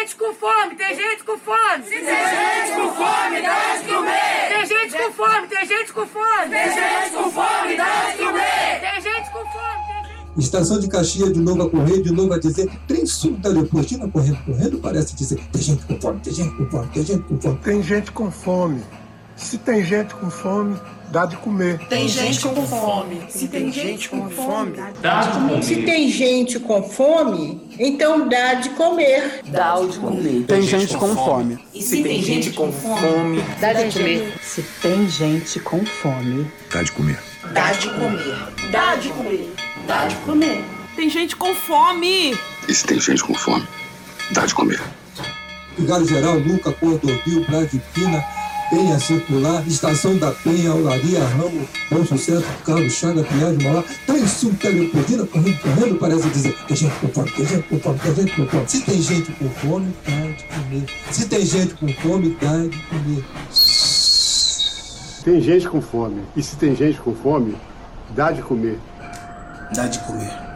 gente com fome, tem gente com fome. Se tem gente com fome, dá de comer. Tem gente com fome, tem gente com fome. Tem gente com fome, dá de comer. Tem gente com fome. Estação de Caxias, de novo a correr, de novo a dizer, trem sul da Leopoldina correndo, correndo, parece dizer, tem gente com fome, tem gente com fome, tem gente com fome. Tem gente com fome. Se tem gente com fome, dá de comer. Tem gente com fome. Se tem gente com fome, dá de comer. Se tem gente com fome, então dá de comer. Dá de comer. Tem gente com fome. E se tem gente com fome, dá de comer. Se tem gente com fome, dá de comer. Dá de comer. Dá de comer. Dá de comer. Tem gente com fome. E se tem gente com fome, dá de comer. Vigário Geral, Luca, Cordovil, Brade Pina, Penha Circular, Estação da Penha, Olaria, Ramo, Bom Sucesso, Carlos Chaga, Pinhais, Mauá, Trem Sul, Teleportina, correndo, correndo, parece dizer, tem gente com fome, tem gente com fome, tem gente com fome. Se tem gente com fome, dá de comer. Se tem gente com fome, dá de comer. Tem gente com fome. E se tem gente com fome, dá de comer. Dá de comer.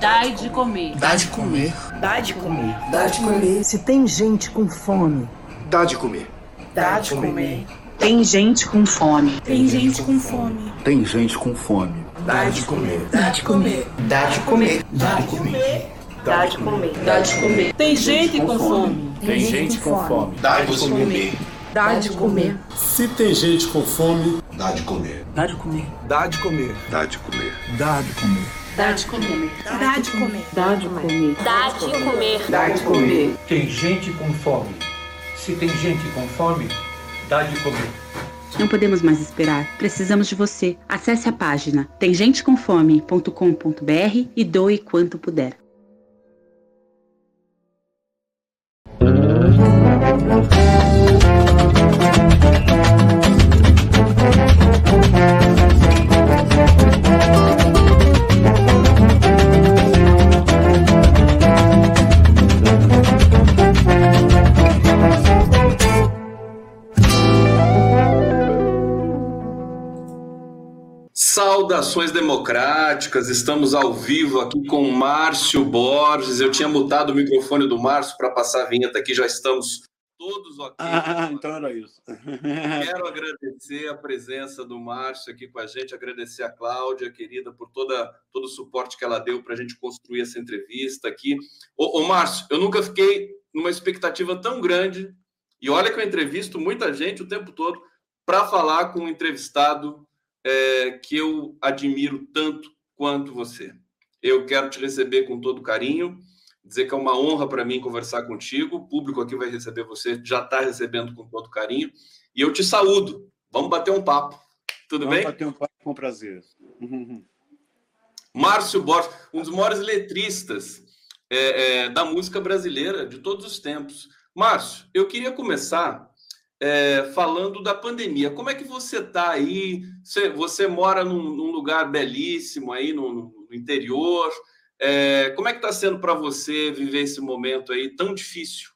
Dá de comer. Dá de comer. Dá de comer. Dá de comer. Se tem gente com fome, dá de comer. Dá de comer. Tem gente com fome. Tem gente com fome. Tem gente com fome. Dá de comer. Dá de comer. Dá de comer. Dá de comer. Dá de comer. Dá de comer. Tem gente com fome. Tem gente com fome. Dá de comer. Dá de comer. Se tem gente com fome, dá de comer. Dá de comer. Dá de comer. Dá de comer. Dá de comer. Dá de comer. Dá de comer. Dá de comer. Dá de comer. Dá de comer. Tem gente com fome. Se tem gente com fome, dá de comer. Não podemos mais esperar. Precisamos de você. Acesse a página temgentecomfome.com.br e doe quanto puder. Saudações democráticas, estamos ao vivo aqui com Márcio Borges. Eu tinha mutado o microfone do Márcio para passar a vinheta aqui, já estamos todos ok. Ah, então era isso. Quero agradecer a presença do Márcio aqui com a gente, agradecer a Cláudia, querida, por toda, todo o suporte que ela deu para a gente construir essa entrevista aqui. Ô, ô, Márcio, eu nunca fiquei numa expectativa tão grande, e olha que eu entrevisto muita gente o tempo todo, para falar com um entrevistado é, que eu admiro tanto quanto você. Eu quero te receber com todo carinho, dizer que é uma honra para mim conversar contigo. O público aqui vai receber você, já está recebendo com todo carinho. E eu te saúdo. Vamos bater um papo. Tudo Vamos bem? bater um papo com prazer. Márcio Borges, um dos maiores letristas é, é, da música brasileira de todos os tempos. Márcio, eu queria começar é, falando da pandemia. Como é que você está aí? Você, você mora num, num, lugar belíssimo aí no, no interior. É, como é que está sendo para você viver esse momento aí tão difícil?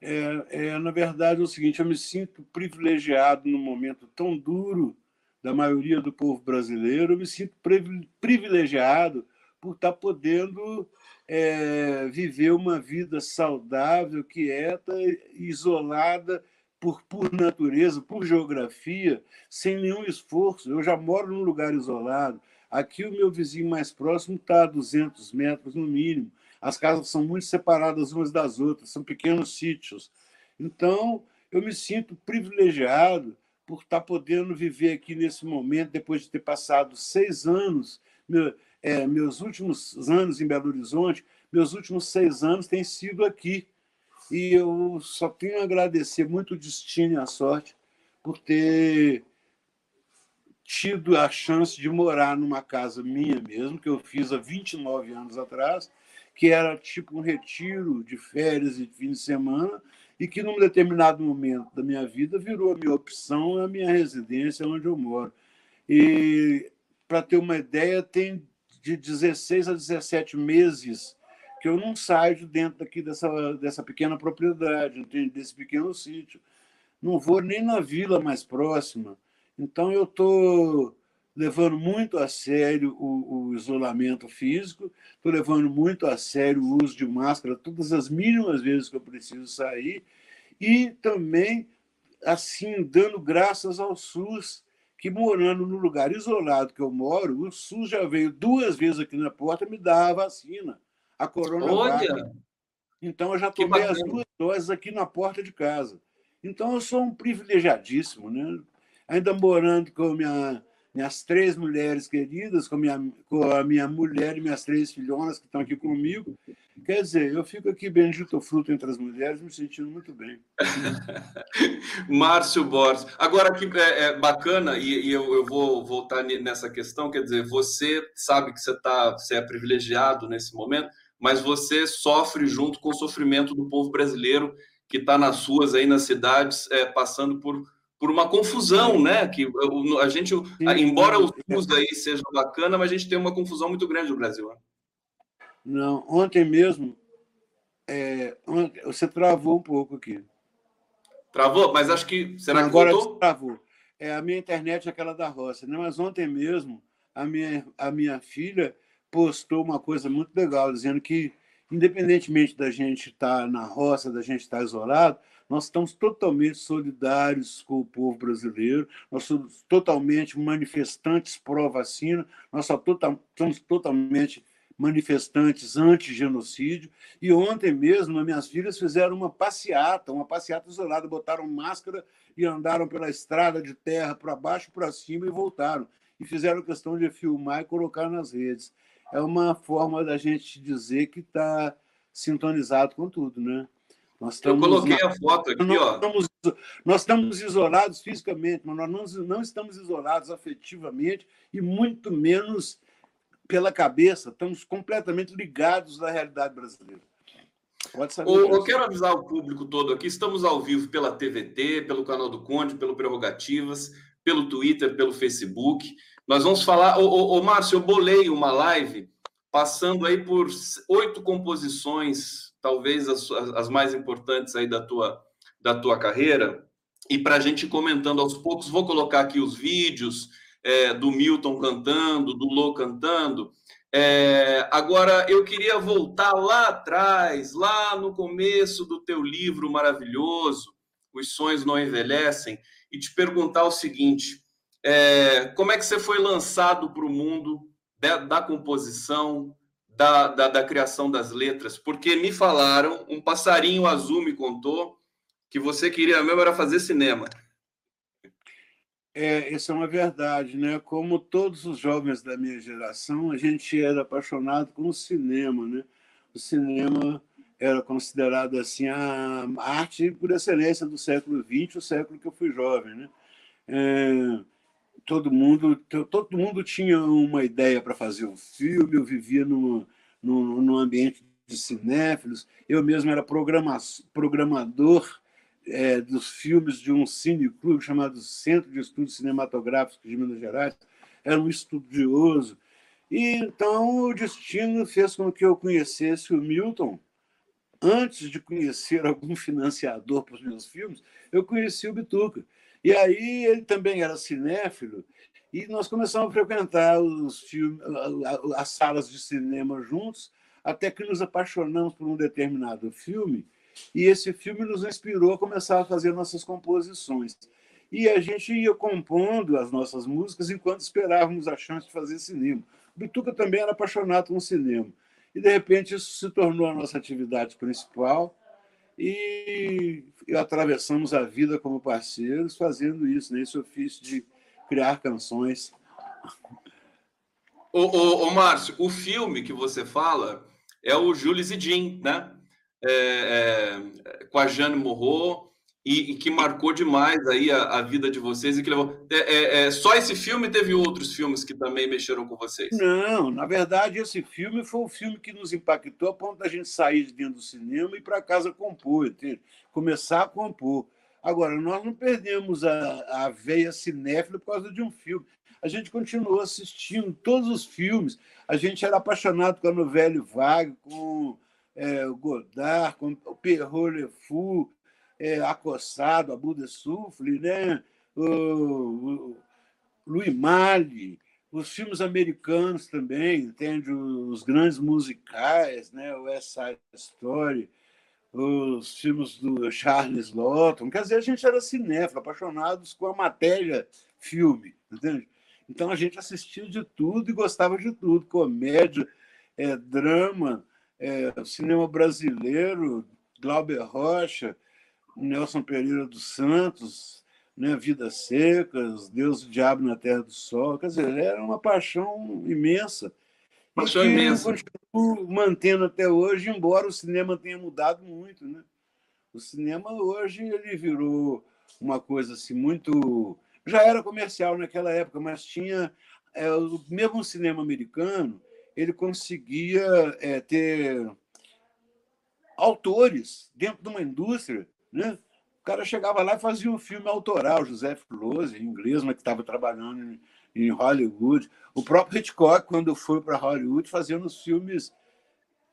É, é, na verdade, é o seguinte: eu me sinto privilegiado num momento tão duro da maioria do povo brasileiro. Eu me sinto privilegiado por estar podendo é, viver uma vida saudável, quieta, isolada por, por natureza, por geografia, sem nenhum esforço. Eu já moro num lugar isolado. Aqui o meu vizinho mais próximo está a 200 metros no mínimo. As casas são muito separadas umas das outras, são pequenos sítios. Então, eu me sinto privilegiado por estar podendo viver aqui nesse momento, depois de ter passado seis anos. É, meus últimos anos em Belo Horizonte, meus últimos seis anos têm sido aqui. E eu só tenho a agradecer muito o destino e a sorte por ter tido a chance de morar numa casa minha mesmo, que eu fiz há 29 anos atrás, que era tipo um retiro de férias e de fim de semana, e que num determinado momento da minha vida virou a minha opção, a minha residência onde eu moro. E, para ter uma ideia, tem de 16 a 17 meses que eu não saio de dentro daqui dessa, dessa pequena propriedade, desse pequeno sítio. Não vou nem na vila mais próxima. Então, eu estou levando muito a sério o, o isolamento físico, estou levando muito a sério o uso de máscara todas as mínimas vezes que eu preciso sair, e também, assim, dando graças ao SUS, que morando no lugar isolado que eu moro, o SUS já veio duas vezes aqui na porta me dar a vacina, a. Olha! Então, eu já tomei as duas doses aqui na porta de casa. Então, eu sou um privilegiadíssimo, né? ainda morando com minha minhas três mulheres queridas, com, minha, com a minha mulher e minhas três filhonas que estão aqui comigo. Quer dizer, eu fico aqui bendito fruto entre as mulheres, me sentindo muito bem. Márcio Borges. Agora, que é, é bacana, e, e eu, eu, vou voltar nessa questão, quer dizer, você sabe que você, tá, você é privilegiado nesse momento, mas você sofre junto com o sofrimento do povo brasileiro que está nas ruas aí, nas cidades, é, passando por por uma confusão, né? Que a gente, embora o SUS aí seja bacana, mas a gente tem uma confusão muito grande no Brasil. Né? Não, ontem mesmo, é, você travou um pouco aqui. Travou? Mas acho que. Será que Agora voltou? travou. É, a minha internet é aquela da roça, né? Mas ontem mesmo, a minha, a minha filha postou uma coisa muito legal, dizendo que, independentemente da gente estar na roça, da gente estar isolado, nós estamos totalmente solidários com o povo brasileiro, nós somos totalmente manifestantes pró-vacina, nós tota-, somos totalmente manifestantes anti-genocídio. E ontem mesmo, as minhas filhas fizeram uma passeata, uma passeata isolada, botaram máscara e andaram pela estrada de terra para baixo, para cima e voltaram. E fizeram questão de filmar e colocar nas redes. É uma forma da gente dizer que está sintonizado com tudo, né? Nós Eu coloquei na... a foto aqui, nós ó. Estamos, nós estamos isolados fisicamente, mas nós não, não estamos isolados afetivamente e muito menos pela cabeça. Estamos completamente ligados à realidade brasileira. Pode saber. Eu, eu quero avisar o público todo aqui. Estamos ao vivo pela TVT, pelo canal do Conde, pelo Prerrogativas, pelo Twitter, pelo Facebook. Nós vamos falar. Ô, ô, ô Márcio, eu bolei uma live passando aí por oito composições talvez as, as mais importantes aí da tua, da tua carreira. E para a gente ir comentando aos poucos, vou colocar aqui os vídeos é, do Milton cantando, do Lô cantando. É, agora, eu queria voltar lá atrás, lá no começo do teu livro maravilhoso, Os Sonhos Não Envelhecem, e te perguntar o seguinte: é, como é que você foi lançado para o mundo da, da composição, da, da, da, criação das letras, porque me falaram, um passarinho azul me contou que você queria mesmo era fazer cinema. É, isso é uma verdade, né? Como todos os jovens da minha geração, a gente era apaixonado com o cinema, né? O cinema era considerado assim a arte por excelência do século XX, o século que eu fui jovem, né? É, todo mundo todo mundo tinha uma ideia para fazer um filme eu vivia num, num ambiente de cinéfilos eu mesmo era programa, programador é, dos filmes de um cineclube chamado Centro de Estudos Cinematográficos de Minas Gerais. Era um estudioso. E então o destino fez com que eu conhecesse o Milton. Antes de conhecer algum financiador para os meus filmes eu conheci o Bituca. E aí ele também era cinéfilo e nós começamos a frequentar os filmes, as salas de cinema juntos, até que nos apaixonamos por um determinado filme e esse filme nos inspirou a começar a fazer nossas composições. E a gente ia compondo as nossas músicas enquanto esperávamos a chance de fazer cinema. O Bituca também era apaixonado com cinema. E, de repente, isso se tornou a nossa atividade principal e atravessamos a vida como parceiros fazendo isso, nesse né? ofício de criar canções. Ô, Márcio, o filme que você fala é o Jules e Jim, né? É, é, com a Jane Morro e, e, que marcou demais aí a, a, vida de vocês e que levou. É, é, é, só esse filme teve outros filmes que também mexeram com vocês? Não, na verdade, esse filme foi o filme que nos impactou a ponto da gente sair de dentro do cinema e para casa compor, entende? começar a compor. Agora, nós não perdemos a, a veia cinéfila por causa de um filme. A gente continuou assistindo todos os filmes. A gente era apaixonado com a novela Vague, com é, Godard, o Perrault Le Fou, é, acossado, a Buda Sufle, né? O, o, Louis Malle, os filmes americanos também, entende? Os grandes musicais, né? o West Side Story, os filmes do Charles Lawton. Quer dizer, a gente era cinéfilo, apaixonados com a matéria filme, entende? Então a gente assistia de tudo e gostava de tudo, comédia, é, drama, é, cinema brasileiro, Glauber Rocha, Nelson Pereira dos Santos, né, Vidas Secas, Deus e o Diabo na Terra do Sol. Quer dizer, era uma paixão imensa. Paixão imensa. Continuo mantendo até hoje, embora o cinema tenha mudado muito. Né? O cinema hoje ele virou uma coisa assim muito. Já era comercial naquela época, mas tinha. É, o mesmo cinema americano, ele conseguia é, ter autores dentro de uma indústria. Né? O cara chegava lá e fazia um filme autoral, José Flose, em inglês, mas que estava trabalhando em Hollywood. O próprio Hitchcock, quando foi para Hollywood, fazendo os filmes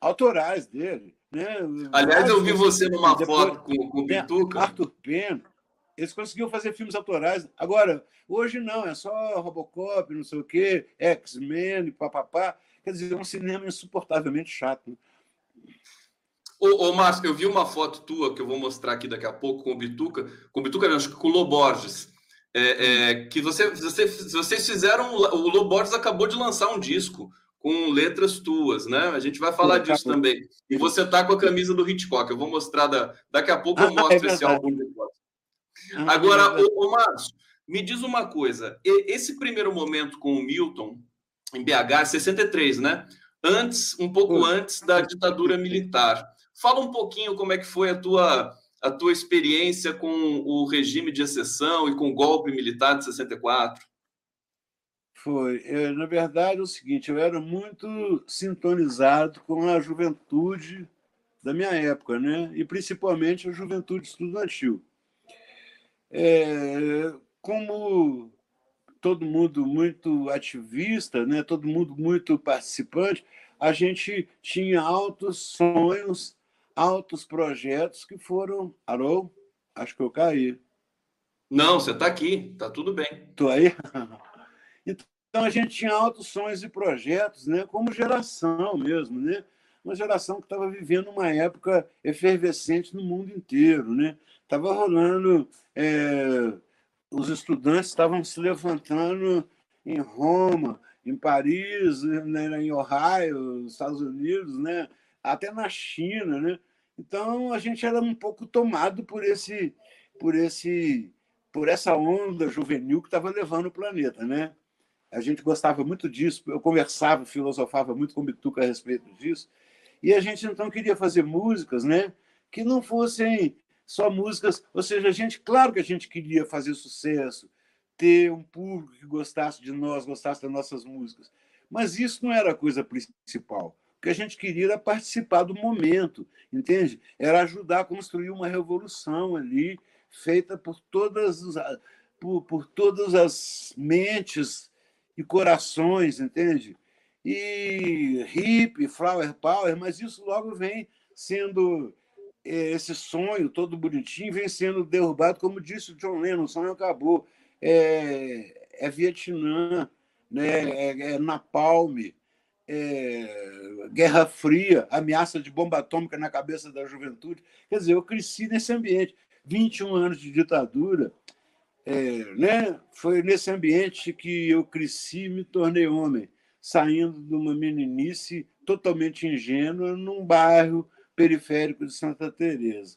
autorais dele. Né? Aliás, eu vi você numa Depois, foto com, com o Bituca. Arthur Penn. Eles conseguiam fazer filmes autorais. Agora, hoje não, é só Robocop, não sei o quê, X-Men, papapá. Quer dizer, é um cinema insuportavelmente chato. Ô, ô Márcio, eu vi uma foto tua que eu vou mostrar aqui daqui a pouco com o Bituca, com o Bituca, não, acho que com o Loborges. É, é, que você, você, vocês fizeram. O Loborges acabou de lançar um disco com letras tuas, né? A gente vai falar disso também. E você tá com a camisa do Hitchcock. Eu vou mostrar da, daqui a pouco eu Ah, mostro é esse álbum depois. Agora, ô, ô Márcio, me diz uma coisa. Esse primeiro momento com o Milton em BH, 63, né? Antes, um pouco antes da ditadura militar. Fala um pouquinho como é que foi a tua a tua experiência com o regime de exceção e com o golpe militar de 64. Foi. É, na verdade, é o seguinte: eu era muito sintonizado com a juventude da minha época, né? e principalmente a juventude estudantil. É, como todo mundo muito ativista, né? todo mundo muito participante, a gente tinha altos sonhos, altos projetos que foram. Alô? Acho que eu caí. Não, você está aqui, tá tudo bem. Estou aí? Então a gente tinha altos sonhos e projetos, né? como geração mesmo, né? uma geração que estava vivendo uma época efervescente no mundo inteiro. Né? Estava rolando, é, os estudantes estavam se levantando em Roma, em Paris, né? em Ohio, nos Estados Unidos, né? até na China. Né? Então a gente era um pouco tomado por esse, por esse, por essa onda juvenil que estava levando o planeta, né? A gente gostava muito disso, eu conversava, filosofava muito com o Bituca a respeito disso, e a gente então queria fazer músicas, né? Que não fossem só músicas, ou seja, a gente, claro que a gente queria fazer sucesso, ter um público que gostasse de nós, gostasse das nossas músicas, mas isso não era a coisa principal. O que a gente queria era participar do momento, entende? Era ajudar a construir uma revolução ali, feita por todas, por, por todas as mentes e corações, entende? E hip, flower power, mas isso logo vem sendo esse sonho todo bonitinho vem sendo derrubado, como disse o John Lennon, o sonho acabou. É, é Vietnã, né? é, é Napalm, é Guerra Fria, ameaça de bomba atômica na cabeça da juventude. Quer dizer, eu cresci nesse ambiente. 21 anos de ditadura, é, né? Foi nesse ambiente que eu cresci e me tornei homem, saindo de uma meninice totalmente ingênua num bairro periférico de Santa Teresa.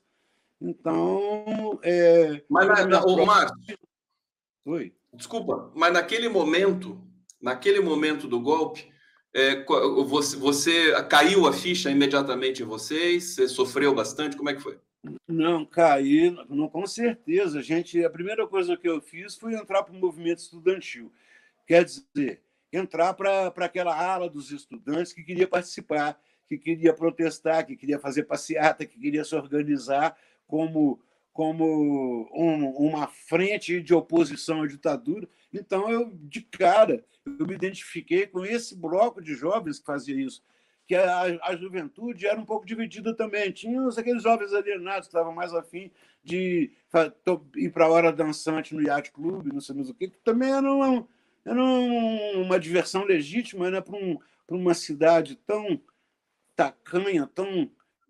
Então, é, Mas, na, na, Márcio, Oi. desculpa, mas naquele momento, naquele momento do golpe, é, você, você caiu a ficha imediatamente em vocês? Você sofreu bastante? Como é que foi? Não, caí, não, com certeza. A, gente, a primeira coisa que eu fiz foi entrar para o movimento estudantil. Quer dizer, entrar para aquela ala dos estudantes que queria participar, que queria protestar, que queria fazer passeata, que queria se organizar como, como um- uma frente de oposição à ditadura. Então, eu, de cara, eu me identifiquei com esse bloco de jovens que fazia isso que a, a juventude era um pouco dividida também. Tinha aqueles jovens alienados que estavam mais afim de ir para a hora dançante no Yacht Club, não sei mais o quê, que também eram era uma diversão legítima né, para um, uma cidade tão tacanha, tão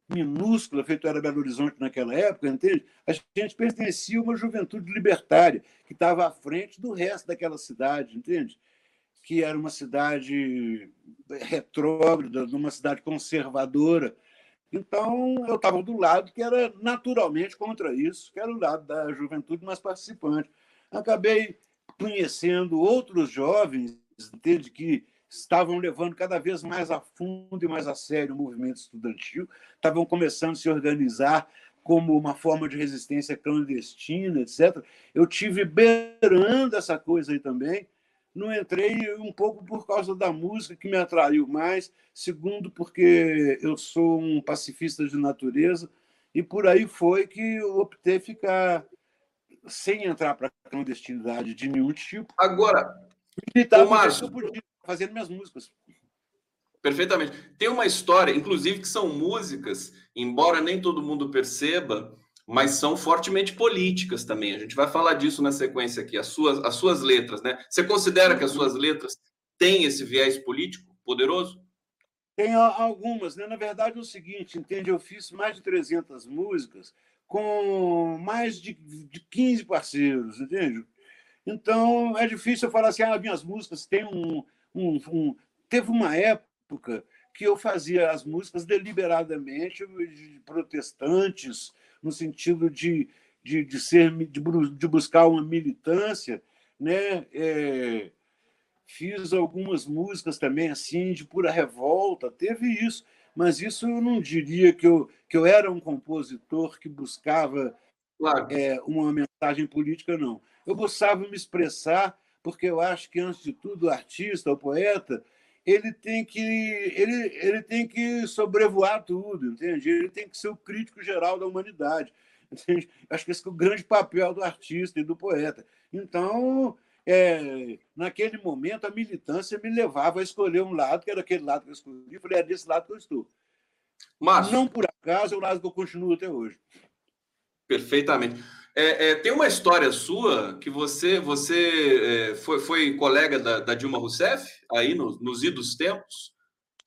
minúscula, feito era Belo Horizonte naquela época, entende? A gente pertencia a uma juventude libertária que estava à frente do resto daquela cidade, entende? Que era uma cidade retrógrada, uma cidade conservadora. Então, eu estava do lado que era naturalmente contra isso, que era o lado da juventude mais participante. Acabei conhecendo outros jovens, entende, que estavam levando cada vez mais a fundo e mais a sério o movimento estudantil, estavam começando a se organizar como uma forma de resistência clandestina, etc. Eu tive beirando essa coisa aí também. Não entrei um pouco por causa da música que me atraiu mais, segundo porque eu sou um pacifista de natureza e por aí foi que eu optei ficar sem entrar para a clandestinidade de nenhum tipo. Agora, militar, Márcio, eu podia fazendo minhas músicas. Perfeitamente. Tem uma história, inclusive, que são músicas, embora nem todo mundo perceba, mas são fortemente políticas também. A gente vai falar disso na sequência aqui, as suas, as suas letras, né? Você considera que as suas letras têm esse viés político poderoso? Tem algumas, né? Na verdade é o seguinte, entende? Eu fiz mais de 300 músicas com mais de, de 15 parceiros, entende? Então é difícil eu falar assim, ah, minhas músicas têm um, um, um, teve uma época que eu fazia as músicas deliberadamente de protestantes, no sentido de, de, de ser de, de buscar uma militância, né? É, fiz algumas músicas também assim de pura revolta, teve isso, mas isso eu não diria que eu, que eu era um compositor que buscava claro. é, uma mensagem política, não. Eu buscava me expressar porque eu acho que, antes de tudo, o artista, o poeta, ele tem que ele, ele tem que sobrevoar tudo, entende? Ele tem que ser o crítico geral da humanidade. Entende? Acho que esse é o grande papel do artista e do poeta. Então, é, naquele momento, a militância me levava a escolher um lado, que era aquele lado que eu escolhi. Eu falei, é desse lado que eu estou. Mas não por acaso é o lado que eu continuo até hoje. Perfeitamente. É, é, tem uma história sua que você você é, foi, foi colega da, da, Dilma Rousseff aí no, nos idos tempos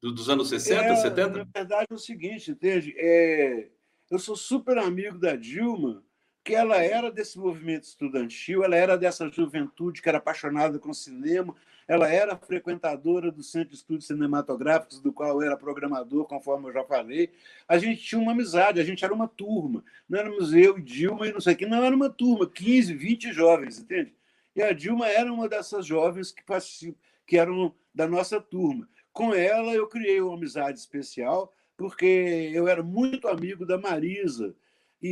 do, dos anos 60, 70? Na verdade é o seguinte, entende? É, eu sou super amigo da Dilma, que ela era desse movimento estudantil, ela era dessa juventude que era apaixonada com cinema, ela era frequentadora do Centro de Estudos Cinematográficos, do qual eu era programador, conforme eu já falei. A gente tinha uma amizade, a gente era uma turma. Não éramos eu e Dilma e não sei o que, não era uma turma, 15, 20 jovens, entende? E a Dilma era uma dessas jovens que, que eram da nossa turma. Com ela, eu criei uma amizade especial, porque eu era muito amigo da Marisa,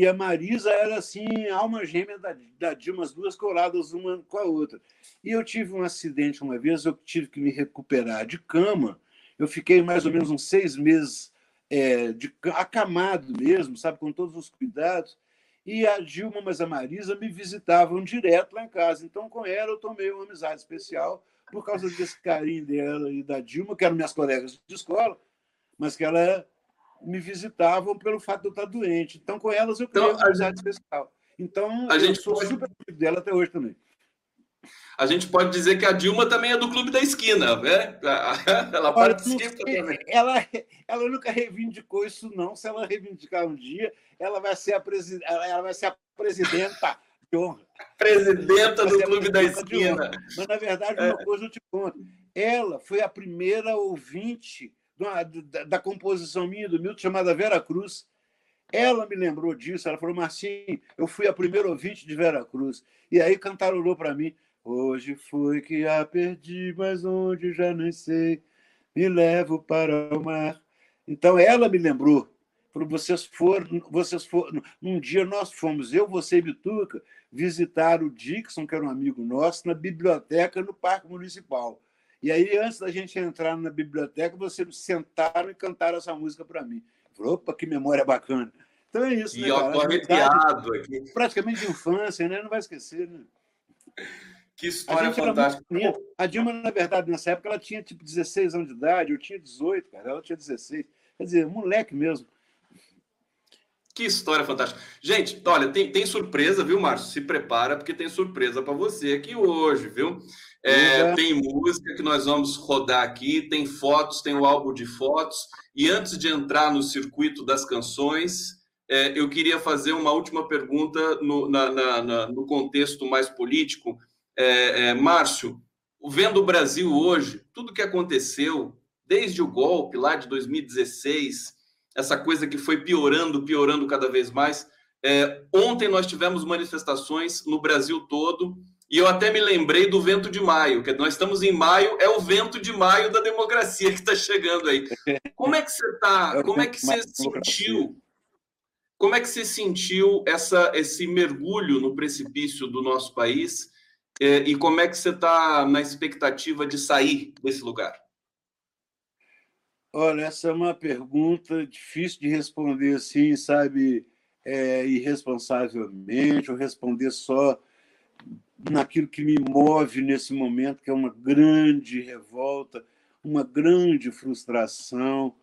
e a Marisa era assim, alma gêmea da, da Dilma, as duas coladas uma com a outra. E eu tive um acidente uma vez, eu tive que me recuperar de cama. Eu fiquei mais ou menos uns seis meses é, de, acamado mesmo, sabe, com todos os cuidados. E a Dilma, mas a Marisa me visitavam direto lá em casa. Então, com ela, eu tomei uma amizade especial por causa desse carinho dela e da Dilma, que eram minhas colegas de escola, mas que ela me visitavam pelo fato de eu estar doente. Então, com elas, eu criei então, uma amizade gente... especial. Então, a eu gente sou pode... super amigo dela até hoje também. A gente pode dizer que a Dilma também é do clube da esquina, né? Ela participa também. Ela, ela nunca reivindicou isso, não. Se ela reivindicar um dia, ela vai ser a, presi... ela vai ser a presidenta de honra. Presidenta do clube da esquina. Mas, na verdade, uma é. coisa eu te conto. Ela foi a primeira ouvinte da, da composição minha do Milton, chamada Vera Cruz. Ela me lembrou disso. Ela falou, Marcinho, eu fui a primeira ouvinte de Vera Cruz. E aí cantarolou para mim. Hoje foi que a perdi, mas onde já nem sei. Me levo para o mar. Então ela me lembrou. Falou, vocês foram, vocês foram. Num dia nós fomos, eu, você e Bituca, visitar o Dixon, que era um amigo nosso, na biblioteca no Parque Municipal. E aí, antes da gente entrar na biblioteca, vocês sentaram e cantaram essa música para mim. Falei, opa, que memória bacana. Então é isso, e né? E arrepiado aqui. Praticamente de infância, né? Não vai esquecer, né? Que história fantástica. A Dilma, na verdade, nessa época, ela tinha tipo 16 anos de idade, eu tinha 18, cara, ela tinha 16. Quer dizer, moleque mesmo. Que história fantástica. Gente, olha, tem, tem surpresa, viu, Márcio? Se prepara, porque tem surpresa para você aqui hoje, viu? É, tem música que nós vamos rodar aqui, tem fotos, tem o álbum de fotos. E antes de entrar no circuito das canções, é, eu queria fazer uma última pergunta no, na, na, na, no contexto mais político. É, é, Márcio, vendo o Brasil hoje, tudo que aconteceu, desde o golpe lá de 2016, essa coisa que foi piorando, piorando cada vez mais. É, ontem nós tivemos manifestações no Brasil todo e eu até me lembrei do vento de maio, que nós estamos em maio, é o vento de maio da democracia que está chegando aí. Como é que você está? Como é que você sentiu? Como é que você sentiu essa, esse mergulho no precipício do nosso país? É, e como é que você está na expectativa de sair desse lugar? Olha, essa é uma pergunta difícil de responder assim, sabe, é, irresponsavelmente, ou responder só naquilo que me move nesse momento, que é uma grande revolta, uma grande frustração,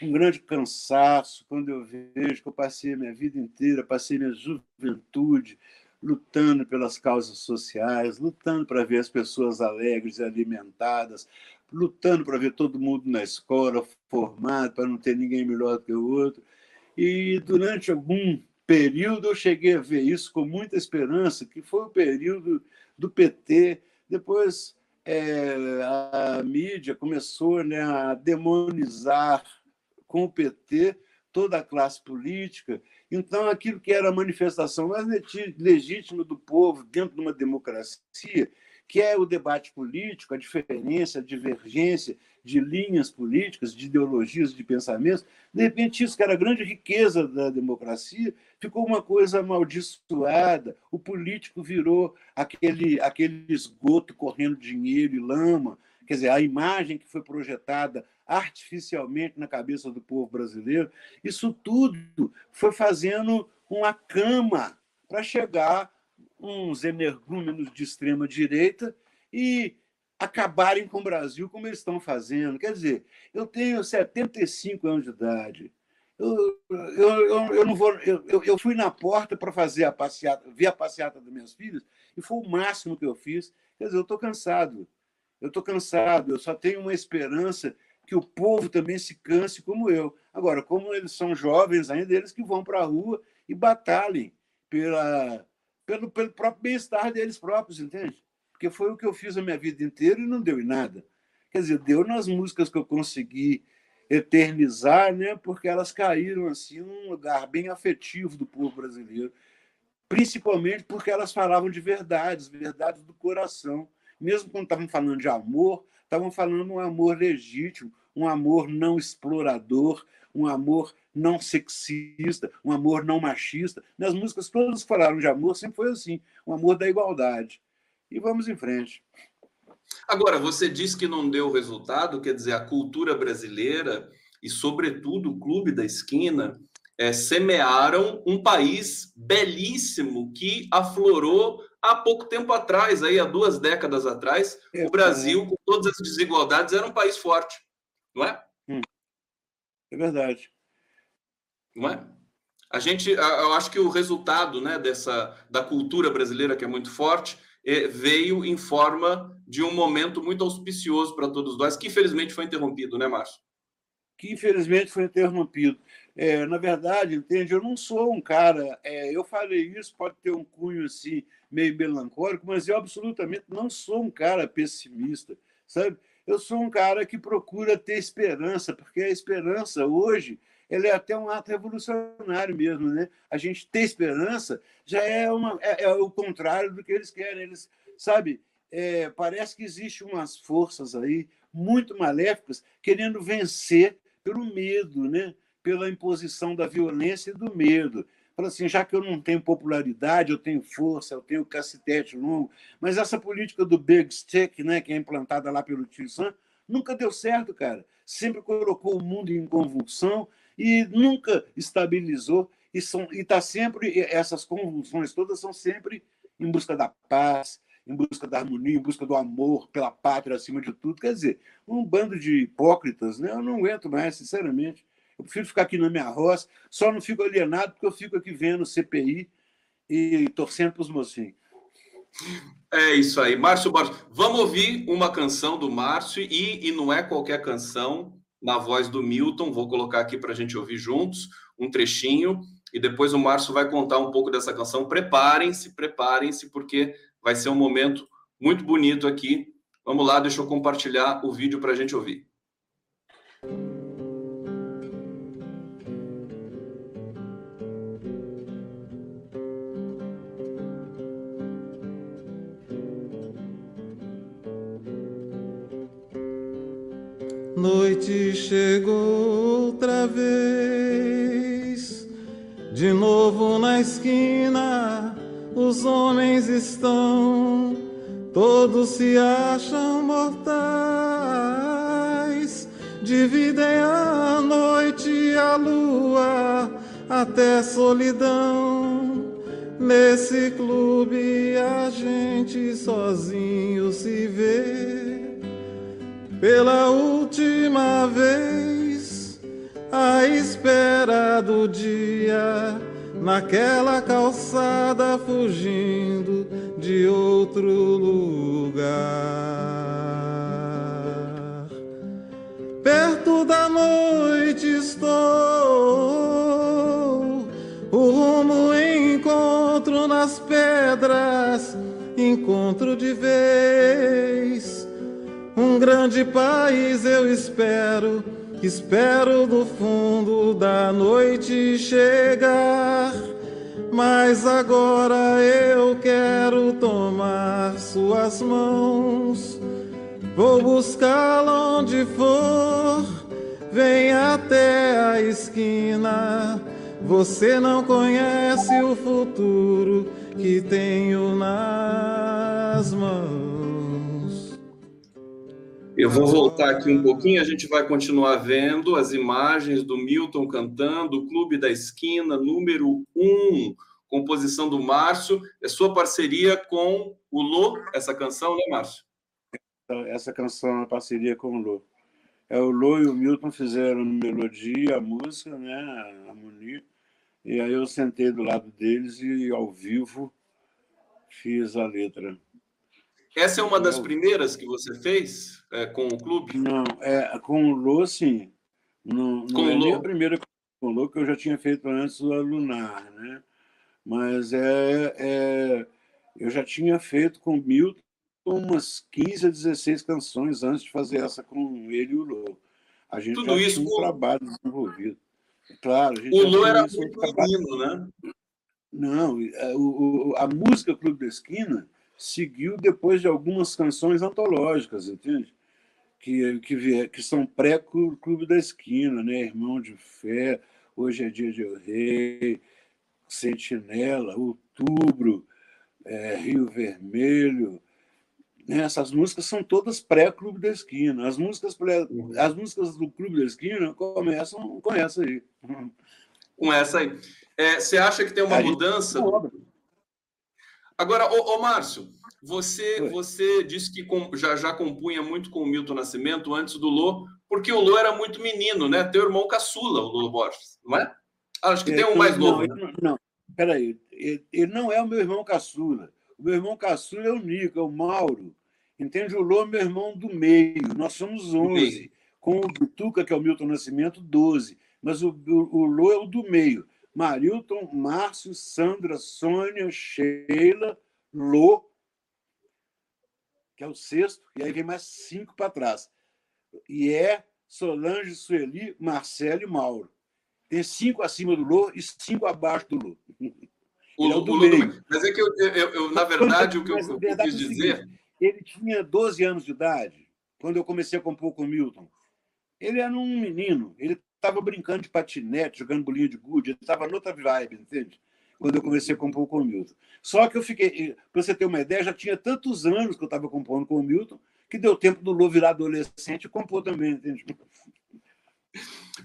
um grande cansaço, quando eu vejo que eu passei a minha vida inteira, passei minha juventude lutando pelas causas sociais, lutando para ver as pessoas alegres e alimentadas, lutando para ver todo mundo na escola formado, para não ter ninguém melhor do que o outro. E durante algum período eu cheguei a ver isso com muita esperança, que foi o período do PT. Depois é, a mídia começou né, a demonizar com o PT toda a classe política. Então, aquilo que era a manifestação mais legítima do povo dentro de uma democracia que é o debate político, a diferença, a divergência de linhas políticas, de ideologias, de pensamentos. De repente, isso que era a grande riqueza da democracia ficou uma coisa amaldiçoada. O político virou aquele, aquele esgoto correndo dinheiro e lama. Quer dizer, a imagem que foi projetada artificialmente na cabeça do povo brasileiro, isso tudo foi fazendo uma cama para chegar uns energúmenos de extrema direita e acabarem com o Brasil como eles estão fazendo. Quer dizer, eu tenho 75 anos de idade. Eu, eu, eu, eu não vou. Eu, eu fui na porta para fazer a passeata, ver a passeata das minhas filhas, e foi o máximo que eu fiz. Quer dizer, eu estou cansado. Eu estou cansado. Eu só tenho uma esperança que o povo também se canse como eu. Agora, como eles são jovens ainda, eles que vão para a rua e batalhem pela, pelo, pelo próprio bem-estar deles próprios, entende? Porque foi o que eu fiz a minha vida inteira e não deu em nada. Quer dizer, deu nas músicas que eu consegui eternizar, né? porque elas caíram assim num lugar bem afetivo do povo brasileiro, principalmente porque elas falavam de verdades, verdades do coração. Mesmo quando estavam falando de amor, estavam falando um amor legítimo, um amor não explorador, um amor não sexista, um amor não machista. Nas músicas todas falaram de amor, sempre foi assim, um amor da igualdade. E vamos em frente. Agora, você disse que não deu resultado, quer dizer, a cultura brasileira e, sobretudo, o Clube da Esquina é, semearam um país belíssimo que aflorou há pouco tempo atrás, aí há duas décadas atrás, é, o Brasil, com todas as desigualdades, era um país forte, não é? Hum. É verdade. Não é? A gente, eu acho que o resultado né, dessa da cultura brasileira, que é muito forte, veio em forma de um momento muito auspicioso para todos nós, que infelizmente foi interrompido, né, Márcio? Que infelizmente foi interrompido. É, na verdade, entende? Eu não sou um cara. É, eu falei isso, pode ter um cunho assim, meio melancólico, mas eu absolutamente não sou um cara pessimista, sabe? Eu sou um cara que procura ter esperança, porque a esperança hoje ele é até um ato revolucionário mesmo, né? A gente ter esperança já é, uma, é, é o contrário do que eles querem. Eles, sabe, é, parece que existe umas forças aí muito maléficas querendo vencer pelo medo, né? Pela imposição da violência e do medo. Fala assim, já que eu não tenho popularidade, eu tenho força, eu tenho cacetete longo, mas essa política do big stick, né, que é implantada lá pelo Tio Sam, nunca deu certo, cara. Sempre colocou o mundo em convulsão e nunca estabilizou e está sempre essas convulsões todas são sempre em busca da paz, em busca da harmonia, em busca do amor pela pátria acima de tudo. Quer dizer, um bando de hipócritas, né? Eu não aguento mais, sinceramente. Eu prefiro ficar aqui na minha roça, só não fico alienado porque eu fico aqui vendo CPI e torcendo para os mocinhos. É isso aí, Márcio Borges. Vamos ouvir uma canção do Márcio e, e não é qualquer canção, na voz do Milton. Vou colocar aqui para a gente ouvir juntos um trechinho e depois o Márcio vai contar um pouco dessa canção. Preparem-se, preparem-se, porque vai ser um momento muito bonito aqui. Vamos lá, deixa eu compartilhar o vídeo para a gente ouvir. Noite chegou outra vez, de novo na esquina, os homens estão, todos se acham mortais, dividem a noite e a lua até solidão. Nesse clube a gente sozinho se vê pela última vez, à espera do dia, naquela calçada fugindo de outro lugar. Perto da noite estou, o rumo encontro nas pedras, encontro de vez um grande país eu espero, espero do fundo da noite chegar. Mas agora eu quero tomar suas mãos. Vou buscá-la onde for, vem até a esquina. Você não conhece o futuro que tenho vou voltar aqui um pouquinho, a gente vai continuar vendo as imagens do Milton cantando, Clube da Esquina, número 1, composição do Márcio. É sua parceria com o Lô, essa canção, né, Márcio? Essa canção é parceria com o Lô. É, o Lô e o Milton fizeram a melodia, a música, né, a harmonia, e aí eu sentei do lado deles e, ao vivo, fiz a letra. Essa é uma das primeiras que você fez é, com o clube? Não, é, com o Lô, sim. Não, não com é o nem Lô? a primeira com o Lô, que eu já tinha feito antes do Lunar, né? Mas é, é, eu já tinha feito com o Milton umas 15 a 16 canções antes de fazer essa com ele e o Lô. A gente Tudo isso tinha um com- trabalho desenvolvido. Claro, O Lô era muito menino, né? não, é, a música Clube da Esquina seguiu depois de algumas canções antológicas, entende? Que, que, que são pré-Clube da Esquina, né? Irmão de Fé, Hoje é Dia de Eu Rei, Sentinela, Outubro, é, Rio Vermelho. né? Essas músicas são todas pré-Clube da Esquina. As músicas, pré- as músicas do Clube da Esquina começam com essa aí. Com essa aí. É, você acha que tem uma mudança? obra. Agora, ô, ô Márcio, você, você disse que com- já, já compunha muito com o Milton Nascimento antes do Lô, porque o Lô era muito menino, né? Teu irmão caçula, o Lô Borges, não é? Acho que tem um É, mais não, novo. né? Não, peraí. Ele, não é o meu irmão caçula. O meu irmão caçula é o Nico, é o Mauro. Entende? O Lô é meu irmão do meio. Nós somos 11. Com o Butuca, que é o Milton Nascimento, 12. Mas o, o, o Lô é o do meio. Marilton, Márcio, Sandra, Sônia, Sheila, Lô, que é o sexto, e aí vem mais cinco para trás. E é Solange, Sueli, Marcelo e Mauro. Tem cinco acima do Lô e cinco abaixo do Lô. O, é o o do Lô do meio. Mas é que eu, eu- eu- na verdade, o que eu, o eu quis é o dizer. ele tinha 12 anos de idade quando eu comecei a compor com o Milton. Ele era um menino, ele estava brincando de patinete, jogando bolinha de gude, estava noutra vibe, entende? Quando eu comecei a compor com o Milton. Só que eu fiquei, para você ter uma ideia, já tinha tantos anos que eu estava compondo com o Milton, que deu tempo do Lô virar adolescente e compor também, entende?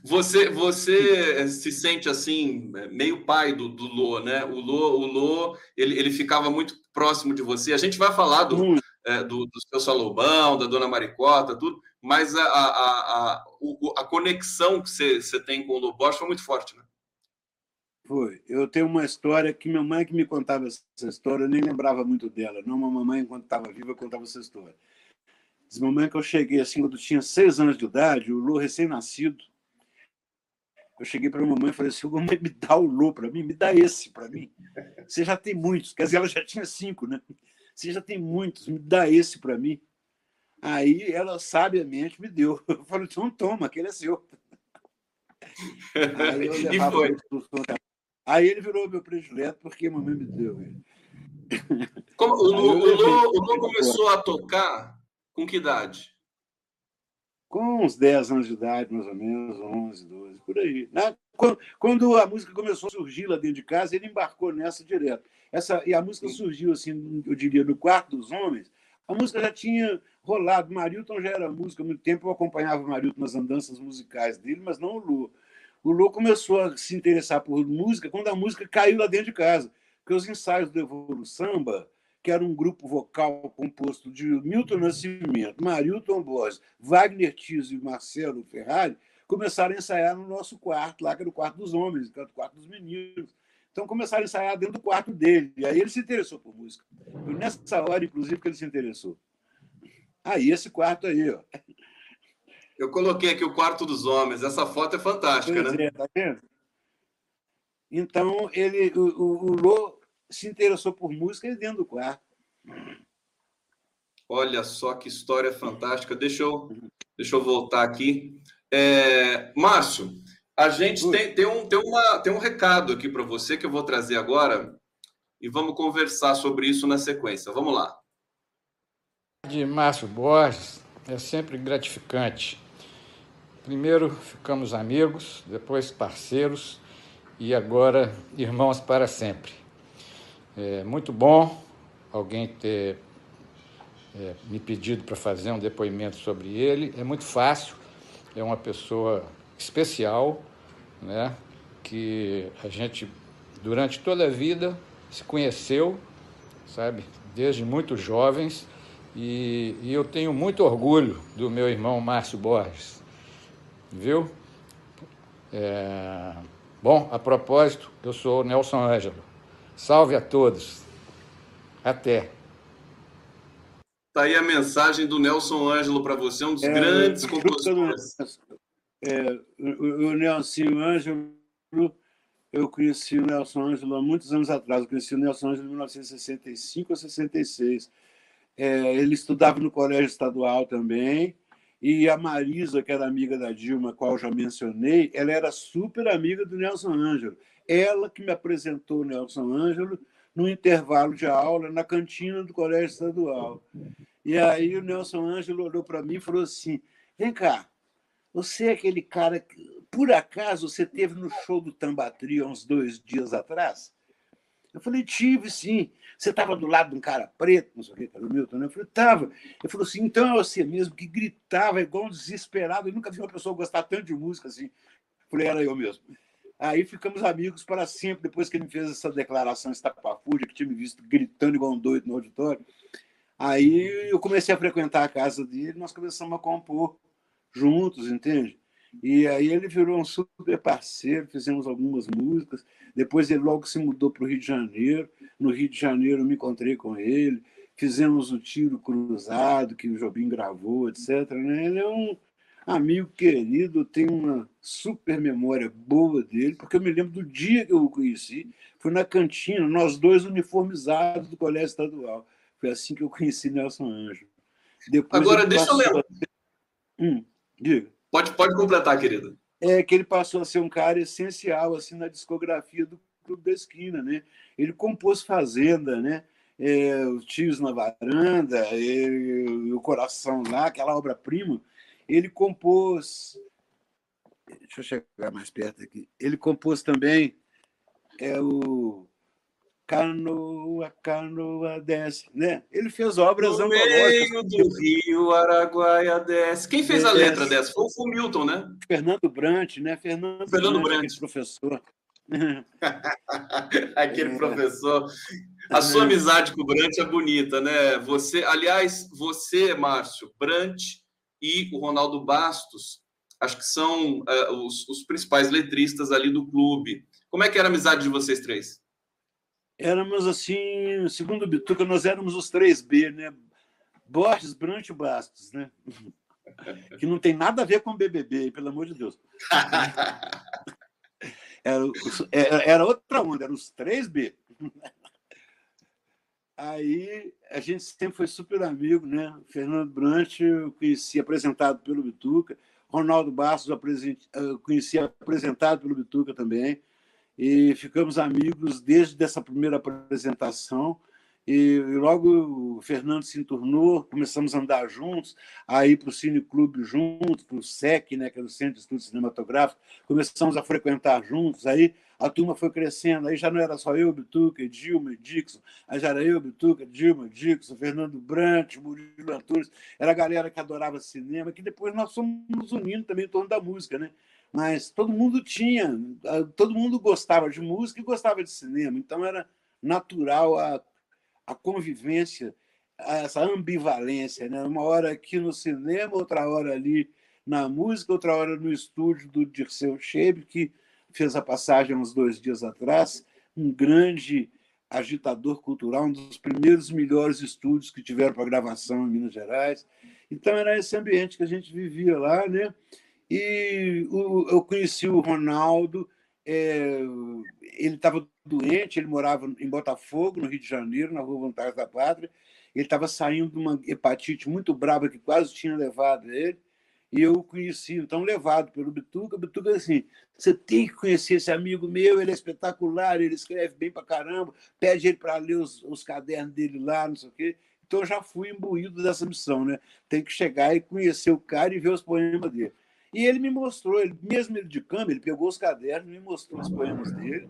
Você, você se sente assim, meio pai do, do Lô, né? O Lô, o Lô ele, ele ficava muito próximo de você. A gente vai falar do, é, do, do seu Salomão, da Dona Maricota, tudo, mas a, a, a, a, conexão que você, você tem com o Lobo Borges foi muito forte, né? Foi. Eu tenho uma história que minha mãe que me contava essa história, eu nem lembrava muito dela. Não, uma mamãe, enquanto estava viva, contava essa história. Diz mamãe que eu cheguei assim, quando tinha seis anos de idade, o Lô recém-nascido. Eu cheguei para a mamãe e falei assim: mamãe, me dá o Lô para mim, me dá esse para mim. Você já tem muitos. Quer dizer, ela já tinha cinco, né? Você já tem muitos, me dá esse para mim. Aí ela sabiamente me deu. Eu falei, então toma, aquele é seu. Aí, e foi. Aí ele virou meu predileto porque a mamãe me deu ele. Como, o, Lu, o, Lu, o Lu começou a tocar com que idade? Com uns 10 anos de idade, mais ou menos, 11, 12, por aí. Quando a música começou a surgir lá dentro de casa, ele embarcou nessa direto. Essa, e a música surgiu, assim, eu diria, no quarto dos homens. A música já tinha rolado. Marilton já era música há muito tempo. Eu acompanhava o Marilton nas andanças musicais dele, mas não o Lu. O Lu começou a se interessar por música quando a música caiu lá dentro de casa. Porque os ensaios do Evolução Samba, que era um grupo vocal composto de Milton Nascimento, Marilton Borges, Wagner Tiso e Marcelo Ferrari, começaram a ensaiar no nosso quarto, lá que era o quarto dos homens, era o quarto dos meninos. Então começaram a ensaiar dentro do quarto dele. E aí ele se interessou por música. Foi nessa hora, inclusive, que ele se interessou. Aí, esse quarto aí, ó. Eu coloquei aqui o quarto dos homens. Essa foto é fantástica, pois né? É, tá vendo? Então, ele, o, o, o Lô se interessou por música dentro do quarto. Olha só que história fantástica. Deixa eu, deixa eu voltar aqui. É, Márcio, a gente tem, tem, um, tem, uma, tem um recado aqui para você que eu vou trazer agora e vamos conversar sobre isso na sequência. Vamos lá. De Márcio Borges é sempre gratificante. Primeiro ficamos amigos, depois parceiros e agora irmãos para sempre. É muito bom alguém ter é, me pedido para fazer um depoimento sobre ele. É muito fácil, é uma pessoa especial, né? que a gente, durante toda a vida, se conheceu, sabe, desde muito jovens, e, e eu tenho muito orgulho do meu irmão Márcio Borges, viu? É... Bom, a propósito, eu sou Nelson Ângelo. Salve a todos. Até. Tá aí a mensagem do Nelson Ângelo para você, um dos é, grandes compositores. É, o, o Nelson Ângelo, eu conheci o Nelson Ângelo há muitos anos atrás. Eu conheci o Nelson Ângelo em 1965 ou 66. É, ele estudava no colégio estadual também. E a Marisa, que era amiga da Dilma, qual já mencionei, ela era super amiga do Nelson Ângelo. Ela que me apresentou o Nelson Ângelo no intervalo de aula na cantina do colégio estadual. E aí o Nelson Ângelo olhou para mim e falou assim: Vem cá, você é aquele cara que, por acaso, você teve no show do Tambatri uns dois dias atrás? Eu falei, tive sim. Você estava do lado de um cara preto, não sei o que, era o Milton, né? Eu falei, estava. Ele falou assim, então é você mesmo, que gritava igual um desesperado. Eu nunca vi uma pessoa gostar tanto de música assim. Eu falei, era eu mesmo. Aí ficamos amigos para sempre, depois que ele me fez essa declaração estapafúrdia, que tinha me visto gritando igual um doido no auditório. Aí eu comecei a frequentar a casa dele, nós começamos a compor juntos, entende? E aí ele virou um super parceiro, fizemos algumas músicas. Depois ele logo se mudou para o Rio de Janeiro. No Rio de Janeiro eu me encontrei com ele. Fizemos o Tiro Cruzado, que o Jobim gravou, etc. Né? Ele é um amigo querido, tem uma super memória boa dele, porque eu me lembro do dia que eu o conheci. Foi na cantina, nós dois uniformizados do Colégio Estadual. Foi assim que eu conheci Nelson Anjo. Depois Agora, deixa eu lembrar. Hum, diga. Pode, pode completar, querido. É que ele passou a ser um cara essencial assim na discografia do Clube da Esquina, né? Ele compôs Fazenda, né? É, os Tios na Varanda, ele, o Coração lá, aquela obra-prima. Ele compôs. Deixa eu chegar mais perto aqui. Ele compôs também é, o Canoa, canoa desce, né? Ele fez obras no meio do rio Araguaia desce. Quem fez a letra dessa? Foi o Milton, né? Fernando Brant, né? Fernando, Fernando Brant, Brant. professor. aquele é. professor. A sua amizade com o Brant é bonita, né? Você, aliás, você, Márcio, Brant e o Ronaldo Bastos, acho que são uh, os, os, principais letristas ali do clube. Como é que era a amizade de vocês três? Éramos assim, segundo o Bituca, nós éramos os três B, né? Borges, Brant e Bastos, né? Que não tem nada a ver com BBB, pelo amor de Deus. Era, era outra onda, eram os três B. Aí a gente sempre foi super amigo, né? Fernando Brant eu conheci apresentado pelo Bituca, Ronaldo Bastos eu conheci apresentado pelo Bituca também, e ficamos amigos desde essa primeira apresentação. E logo o Fernando se entornou, começamos a andar juntos, a ir para o Cine Clube juntos, para o SEC, né, que era o Centro de Estudos Cinematográficos, começamos a frequentar juntos, aí a turma foi crescendo, aí já não era só eu, Bituca, Dilma e Dixon, aí já era eu, Bituca, Dilma, Dixon, Fernando Brant, Murilo Antunes, era a galera que adorava cinema, que depois nós fomos nos unindo também em torno da música, né? Mas todo mundo tinha, todo mundo gostava de música e gostava de cinema, então era natural a a convivência, essa ambivalência, né? uma hora aqui no cinema, outra hora ali na música, outra hora no estúdio do Dirceu Shebe, que fez a passagem uns dois dias atrás, um grande agitador cultural, um dos primeiros melhores estúdios que tiveram para gravação em Minas Gerais. Então era esse ambiente que a gente vivia lá, né? E eu conheci o Ronaldo, é, ele estava doente, ele morava em Botafogo, no Rio de Janeiro, na Rua Vontade da Pátria. Ele estava saindo de uma hepatite muito brava que quase tinha levado ele. E eu o conheci, então, levado pelo Bituca. O Bituca, assim, você tem que conhecer esse amigo meu, ele é espetacular, ele escreve bem para caramba, pede ele para ler os, os cadernos dele lá, não sei o quê. Então, eu já fui imbuído dessa missão, né? Tem que chegar e conhecer o cara e ver os poemas dele. E ele me mostrou, ele, mesmo ele de câmera, ele pegou os cadernos, me mostrou os poemas dele,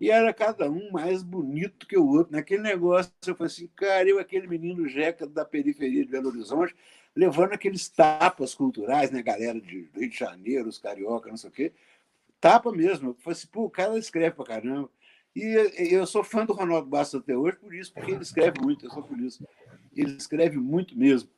e era cada um mais bonito que o outro. Naquele negócio, eu falei assim, cara, eu, aquele menino jeca da periferia de Belo Horizonte, levando aqueles tapas culturais, né, galera de Rio de Janeiro, os carioca, não sei o quê, tapa mesmo. Eu falei assim, pô, o cara escreve pra caramba. E eu sou fã do Ronaldo Bastos até hoje por isso, porque ele escreve muito, eu sou por isso. Ele escreve muito mesmo.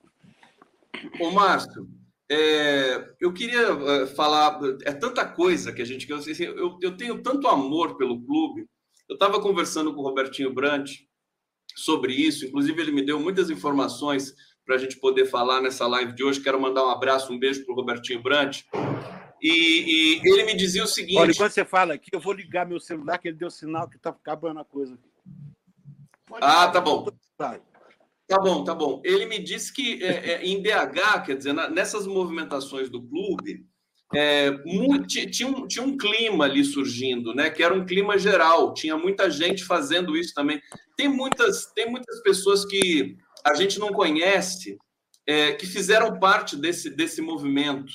Ô, Márcio, é, eu queria é, falar, é tanta coisa que a gente quer. Assim, eu, eu tenho tanto amor pelo clube. Eu estava conversando com o Robertinho Brant sobre isso, inclusive ele me deu muitas informações para a gente poder falar nessa live de hoje. Quero mandar um abraço, um beijo para o Robertinho Brant. E, e, ele me dizia o seguinte: Olha, enquanto você fala aqui, eu vou ligar meu celular, que ele deu sinal que está acabando a coisa. Pode ah, tá bom. Tá bom, tá bom. Ele me disse que é, é, em BH, quer dizer, na, nessas movimentações do clube, é, muito, tinha, um, tinha um clima ali surgindo, né? Que era um clima geral, tinha muita gente fazendo isso também. Tem muitas, tem muitas pessoas que a gente não conhece é, que fizeram parte desse, desse movimento.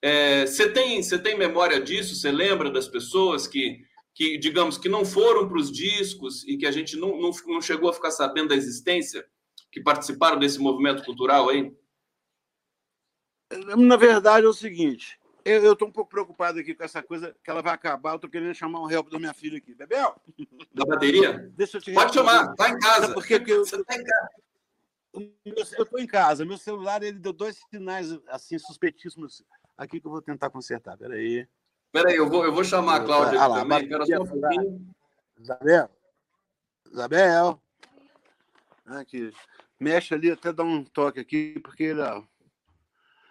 É, você tem, você tem memória disso? Você lembra das pessoas que, que digamos, que não foram para os discos e que a gente não, não, não chegou a ficar sabendo da existência? Que participaram desse movimento cultural aí? Na verdade, é o seguinte: eu estou um pouco preocupado aqui com essa coisa que ela vai acabar. Eu estou querendo chamar um help da minha filha aqui. Bebel? Da bateria? Deixa eu te Pode chamar, está em casa. Porque eu, Você está em casa. Eu estou em casa. Meu celular ele deu dois sinais assim suspeitíssimos aqui que eu vou tentar consertar. Peraí. Peraí, eu vou, eu vou chamar a Cláudia ah, lá, também. Espera só um pouquinho. Isabel? Isabel? Aqui. Mexe ali, até dá um toque aqui, porque ele.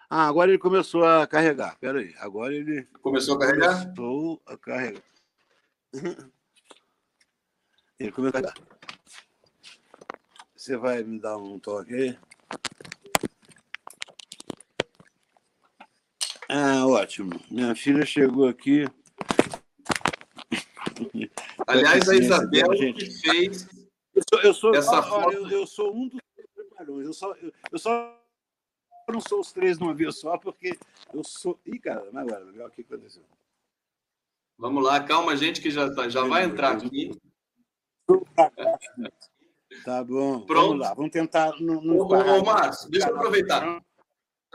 Ah, agora ele começou a carregar. Espera aí. Agora ele. Começou a carregar? Começou a carregar. Ele começou a carregar. Você vai me dar um toque aí? Ah, ótimo. Minha filha chegou aqui. Aliás, a Isabel que fez eu sou, eu sou, essa foto... eu, eu, sou um dos trapalhões. Eu só, eu, eu só não sou os três numa vez só, porque eu sou. Ih, cara, mas agora, o que aconteceu? Vamos lá, calma, gente, que já, tá, já vai entrar aqui. Tá bom. Pronto. Vamos lá, vamos tentar. No, no ô, ô, Márcio, deixa eu aproveitar.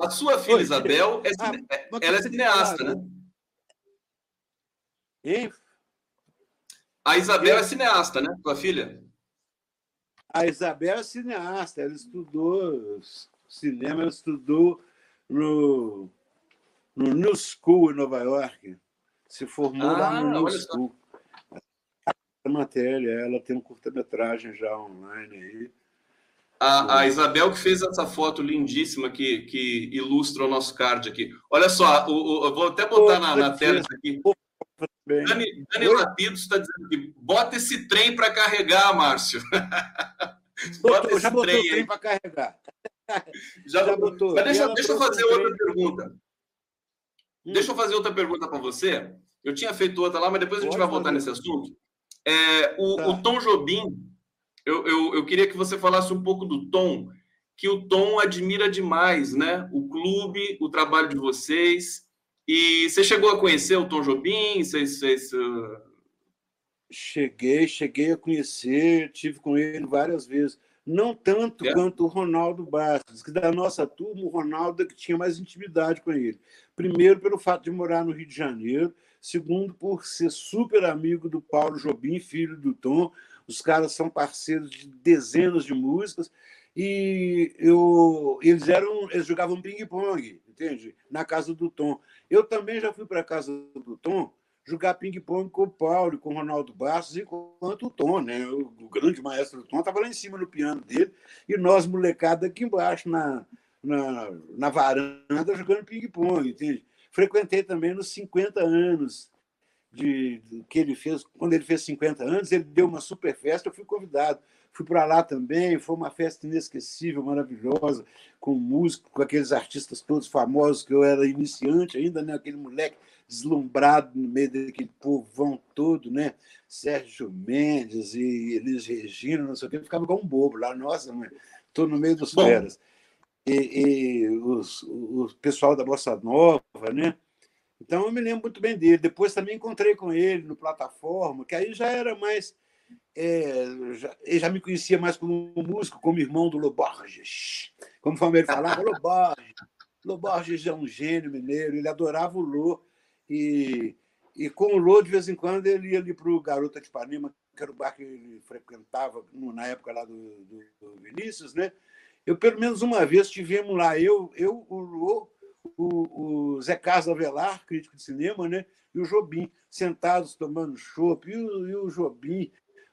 A sua filha Oi, Isabel, é, ah, ela é cineasta, né? E? A Isabel é cineasta, né? Tua filha? A Isabel é cineasta, ela estudou cinema, ela estudou no, no New School em Nova York. Se formou Ah, lá no New olha só. School. A matéria, ela tem um curta-metragem já online aí. A, a Isabel que fez essa foto lindíssima que, que ilustra o nosso card aqui. Olha só, o, o- eu vou até botar na, na tela isso aqui. Bem. Dani, Dani Lapido está dizendo que bota esse trem para carregar, Márcio. bota Botou, esse já botou trem o trem para carregar. Já, Já botou. Mas deixa, deixa eu fazer outra pergunta. Deixa eu fazer outra pergunta para você. Eu tinha feito outra lá, mas depois a gente Pode vai voltar nesse assunto. É, o, Tá. o Tom Jobim, eu, eu, eu queria que você falasse um pouco do Tom, que o Tom admira demais, né? O clube, o trabalho de vocês. E você chegou a conhecer o Tom Jobim? Vocês, vocês, uh, Cheguei, cheguei a conhecer, tive com ele várias vezes. Não tanto É? quanto o Ronaldo Bastos, que da nossa turma, o Ronaldo é que tinha mais intimidade com ele. Primeiro, pelo fato de morar no Rio de Janeiro. Segundo, por ser super amigo do Paulo Jobim, filho do Tom. Os caras são parceiros de dezenas de músicas. E eu, eles eram, eles jogavam ping-pong, entende? Na casa do Tom. Eu também já fui para casa do Tom jogar ping-pong com o Paulo, com o Ronaldo Bastos e com o Tom, né? O, grande maestro Tom estava lá em cima no piano dele e nós, molecada, aqui embaixo na, na, na varanda jogando ping-pong, entende? Frequentei também nos 50 anos de, de- que ele fez. Quando ele fez 50 anos, ele deu uma super festa, eu fui convidado. Fui para lá também, foi uma festa inesquecível, maravilhosa, com música, com aqueles artistas todos famosos, que eu era iniciante ainda, né? aquele moleque deslumbrado no meio daquele povão todo, né? Sérgio Mendes e Elis Regina, não sei o quê, ficava como um bobo lá, nossa, estou no meio dos feras. E, e os, o pessoal da Bossa Nova, né? Então eu me lembro muito bem dele. Depois também encontrei com ele no plataforma, que aí já era mais. É, já, ele já me conhecia mais como músico, como irmão do Loborges. Conforme ele falava, Loborges. Loborges é um gênio mineiro, ele adorava o Lô. E, e com o Lô, de vez em quando, ele ia ali para o Garota de Ipanema, que era o bar que ele frequentava na época lá do, do, do Vinícius, né? Eu, pelo menos uma vez, tivemos lá, eu, eu o Lô, o, o Zé Carlos Avelar, crítico de cinema, né? e o Jobim, sentados tomando chopp, e o, e o Jobim,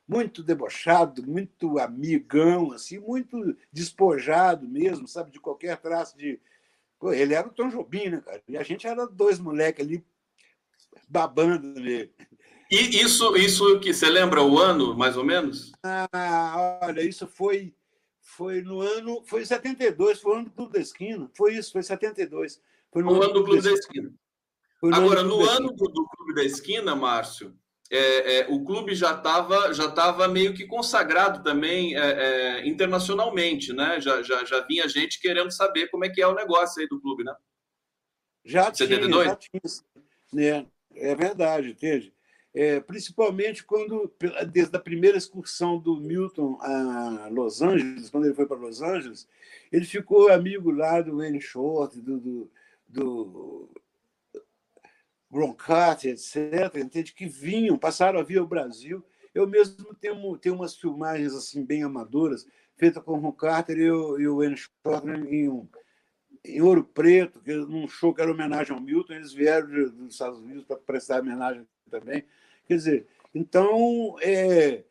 muito debochado, muito amigão, assim, muito despojado mesmo, sabe, de qualquer traço de. Ele era o Tom Jobim, né, cara? E a gente era dois moleques ali babando nele. E isso, isso que você lembra o ano, mais ou menos? Ah, olha, isso foi foi no ano, foi em 72, foi o ano do Clube da Esquina. Foi isso, foi 72. Foi no ano do Clube da Esquina. Agora, do no da ano do, do Clube da Esquina, Márcio, é, é, o clube já estava já tava meio que consagrado também é, é, internacionalmente, né? Já, já, já vinha gente querendo saber como é que é o negócio aí do clube, né? Já 72? tinha, já tinha. Né? É verdade, entende? É, principalmente quando, desde a primeira excursão do Milton a Los Angeles, quando ele foi para Los Angeles, ele ficou amigo lá do Wayne Short, do, do, do Broncat, etc., entende? que vinham, passaram a vir ao Brasil. Eu mesmo tenho, tenho umas filmagens assim bem amadoras, feitas com o Ron Carter e o, e Wayne em, um, em Ouro Preto, que, num show que era homenagem ao Milton, eles vieram de, dos Estados Unidos para prestar homenagem também. Quer dizer, então, é,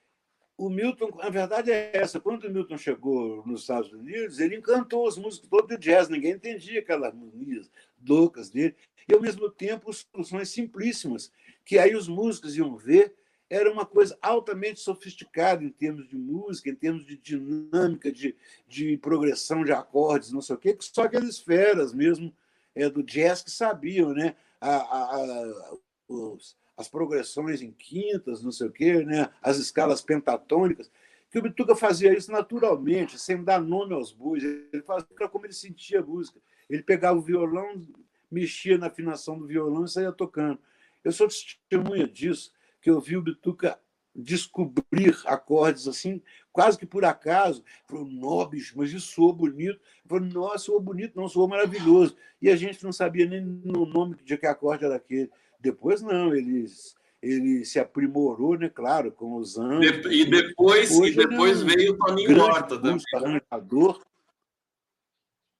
o Milton, a verdade é essa, quando o Milton chegou nos Estados Unidos, ele encantou os músicos todos do jazz, ninguém entendia aquelas harmonias loucas dele, e ao mesmo tempo soluções simplíssimas, que aí os músicos iam ver, era uma coisa altamente sofisticada em termos de música, em termos de dinâmica, de, de progressão de acordes, não sei o quê, que só aqueles feras mesmo é, do jazz que sabiam, né? A, a, a, os, as progressões em quintas, não sei o quê, né? as escalas pentatônicas, que o Bituca fazia isso naturalmente, sem dar nome aos bois. Ele fazia como ele sentia a música. Ele pegava o violão, mexia na afinação do violão e saía tocando. Eu sou testemunha disso, que eu vi o Bituca descobrir acordes assim, quase que por acaso. Falou, nobis, mas isso soou bonito. Falou, nossa, soou bonito, não, soou maravilhoso. E a gente não sabia nem no nome de que acorde era aquele. Depois não, eles ele se aprimorou, né? Claro, com os anos. E depois, e depois é um veio o Toninho Horta também. Arranjador.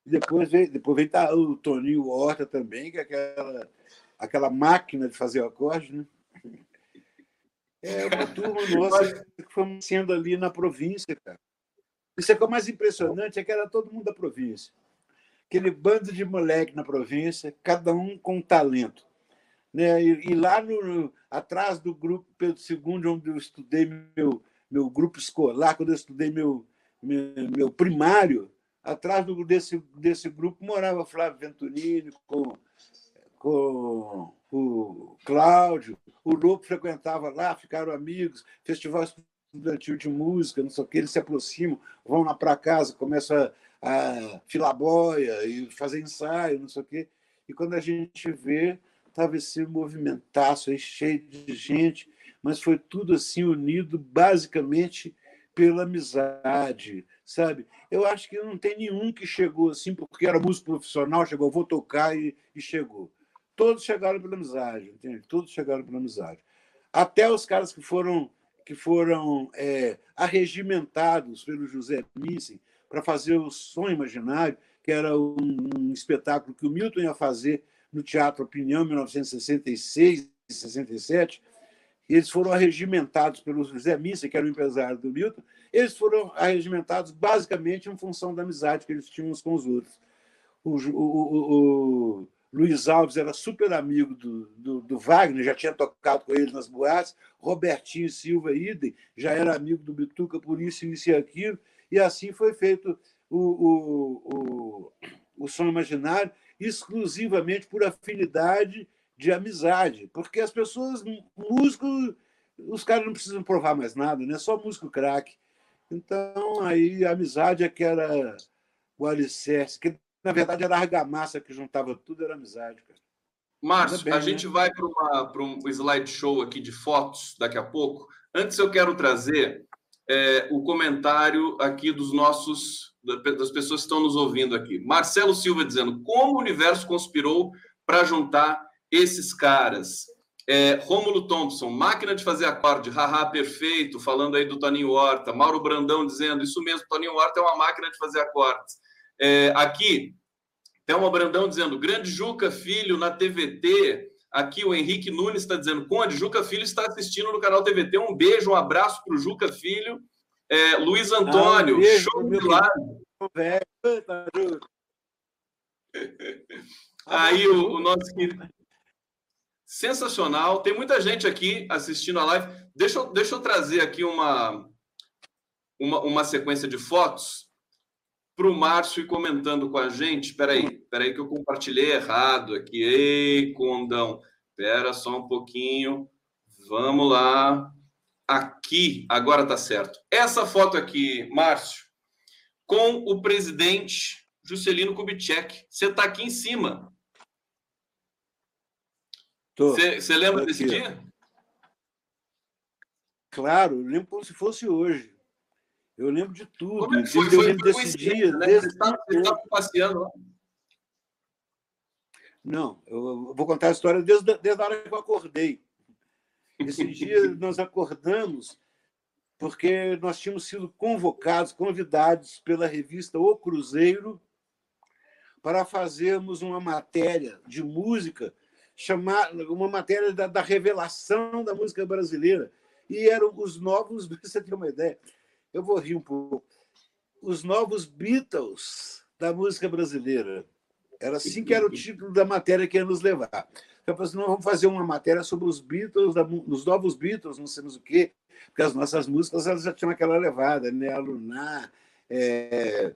E depois veio, depois veio tá, o Toninho Horta também, que é aquela, aquela máquina de fazer acorde, né? É uma turma nossa que fomos sendo ali na província, cara. Isso é que é o mais impressionante, é que era todo mundo da província. Aquele bando de moleque na província, cada um com talento. Né? E, e lá no, atrás do grupo Pedro II, onde eu estudei meu, meu grupo escolar, quando eu estudei meu, meu, meu primário, atrás do, desse, desse grupo morava Flávio Venturini com, com o Cláudio, o Lobo frequentava lá, ficaram amigos, festival estudantil de música, não sei o que, eles se aproximam, vão lá para casa, começam a, a e fazer ensaio, não sei o quê. E quando a gente vê, estava esse movimentaço aí, cheio de gente, mas foi tudo assim unido basicamente pela amizade, sabe? Eu acho que não tem nenhum que chegou assim porque era músico profissional, chegou, vou tocar e, e chegou. Todos chegaram pela amizade, entende? Todos chegaram pela amizade. Até os caras que foram que foram é, arregimentados pelo José Nissen para fazer o Som Imaginário, que era um, um espetáculo que o Milton ia fazer no Teatro Opinião, em 1966 e 67, eles foram arregimentados pelo José Missa, que era o empresário do Milton, eles foram arregimentados basicamente em função da amizade que eles tinham uns com os outros. O, o, o Luiz Alves era super amigo do, do, do, Wagner, já tinha tocado com ele nas boates, Robertinho Silva Idem já era amigo do Bituca por isso, isso e aquilo, e assim foi feito o, o, o, o Som Imaginário, exclusivamente por afinidade de amizade, porque as pessoas, músicos, os caras não precisam provar mais nada, né? só músico craque. Então, aí a amizade é que era o alicerce, que na verdade era a argamassa que juntava tudo, era amizade. Cara. Márcio, bem, a né? gente vai para um slideshow aqui de fotos daqui a pouco. Antes eu quero trazer é, o comentário aqui dos nossos das pessoas que estão nos ouvindo aqui. Marcelo Silva dizendo como o universo conspirou para juntar esses caras. É, Rômulo Thompson, máquina de fazer acorde, haha, perfeito, falando aí do Toninho Horta. Mauro Brandão dizendo, isso mesmo, Toninho Horta é uma máquina de fazer acordes. É, aqui, Thelma Brandão dizendo, grande Juca Filho na TVT. Aqui o Henrique Nunes está dizendo, Conde, Juca Filho está assistindo no canal TVT. Um beijo, um abraço para o Juca Filho. É, Luiz Antônio, ah, beijo, show de live. Aí o, o nosso querido sensacional. Tem muita gente aqui assistindo a live. Deixa eu, deixa eu trazer aqui uma, uma, uma sequência de fotos para o Márcio ir comentando com a gente. Espera aí, espera aí que eu compartilhei errado aqui. Ei, Condão, espera só um pouquinho. Vamos lá. Aqui, agora tá certo. Essa foto aqui, Márcio, com o presidente Juscelino Kubitschek. Você está aqui em cima. Você lembra desse dia? Claro, eu lembro como se fosse hoje. Eu lembro de tudo. Como é que foi? Foi desse dia. Né? Desde... Você estava passeando lá? Não, eu vou contar a história desde, desde a hora que eu acordei. Esse dia nós acordamos porque nós tínhamos sido convocados, convidados pela revista O Cruzeiro para fazermos uma matéria de música chamar uma matéria da, da, revelação da música brasileira. E eram os novos, você ter uma ideia, eu vou rir um pouco, os novos Beatles da música brasileira. Era assim que era o título da matéria que ia nos levar. Eu falei assim, não, vamos fazer uma matéria sobre os Beatles, os novos Beatles, não sei o quê, porque as nossas músicas elas já tinham aquela levada, né? Lunar, é...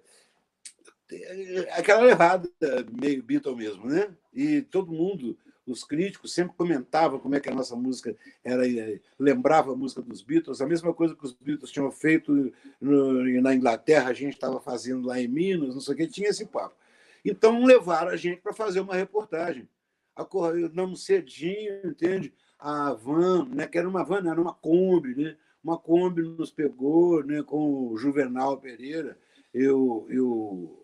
aquela levada meio Beatle mesmo, né? E todo mundo os críticos sempre comentavam como é que a nossa música era eh, lembrava a música dos Beatles, a mesma coisa que os Beatles tinham feito no, na Inglaterra, a gente estava fazendo lá em Minas, não sei o que, tinha esse papo. Então levaram a gente para fazer uma reportagem. Acordamos cedinho, entende? A van, né, que era uma van, era uma Kombi, né? Uma Kombi nos pegou, né, com o Juvenal Pereira, eu, eu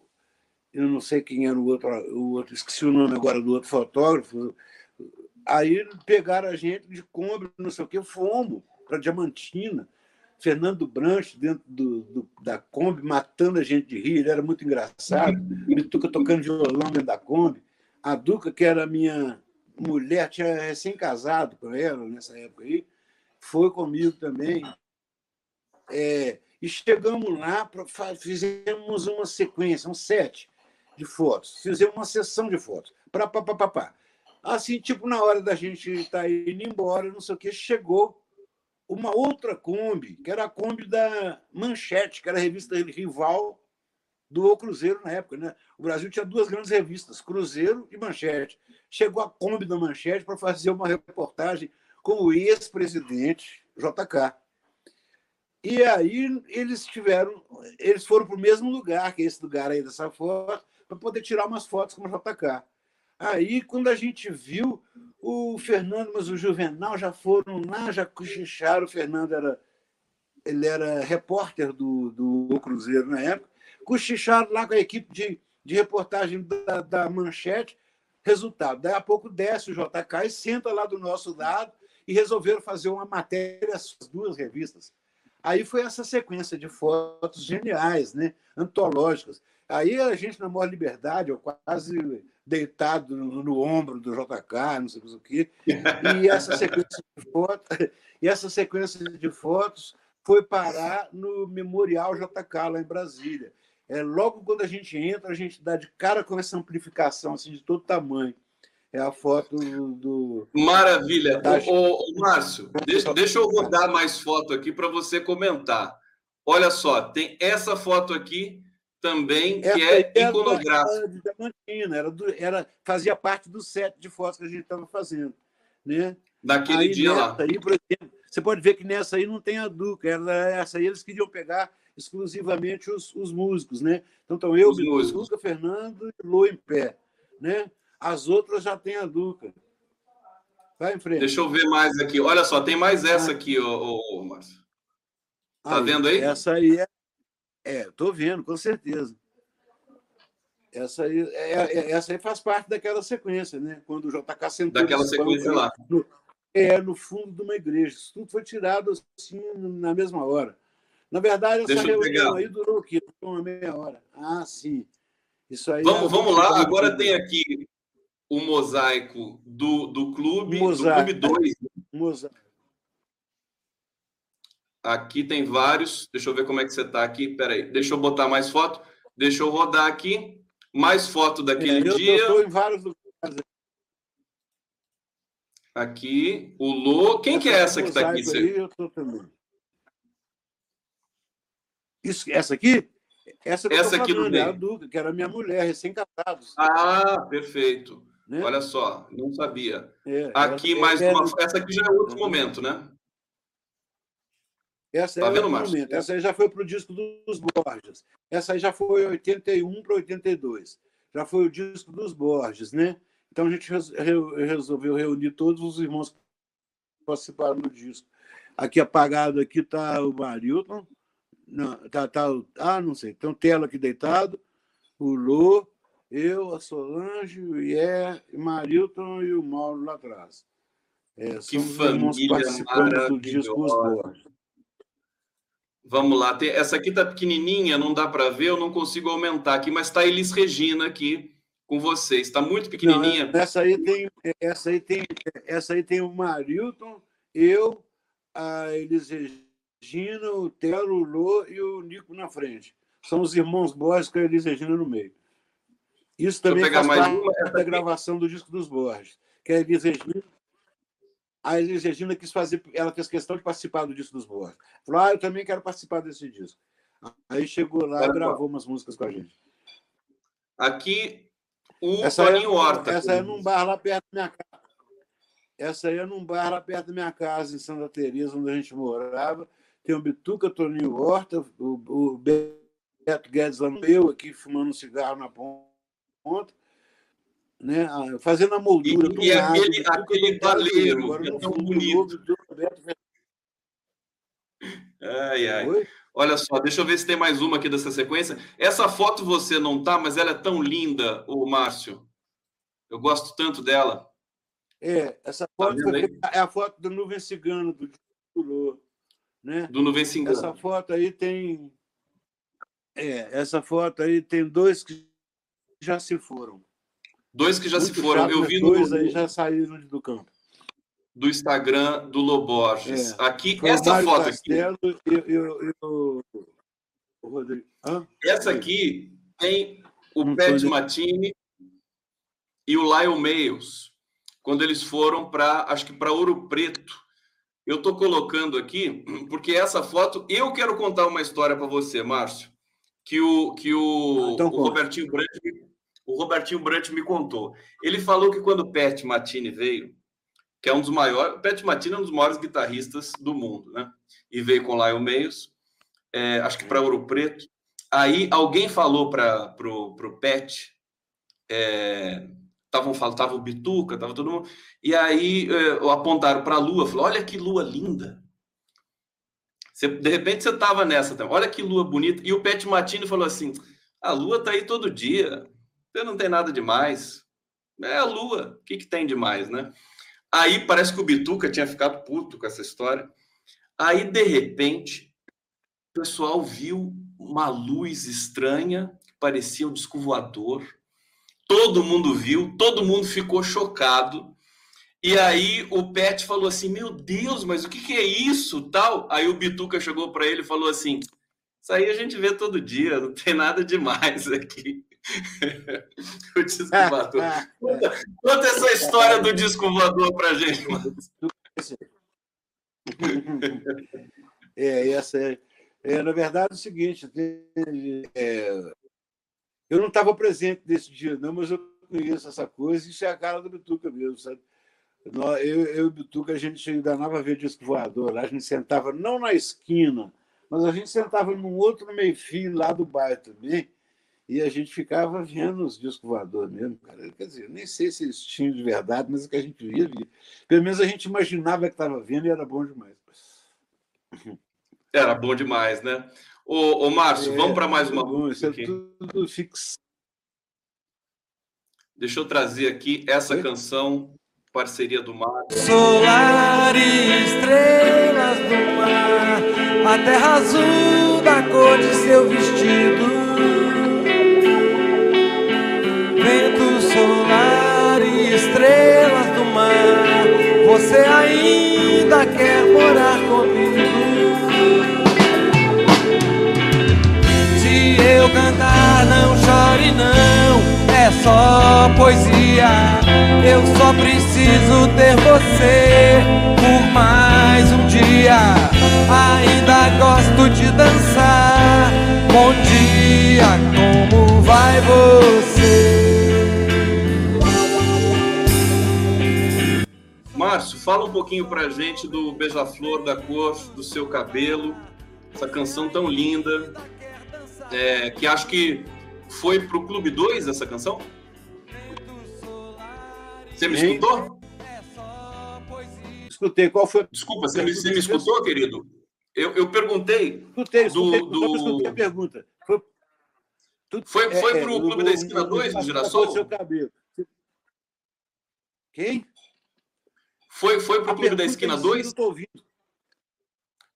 eu não sei quem era o outro, o outro, esqueci o nome agora do outro fotógrafo. Aí pegaram a gente de Kombi, não sei o quê, fomos para Diamantina. Fernando Branche dentro do, do, da Kombi, matando a gente de rir, ele era muito engraçado. Bituca tocando violão dentro da Kombi. A Duca, que era minha mulher, tinha recém-casado com ela nessa época aí, foi comigo também. É, e chegamos lá, pra, fizemos uma sequência, um set de fotos, fizemos uma sessão de fotos. Pra, pá, pá, pá, pá. Assim, tipo, na hora da gente estar tá indo embora, não sei o que, chegou uma outra Kombi, que era a Kombi da Manchete, que era a revista rival do Cruzeiro na época. Né? O Brasil tinha duas grandes revistas, Cruzeiro e Manchete. Chegou a Kombi da Manchete para fazer uma reportagem com o ex-presidente JK. E aí eles tiveram, eles foram para o mesmo lugar, que é esse lugar aí dessa foto, para poder tirar umas fotos com o JK. Aí, quando a gente viu, o Fernando, mas o Juvenal já foram lá, já cochicharam. O Fernando era, ele era repórter do, do Cruzeiro na época. Cochicharam lá com a equipe de, de reportagem da, da Manchete. Resultado, daí a pouco desce o JK e senta lá do nosso lado e resolveram fazer uma matéria, as duas revistas. Aí foi essa sequência de fotos geniais, né? antológicas. Aí a gente, na maior liberdade, eu quase deitado no, no, ombro do JK, não sei o quê. E essa sequência de fotos, e essa sequência de fotos foi parar no Memorial JK, lá em Brasília. É, logo quando a gente entra, a gente dá de cara com essa amplificação assim, de todo tamanho. É a foto do. do... Maravilha. Da... Ô, ô, Márcio, deixa, deixa eu rodar mais foto aqui para você comentar. Olha só, tem essa foto aqui também, que é iconográfico. Era, era, do, era, fazia parte do set de fotos que a gente estava fazendo. Né? Daquele aí, dia lá. Aí, por exemplo, você pode ver que nessa aí não tem a Duca, era, essa aí eles queriam pegar exclusivamente os, os músicos. Né? Então, então eu, Duca, Fernando e Lô em pé. Né? As outras já tem a Duca. Vai em frente. Deixa eu ver mais aqui. Olha só, tem mais essa aqui, ô, ô, ô Márcio. Tá aí, vendo aí? Essa aí é é, estou vendo, com certeza. Essa aí, é, é, essa aí faz parte daquela sequência, né? Quando o JK sentou. Daquela sequência lá. No, é, no fundo de uma igreja. Isso tudo foi tirado assim na mesma hora. Na verdade, essa Deixa reunião aí durou o quê? Uma meia hora. Ah, sim. Isso aí. Vamos, é vamos lá. Agora tem aqui o mosaico do, do clube, mosaico. do Clube 2. Mosaico. Aqui tem vários. Deixa eu ver como é que você está aqui. Peraí, deixa eu botar mais foto. Deixa eu rodar aqui. Mais foto daquele é, eu dia. Eu estou em vários lugares. Aqui, o Lô. Quem essa que é essa que está aqui? Aí, eu estou também. Isso, essa aqui? Essa, essa aqui falando, é a Duca, que era minha mulher, recém-casados. Ah, perfeito. Né? Olha só, não sabia. É, aqui mais é, uma. Essa aqui já é outro momento, né? Essa tá é o momento. Essa aí já foi para o disco dos Borges. Essa aí já foi 81 para 82. Já foi o disco dos Borges, né? Então a gente resolveu reunir todos os irmãos que participaram do disco. Aqui apagado aqui está o Marilton. Não, tá, tá, ah, não sei. Tem um Telo aqui deitado, o Lô, eu, a Solange, o Ié, o Marilton e o Mauro lá atrás. É, que família maravilhosa. do disco Os Borges. Vamos lá. Tem, essa aqui tá pequenininha, não dá para ver, eu não consigo aumentar aqui, mas está Elis Regina aqui com vocês. Está muito pequenininha. Não, essa aí tem, essa aí tem, essa aí tem o Marilton, eu, a Elis Regina, o Telo, o Lô e o Nico na frente. São os irmãos Borges com a Elis Regina no meio. Isso também faz parte uma, da gravação do disco dos Borges, que a Elis Regina a Elis Regina quis fazer, ela fez questão de participar do disco dos Borges. Falou, ah, eu também quero participar desse disco. Aí chegou lá e gravou umas músicas com a gente. Aqui, o essa Toninho é, Horta. Essa é num bar lá perto da minha casa. Essa aí é num bar lá perto da minha casa, em Santa Teresa, onde a gente morava. Tem o Bituca, Toninho Horta, o, o Beto Guedes lá no meu, aqui fumando um cigarro na ponta né, fazendo a moldura. E, e aquele, aquele baleiro, é tão bonito. Ai, ai. Oi? Olha só, deixa eu ver se tem mais uma aqui dessa sequência. Essa foto você não tá, mas ela é tão linda, o Márcio. Eu gosto tanto dela. É, essa tá foto tá é a foto do nuvem cigano do né? Do Nuvem Engana. Essa foto aí tem. É, essa foto aí tem dois que já se foram. Dois que já Muito se foram. Eu mas vi no, dois aí já saíram do campo. do Instagram do Loborges. É. Aqui, Foi essa foto aqui. Castelo e, e- e o- o Rodrigo. Hã? Essa aqui tem o Não Pat foi- Matini e o Lyle Mails, quando eles foram para, acho que para Ouro Preto. Eu estou colocando aqui, porque essa foto, eu quero contar uma história para você, Márcio, que o, que o, Então o. Robertinho Brant, me- o Robertinho Brant me contou. Ele falou que quando o Pat Matini veio, que é um dos maiores, o Pat Matini é um dos maiores guitarristas do mundo, né? E veio com Lyle Mails, é, acho que para Ouro Preto. Aí alguém falou para pro, pro Pet, estavam falando, tava o Bituca, tava todo mundo, e aí é, apontaram para a Lua, falou: olha que lua linda. Você, de repente você tava nessa olha que lua bonita. E o Pet Matini falou assim: a lua tá aí todo dia, não tem nada demais. É a lua, o que, que tem demais, né? Aí parece que o Bituca tinha ficado puto com essa história. Aí, de repente, o pessoal viu uma luz estranha, que parecia um disco voador. Todo mundo viu, todo mundo ficou chocado. E aí o Pet falou assim: Meu Deus, mas o que, que é isso? Tal. Aí o Bituca chegou para ele e falou assim: Isso aí a gente vê todo dia, não tem nada demais aqui. o disco voador. Conta, conta essa história do disco voador pra gente. É, essa é, é, na verdade, é o seguinte: é, eu não estava presente nesse dia, não, mas eu conheço essa coisa, isso é a cara do Bituca mesmo, sabe? Nós, eu, eu e o Bituca, a gente danava ver disco voador, lá a gente sentava não na esquina, mas a gente sentava num outro meio-fio lá do bairro também, e a gente ficava vendo os discos voadores mesmo, cara. Quer dizer, eu nem sei se eles tinham de verdade, mas o que a gente via, via. Pelo menos a gente imaginava que estava vendo e era bom demais. Era bom demais, né? Ô, ô Márcio, É, vamos para mais uma bom, isso é tudo fixo. Deixa eu trazer aqui essa canção, parceria do Márcio. Solar e estrelas do mar, a terra azul da cor de seu vestido. Estrelas do mar, você ainda quer morar comigo? Se eu cantar, não chore não, é só poesia. Eu só preciso ter você por mais um dia. Ainda gosto de dançar. Bom dia, como vai você? Márcio, fala um pouquinho pra gente do Beija-Flor, da cor do seu cabelo, essa canção tão linda, é, que acho que foi pro Clube 2 essa canção? Você me Hein? escutou? Escutei, qual foi? Desculpa, você me, você me escutou, querido? Eu, eu perguntei. Escutei, do, escutei, do... que escutei a pergunta. Foi, Foi, foi é, pro é, Clube o- da Esquina o- 2 do o- Girassol? Seu cabelo. Quem? Foi, foi pro A Clube da Esquina em si 2? eu tô ouvindo.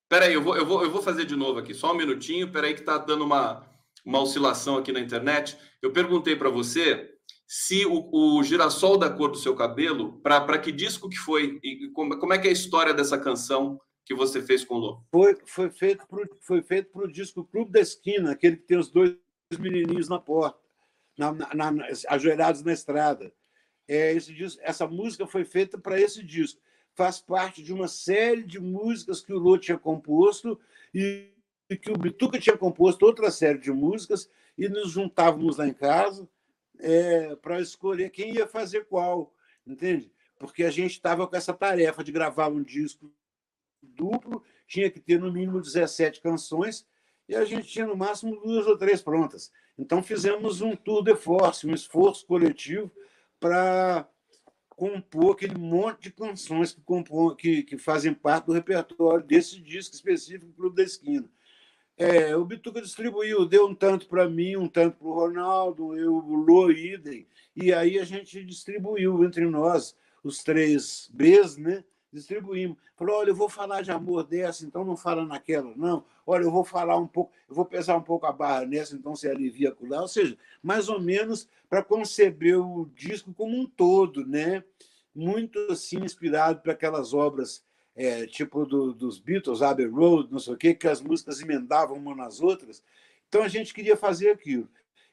Peraí, eu vou, eu, vou, eu vou fazer de novo aqui, só um minutinho. Peraí, que tá dando uma, uma oscilação aqui na internet. Eu perguntei para você se o, o girassol da cor do seu cabelo, para que disco que foi? E como, como é que é a história dessa canção que você fez com o Lô? Foi, foi feito pro, foi feito para o disco Clube da Esquina, aquele que tem os dois menininhos na porta, na, na, na, ajoelhados na estrada. É, esse disco, essa música foi feita para esse disco. Faz parte de uma série de músicas que o Lô tinha composto e, que o Bituca tinha composto outra série de músicas e nos juntávamos lá em casa é, para escolher quem ia fazer qual, entende? Porque a gente estava com essa tarefa de gravar um disco duplo, tinha que ter no mínimo 17 canções, e a gente tinha no máximo duas ou três prontas. Então fizemos um tour de force, um esforço coletivo para compor aquele monte de canções que, compor, que, que fazem parte do repertório desse disco específico Clube da Esquina. É, o Bituca distribuiu, deu um tanto para mim, um tanto para o Ronaldo, eu, o Lô, idem, e aí a gente distribuiu entre nós os três Bs, né? Distribuímos. Falou, olha, eu vou falar de amor dessa, então não fala naquela, não. Olha, eu vou falar um pouco, eu vou pesar um pouco a barra nessa, então você alivia lá. Ou seja, mais ou menos para conceber o disco como um todo, né? Muito assim inspirado para aquelas obras é, tipo do, dos Beatles, Abbey Road, não sei o quê, que as músicas emendavam uma nas outras. Então a gente queria fazer aquilo.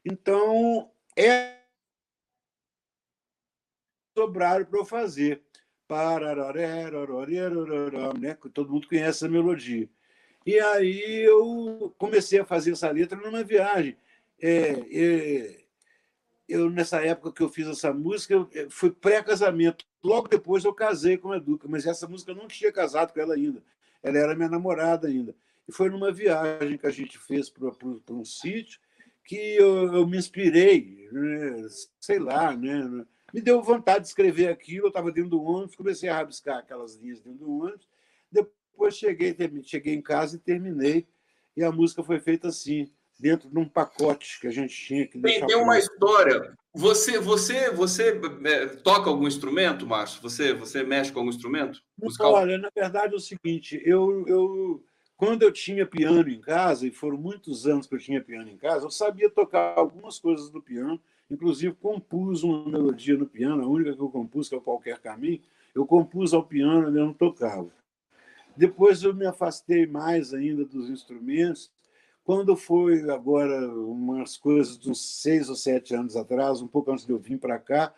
Então é sobraram para eu fazer né? todo mundo conhece a melodia. E aí eu comecei a fazer essa letra numa viagem. É, é, eu, nessa época que eu fiz essa música, foi pré-casamento. Logo depois eu casei com a Educa, mas essa música eu não tinha casado com ela ainda. Ela era minha namorada ainda. E foi numa viagem que a gente fez para um sítio que eu, eu me inspirei, né? sei lá, né? Me deu vontade de escrever aquilo, eu estava dentro do ônibus, comecei a rabiscar aquelas linhas dentro do ônibus. Depois cheguei, cheguei em casa e terminei. E a música foi feita assim, dentro de um pacote que a gente tinha que. Tem, tem uma história. Você, você, você é, toca algum instrumento, Márcio? Você, você mexe com algum instrumento? Musical? Olha, na verdade é o seguinte, eu, eu quando eu tinha piano em casa, e foram muitos anos que eu tinha piano em casa, eu sabia tocar algumas coisas do piano, Inclusive, compus uma melodia no piano, a única que eu compus, que é Qualquer Caminho, eu compus ao piano, eu não tocava. Depois eu me afastei mais ainda dos instrumentos. Quando foi agora umas coisas de uns seis ou sete anos atrás, um pouco antes de eu vir para cá,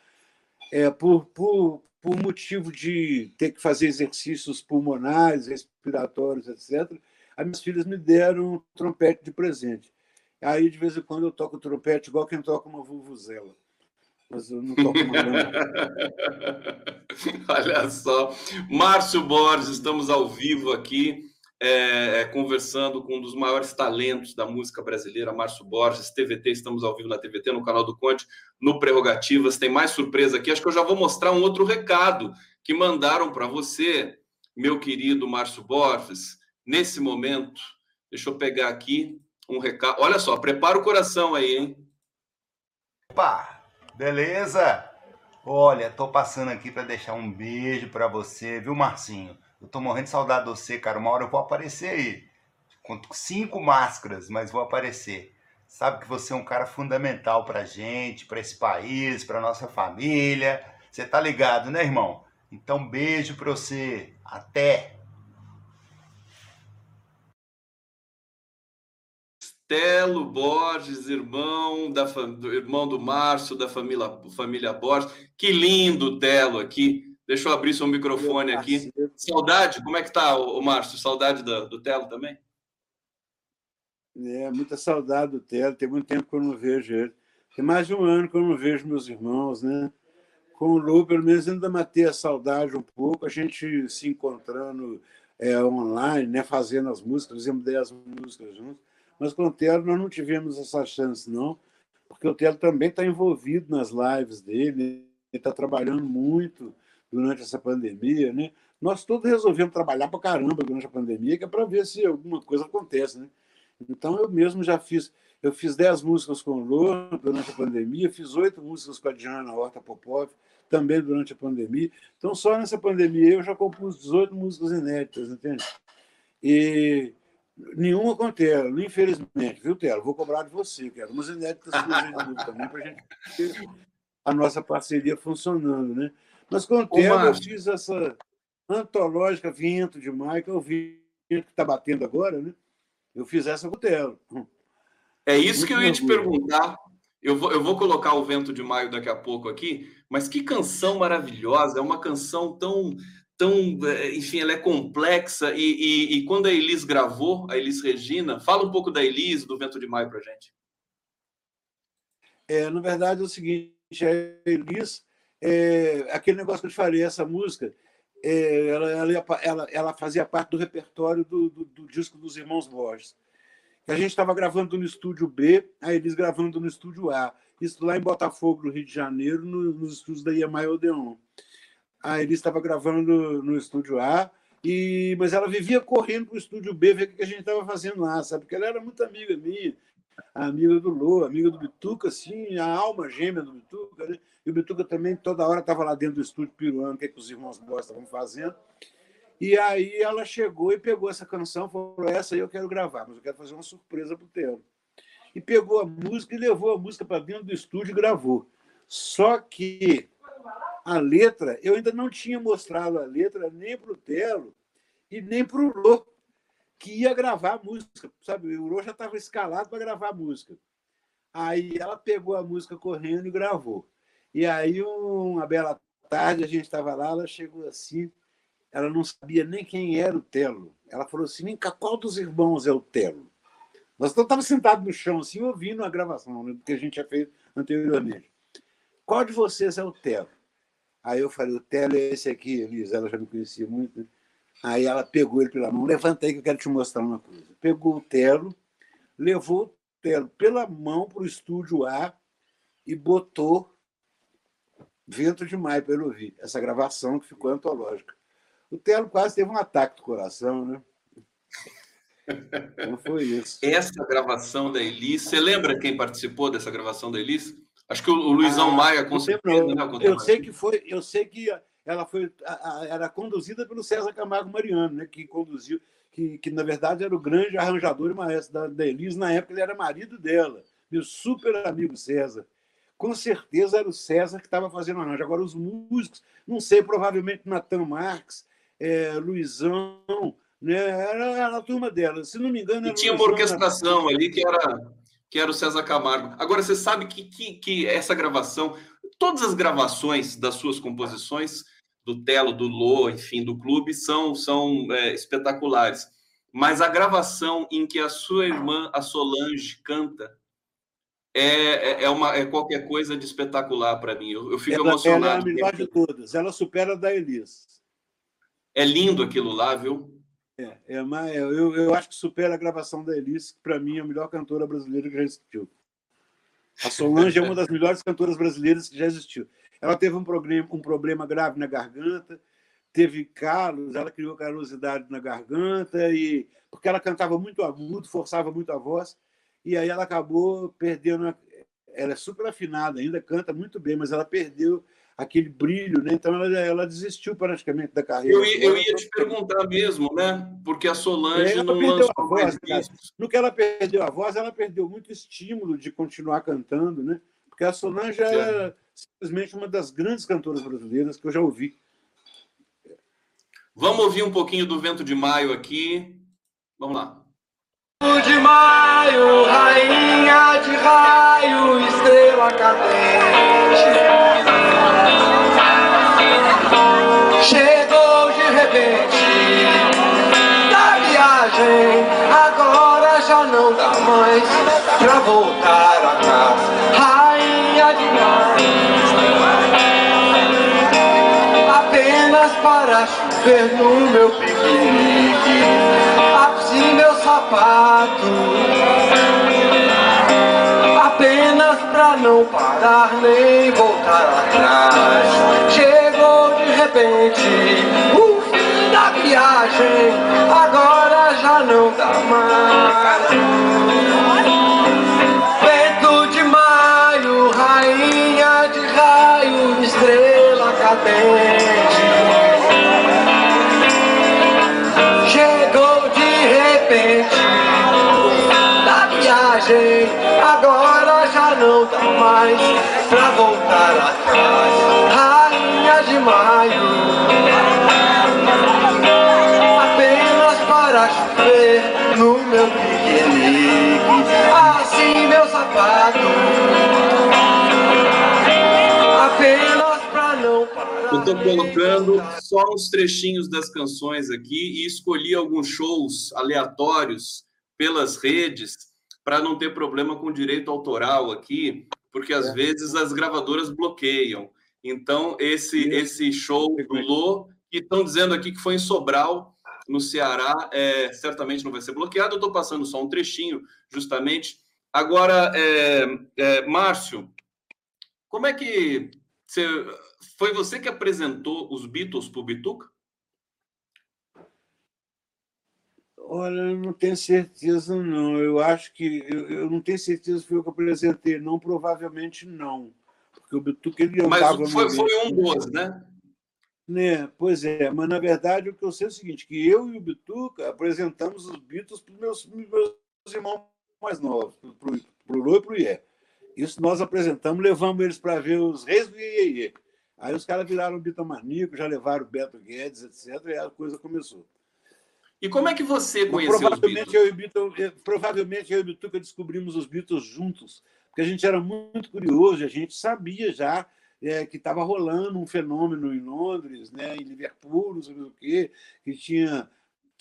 é, por, por, por motivo de ter que fazer exercícios pulmonares, respiratórios, etc., as minhas filhas me deram um trompete de presente. Aí, de vez em quando, eu toco trompete igual quem toca uma vuvuzela. Mas eu não toco uma Olha só. Márcio Borges, estamos ao vivo aqui, é, é, conversando com um dos maiores talentos da música brasileira, Márcio Borges, TVT. Estamos ao vivo na TVT, no canal do Conte, no Prerrogativas. Tem mais surpresa aqui. Acho que eu já vou mostrar um outro recado que mandaram para você, meu querido Márcio Borges, nesse momento. Deixa eu pegar aqui um recado. Olha só, prepara o coração aí, hein? Opa, beleza? Olha, tô passando aqui para deixar um beijo para você, viu, Marcinho? Eu tô morrendo de saudade de você, cara. Uma hora eu vou aparecer aí. Com cinco máscaras, mas vou aparecer. Sabe que você é um cara fundamental pra gente, pra esse país, pra nossa família. Você tá ligado, né, irmão? Então, beijo pra você. Até! Telo Borges, irmão da do irmão do Márcio, da família, família Borges. Que lindo Telo aqui. Deixa eu abrir seu microfone aqui. Saudade, como é que tá, o Márcio? Saudade do, do Telo também? É, muita saudade do Telo. Tem muito tempo que eu não vejo ele. Tem mais de um ano que eu não vejo meus irmãos, né? Com o Lu, pelo menos ainda matei a saudade um pouco, a gente se encontrando é, online, né? fazendo as músicas, fizemos 10 músicas juntos mas com o Telo nós não tivemos essa chance, não, porque o Telo também está envolvido nas lives dele, ele está trabalhando muito durante essa pandemia. Né? Nós todos resolvemos trabalhar para caramba durante a pandemia, que é para ver se alguma coisa acontece. Né? Então, eu mesmo já fiz. Eu fiz dez músicas com o Lô durante a pandemia, fiz oito músicas com a Diana Horta Popov, também durante a pandemia. Então, só nessa pandemia eu já compus 18 músicas inéditas, entende? E Nenhuma com Telo, infelizmente, viu, Telo? Vou cobrar de você, quero umas inéditas também para a gente ter a nossa parceria funcionando, né? Mas com o Telo eu fiz essa antológica Vento de Maio, que é o vento que está batendo agora, né? Eu fiz essa com o Telo. É isso Muito que eu ia te perguntar. Eu vou, eu vou colocar o Vento de Maio daqui a pouco aqui, mas que canção maravilhosa! É uma canção tão tão, eh, enfim, ela é complexa. E, e, e, quando a Elis gravou, a Elis Regina, fala um pouco da Elis, do Vento de Maio, para gente. É, na verdade, é o seguinte: a Elis, é, aquele negócio que eu te falei, essa música, é, ela, ela, ela, ela, fazia parte do repertório do, do, do disco dos Irmãos Borges. A gente estava gravando no estúdio B, a Elis gravando no estúdio A. Isso lá em Botafogo, no Rio de Janeiro, no, nos estúdios da IEMAI Odeon a Elis estava gravando no estúdio A, e, mas ela vivia correndo para o estúdio B ver o que a gente estava fazendo lá, sabe? Porque ela era muito amiga minha, amiga do Lô, amiga do Bituca, assim, a alma gêmea do Bituca, né? E o Bituca também toda hora estava lá dentro do estúdio piruando o que, é que os irmãos Bosta estavam fazendo. E aí ela chegou e pegou essa canção, falou: essa aí eu quero gravar, mas eu quero fazer uma surpresa para o Telo. E pegou a música e levou a música para dentro do estúdio e gravou. Só que a letra, eu ainda não tinha mostrado a letra nem para o Telo e nem para o Lô, que ia gravar a música. Sabe? O Lô já estava escalado para gravar a música. Aí ela pegou a música correndo e gravou. E aí, uma bela tarde, a gente estava lá, ela chegou assim, ela não sabia nem quem era o Telo. Ela falou assim: cá, qual dos irmãos é o Telo? Nós estávamos sentados no chão, assim, ouvindo a gravação, né, que a gente tinha feito anteriormente. Qual de vocês é o Telo? Aí eu falei: o Telo é esse aqui, Elisa. Ela já me conhecia muito. Né? Aí ela pegou ele pela mão: levanta aí que eu quero te mostrar uma coisa. Pegou o Telo, levou o Telo pela mão para o estúdio A e botou Vento de Maio para ele ouvir. Essa gravação que ficou antológica. O Telo quase teve um ataque do coração, né? Então foi isso. Essa gravação da Elis, você lembra quem participou dessa gravação da Elis? Acho que o Luizão ah, Maia certeza. Né, eu sei que foi, eu sei que ela foi, era conduzida pelo César Camargo Mariano, né? Que conduziu, que, que na verdade era o grande arranjador e maestro da, da Elis. Na época ele era marido dela, meu super amigo César com certeza era o César que estava fazendo o arranjo. Agora, os músicos, não sei, provavelmente Natan Marques, é, Luizão, né? era, era a turma dela. Se não me engano. E tinha uma orquestração ali que era, que era o César Camargo. Agora, você sabe que, que, que essa gravação, todas as gravações das suas composições, do Telo, do Lô, enfim, do clube, são, são é, espetaculares. Mas a gravação em que a sua irmã, a Solange, canta é, é, é, uma, é qualquer coisa de espetacular para mim. Eu, eu fico ela, emocionado. Ela é a melhor de todas. Ela supera a da Elis. É lindo aquilo lá, viu? É, é uma, eu, eu acho que supera a gravação da Elis, que para mim é a melhor cantora brasileira que já existiu. A Solange é uma das melhores cantoras brasileiras que já existiu. Ela teve um problema, um problema grave na garganta, teve calos, ela criou calosidade na garganta, e porque ela cantava muito agudo, forçava muito a voz e aí ela acabou perdendo. Ela é super afinada, ainda canta muito bem, mas ela perdeu aquele brilho, né? Então ela, ela desistiu praticamente da carreira. Eu, ia, eu ia te perguntar mesmo, né? Porque a Solange é, não lançou a voz, No que ela perdeu a voz, ela perdeu muito estímulo de continuar cantando, né? Porque a Solange é simplesmente uma das grandes cantoras brasileiras que eu já ouvi. Vamos ouvir um pouquinho do Vento de Maio aqui. Vamos lá de maio, rainha de raio, estrela cadente. Chegou de repente da viagem, agora já não dá mais pra voltar a casa. Rainha de maio, apenas para chover no meu piquenique. Assim meu sapato Apenas pra não parar nem voltar atrás repente. O fim da viagem Agora já não dá mais. Vento de maio, rainha de raio, estrela cadente. Viagem, agora já não dá mais pra voltar atrás. Maio, apenas para chover no meu piquenique. Assim meu sapato, apenas pra não parar. Eu tô colocando só uns trechinhos das canções aqui e escolhi alguns shows aleatórios pelas redes para não ter problema com direito autoral aqui, porque às é. vezes as gravadoras bloqueiam. Então, esse, esse show do Lô, que estão dizendo aqui que foi em Sobral, no Ceará, é, certamente não vai ser bloqueado. Eu estou passando só um trechinho, justamente. Agora, é, é, Márcio, como é que você, foi você que apresentou os Beatles para o Bituca? Olha, eu não tenho certeza, não. Eu acho que. Eu, eu não tenho certeza se foi eu que apresentei. Não, provavelmente não. Porque o Bituca ele Mas andava foi, foi um dos, né? Né? Pois é, mas na verdade o que eu sei é o seguinte: que eu e o Bituca apresentamos os Beatles para os meus, meus irmãos mais novos, para o Lô e para o Ié. Isso nós apresentamos, levamos eles para ver os Reis do Iê. Aí os caras viraram bitomaníaco, já levaram o Beto Guedes, etc., e a coisa começou. E como é que você conheceu os provavelmente, Beatles? eu e Beatle, eh, provavelmente eu e Bituca descobrimos os Beatles juntos, porque a gente era muito curioso, a gente sabia já eh, que estava rolando um fenômeno em Londres, né, em Liverpool, não sei o quê, que tinha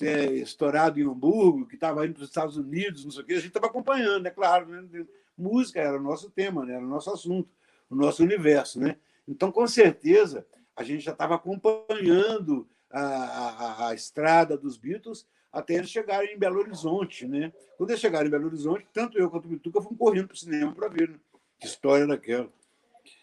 eh, estourado em Hamburgo, que estava indo para os Estados Unidos, não sei o quê. A gente estava acompanhando, é claro. Né? Música era o nosso tema, né? era o nosso assunto, o nosso universo. Né? Então, com certeza, a gente já estava acompanhando a, a, a estrada dos Beatles até eles chegarem em Belo Horizonte. Né? Quando eles chegaram em Belo Horizonte, tanto eu quanto o Bituca fomos correndo para o cinema para ver né? que história era aquela.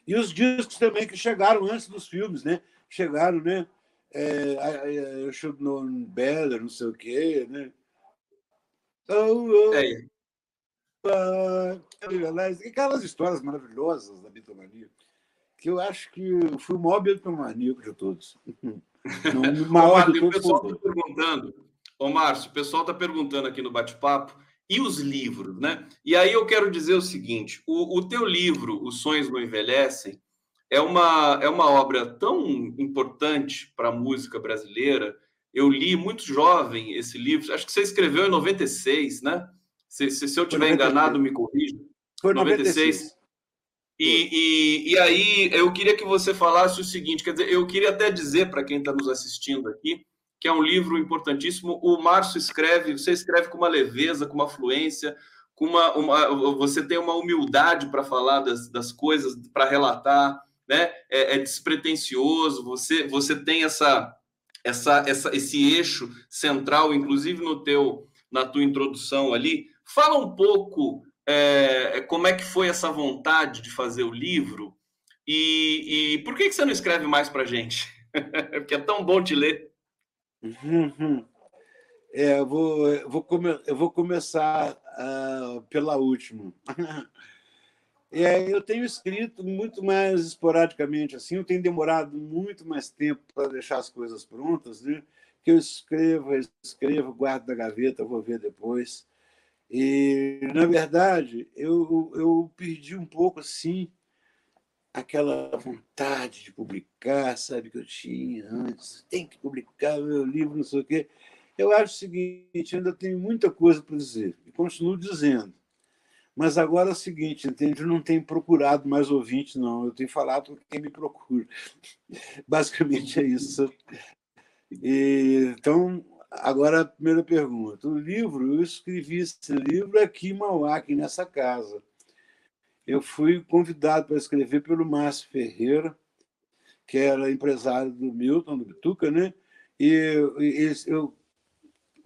E os discos também que chegaram antes dos filmes, né? Chegaram, né? É, I- I- should know better, não sei o quê, né? Oh, oh, É, realize- Aquelas histórias maravilhosas da bitomania, que eu acho que eu fui o maior bitomaníaco de todos. Não, o maior de o todos pessoal foi está perguntando, ô Márcio, o pessoal está perguntando aqui no bate-papo, e os livros, né? E aí eu quero dizer o seguinte: o, o teu livro, Os Sonhos Não Envelhecem, é uma, é uma obra tão importante para a música brasileira. Eu li muito jovem esse livro, acho que você escreveu em 96, né? Se, se, se eu 96. enganado, me corrija. Foi 96. 96. E, e, e aí eu queria que você falasse o seguinte: quer dizer, eu queria até dizer para quem está nos assistindo aqui que é um livro importantíssimo. O Márcio escreve, você escreve com uma leveza, com uma fluência, com uma, uma você tem uma humildade para falar das, das coisas, para relatar, né? É, é despretensioso. Você você tem essa essa, essa esse eixo central, inclusive no teu na tua introdução ali. Fala um pouco é, como é que foi essa vontade de fazer o livro e, e por que, que você não escreve mais para gente? Porque é tão bom te ler. É, eu vou, eu vou, come, eu vou começar ah, pela última. É, eu tenho escrito muito mais esporadicamente, assim, eu tenho demorado muito mais tempo para deixar as coisas prontas, né? Que eu escrevo, escrevo, guardo na gaveta, vou ver depois. E, na verdade, eu, eu perdi um pouco, assim, aquela vontade de publicar, sabe, que eu tinha antes. Tem que publicar meu livro, não sei o quê. Eu acho o seguinte, ainda tenho muita coisa para dizer, e continuo dizendo. Mas agora é o seguinte, entende? Eu não tenho procurado mais ouvintes, não. Eu tenho falado com quem me procura. Basicamente é isso. E, então, agora a primeira pergunta. O livro, eu escrevi esse livro aqui em Mauá, aqui nessa casa. Eu fui convidado para escrever pelo Márcio Ferreira, que era empresário do Milton, do Bituca, né? E eu, eu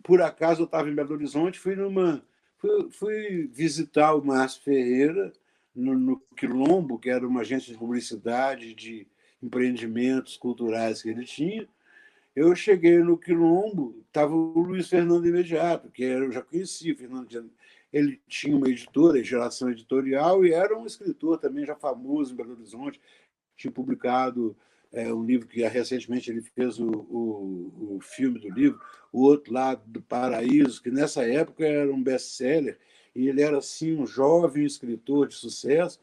por acaso, eu estava em Belo Horizonte, fui numa fui, fui visitar o Márcio Ferreira no, no, Quilombo, que era uma agência de publicidade de empreendimentos culturais que ele tinha. Eu cheguei no Quilombo, estava o Luiz Fernando Imediato, que eu já conhecia. Fernando, ele tinha uma editora, Geração Editorial, e era um escritor também já famoso em Belo Horizonte. Tinha publicado é, um livro que recentemente ele fez o, o, o, filme do livro, O Outro Lado do Paraíso, que nessa época era um best-seller, e ele era assim um jovem escritor de sucesso.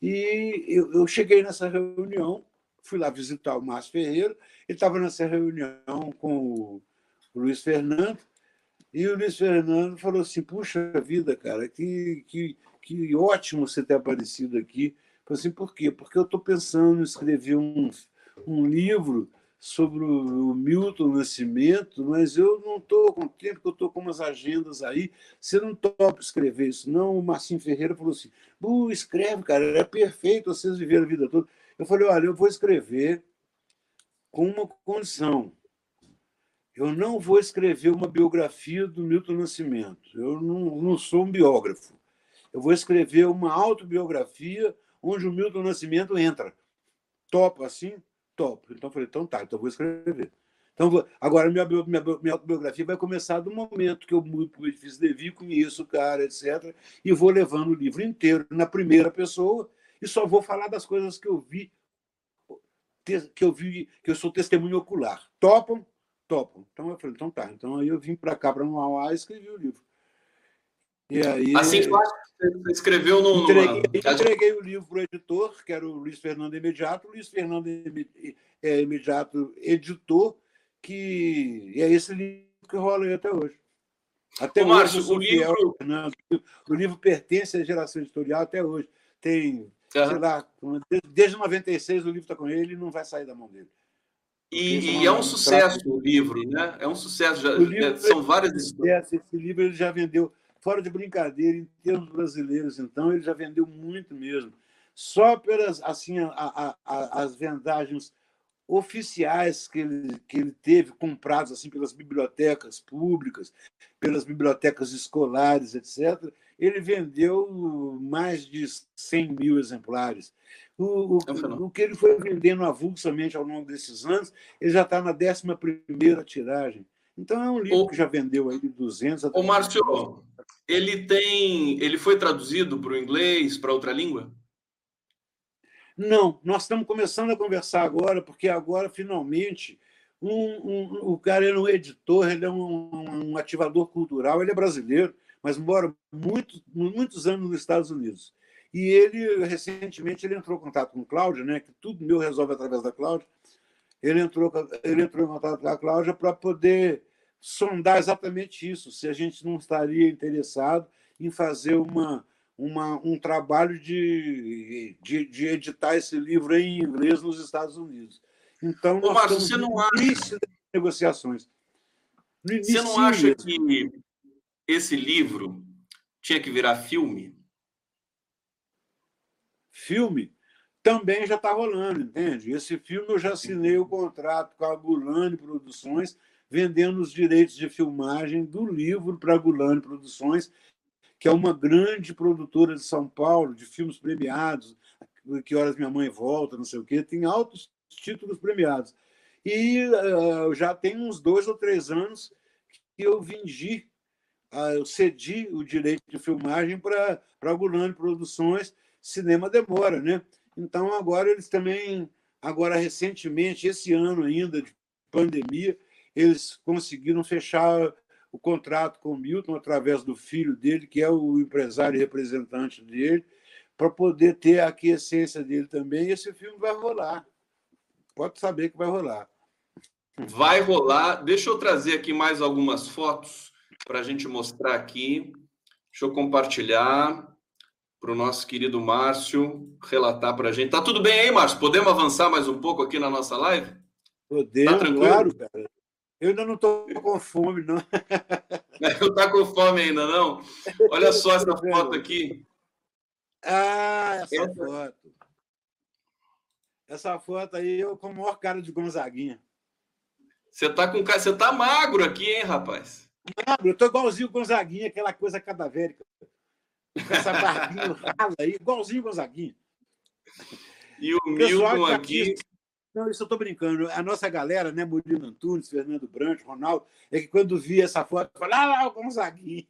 E eu, eu cheguei nessa reunião, fui lá visitar o Márcio Ferreira, ele estava nessa reunião com o Luiz Fernando, e o Luiz Fernando falou assim: Puxa vida, cara, que, que, que ótimo você ter aparecido aqui. Eu falei assim, por quê? Porque eu estou pensando em escrever um, um livro sobre o Milton Nascimento, mas eu não estou com tempo, eu estou com umas agendas aí. Você não topa escrever isso, não? O Marcinho Ferreira falou assim: escreve, cara, é perfeito, vocês viveram a vida toda. Eu falei: olha, eu vou escrever com uma condição. Eu não vou escrever uma biografia do Milton Nascimento. Eu não, não sou um biógrafo. Eu vou escrever uma autobiografia onde o Milton Nascimento entra. Topo assim? Topo. Então eu falei, então tá, então vou escrever. Então, agora, minha, minha, minha autobiografia vai começar do momento que eu mudo para o edifício Levi, conheço o cara, etc., e vou levando o livro inteiro na primeira pessoa e só vou falar das coisas que eu vi, que eu vi, que eu sou testemunho ocular. Topam? Topam. Então eu falei, então tá. Então aí eu vim para cá, para Mauá, e escrevi o livro. E aí, assim que você escreveu no. Entreguei, numa... entreguei o livro para o editor, que era o Luiz Fernando Imediato. O Luiz Fernando é, Imediato editor, que e é esse livro que rola aí até hoje. Até Ô, Márcio, o livro... Fernando, o livro pertence à geração editorial até hoje. Tem, uhum. sei lá, desde 96 o livro está com ele e não vai sair da mão dele. E, e é um sucesso o livro, né? É um sucesso. Já, livro, são várias histórias. Esse livro ele já vendeu fora de brincadeira, em termos brasileiros, então, ele já vendeu muito mesmo. Só pelas assim, a, a, a, as vendagens oficiais que ele, que ele teve, compradas assim, pelas bibliotecas públicas, pelas bibliotecas escolares, etc., ele vendeu mais de 100 mil exemplares. O, o, é o que ele foi vendendo avulsamente ao longo desses anos, ele já está na 11 tiragem. Então é um livro o, que já vendeu aí 200 a Ô, Márcio, ele tem, ele foi traduzido para o inglês, para outra língua? Não, nós estamos começando a conversar agora, porque agora finalmente um, um, o cara é um editor, ele é um, um, ativador cultural, ele é brasileiro, mas mora muito, muitos anos nos Estados Unidos. E ele recentemente ele entrou em contato com Cláudia, né? Que tudo meu resolve através da Cláudia. Ele entrou, ele entrou em contato com a Cláudia para poder sondar exatamente isso, se a gente não estaria interessado em fazer uma, uma, um trabalho de, de, de editar esse livro em inglês nos Estados Unidos. Então, Ô, Márcio, você não acha... início das negociações. Você não acha que esse livro tinha que virar filme? Filme? Também já está rolando, entende? Esse filme eu já assinei o contrato com a Gulani Produções vendendo os direitos de filmagem do livro para a Gulani Produções, que é uma grande produtora de São Paulo, de filmes premiados, Que Horas Minha Mãe Volta, não sei o quê, tem altos títulos premiados. E uh, já tem uns dois ou três anos que eu vendi, eu cedi o direito de filmagem para a Gulani Produções, cinema demora, né? Então agora eles também, agora recentemente, esse ano ainda de pandemia, eles conseguiram fechar o contrato com o Milton através do filho dele, que é o empresário representante dele, para poder ter a aquiescência dele também. E esse filme vai rolar. Pode saber que vai rolar. Vai rolar. Deixa eu trazer aqui mais algumas fotos para a gente mostrar aqui. Deixa eu compartilhar para o nosso querido Márcio relatar para a gente. Tá tudo bem aí, Márcio? Podemos avançar mais um pouco aqui na nossa live? Podemos, tá tranquilo? claro, cara. Eu ainda não estou com fome, não. Não está com fome ainda, não? Olha só essa foto aqui. Ah, essa, essa foto. Essa foto aí, eu com o maior cara de Gonzaguinha. Você tá com você tá magro aqui, hein, rapaz? Magro, eu tô igualzinho o Gonzaguinha, aquela coisa cadavérica. Com essa barbinha rala aí, igualzinho o Gonzaguinha. E o Milton aqui. Não, isso eu estou brincando. A nossa galera, né, Murilo Antunes, Fernando Branco, Ronaldo, é que quando via essa foto, falava, ah, lá, o Gonzaguinha.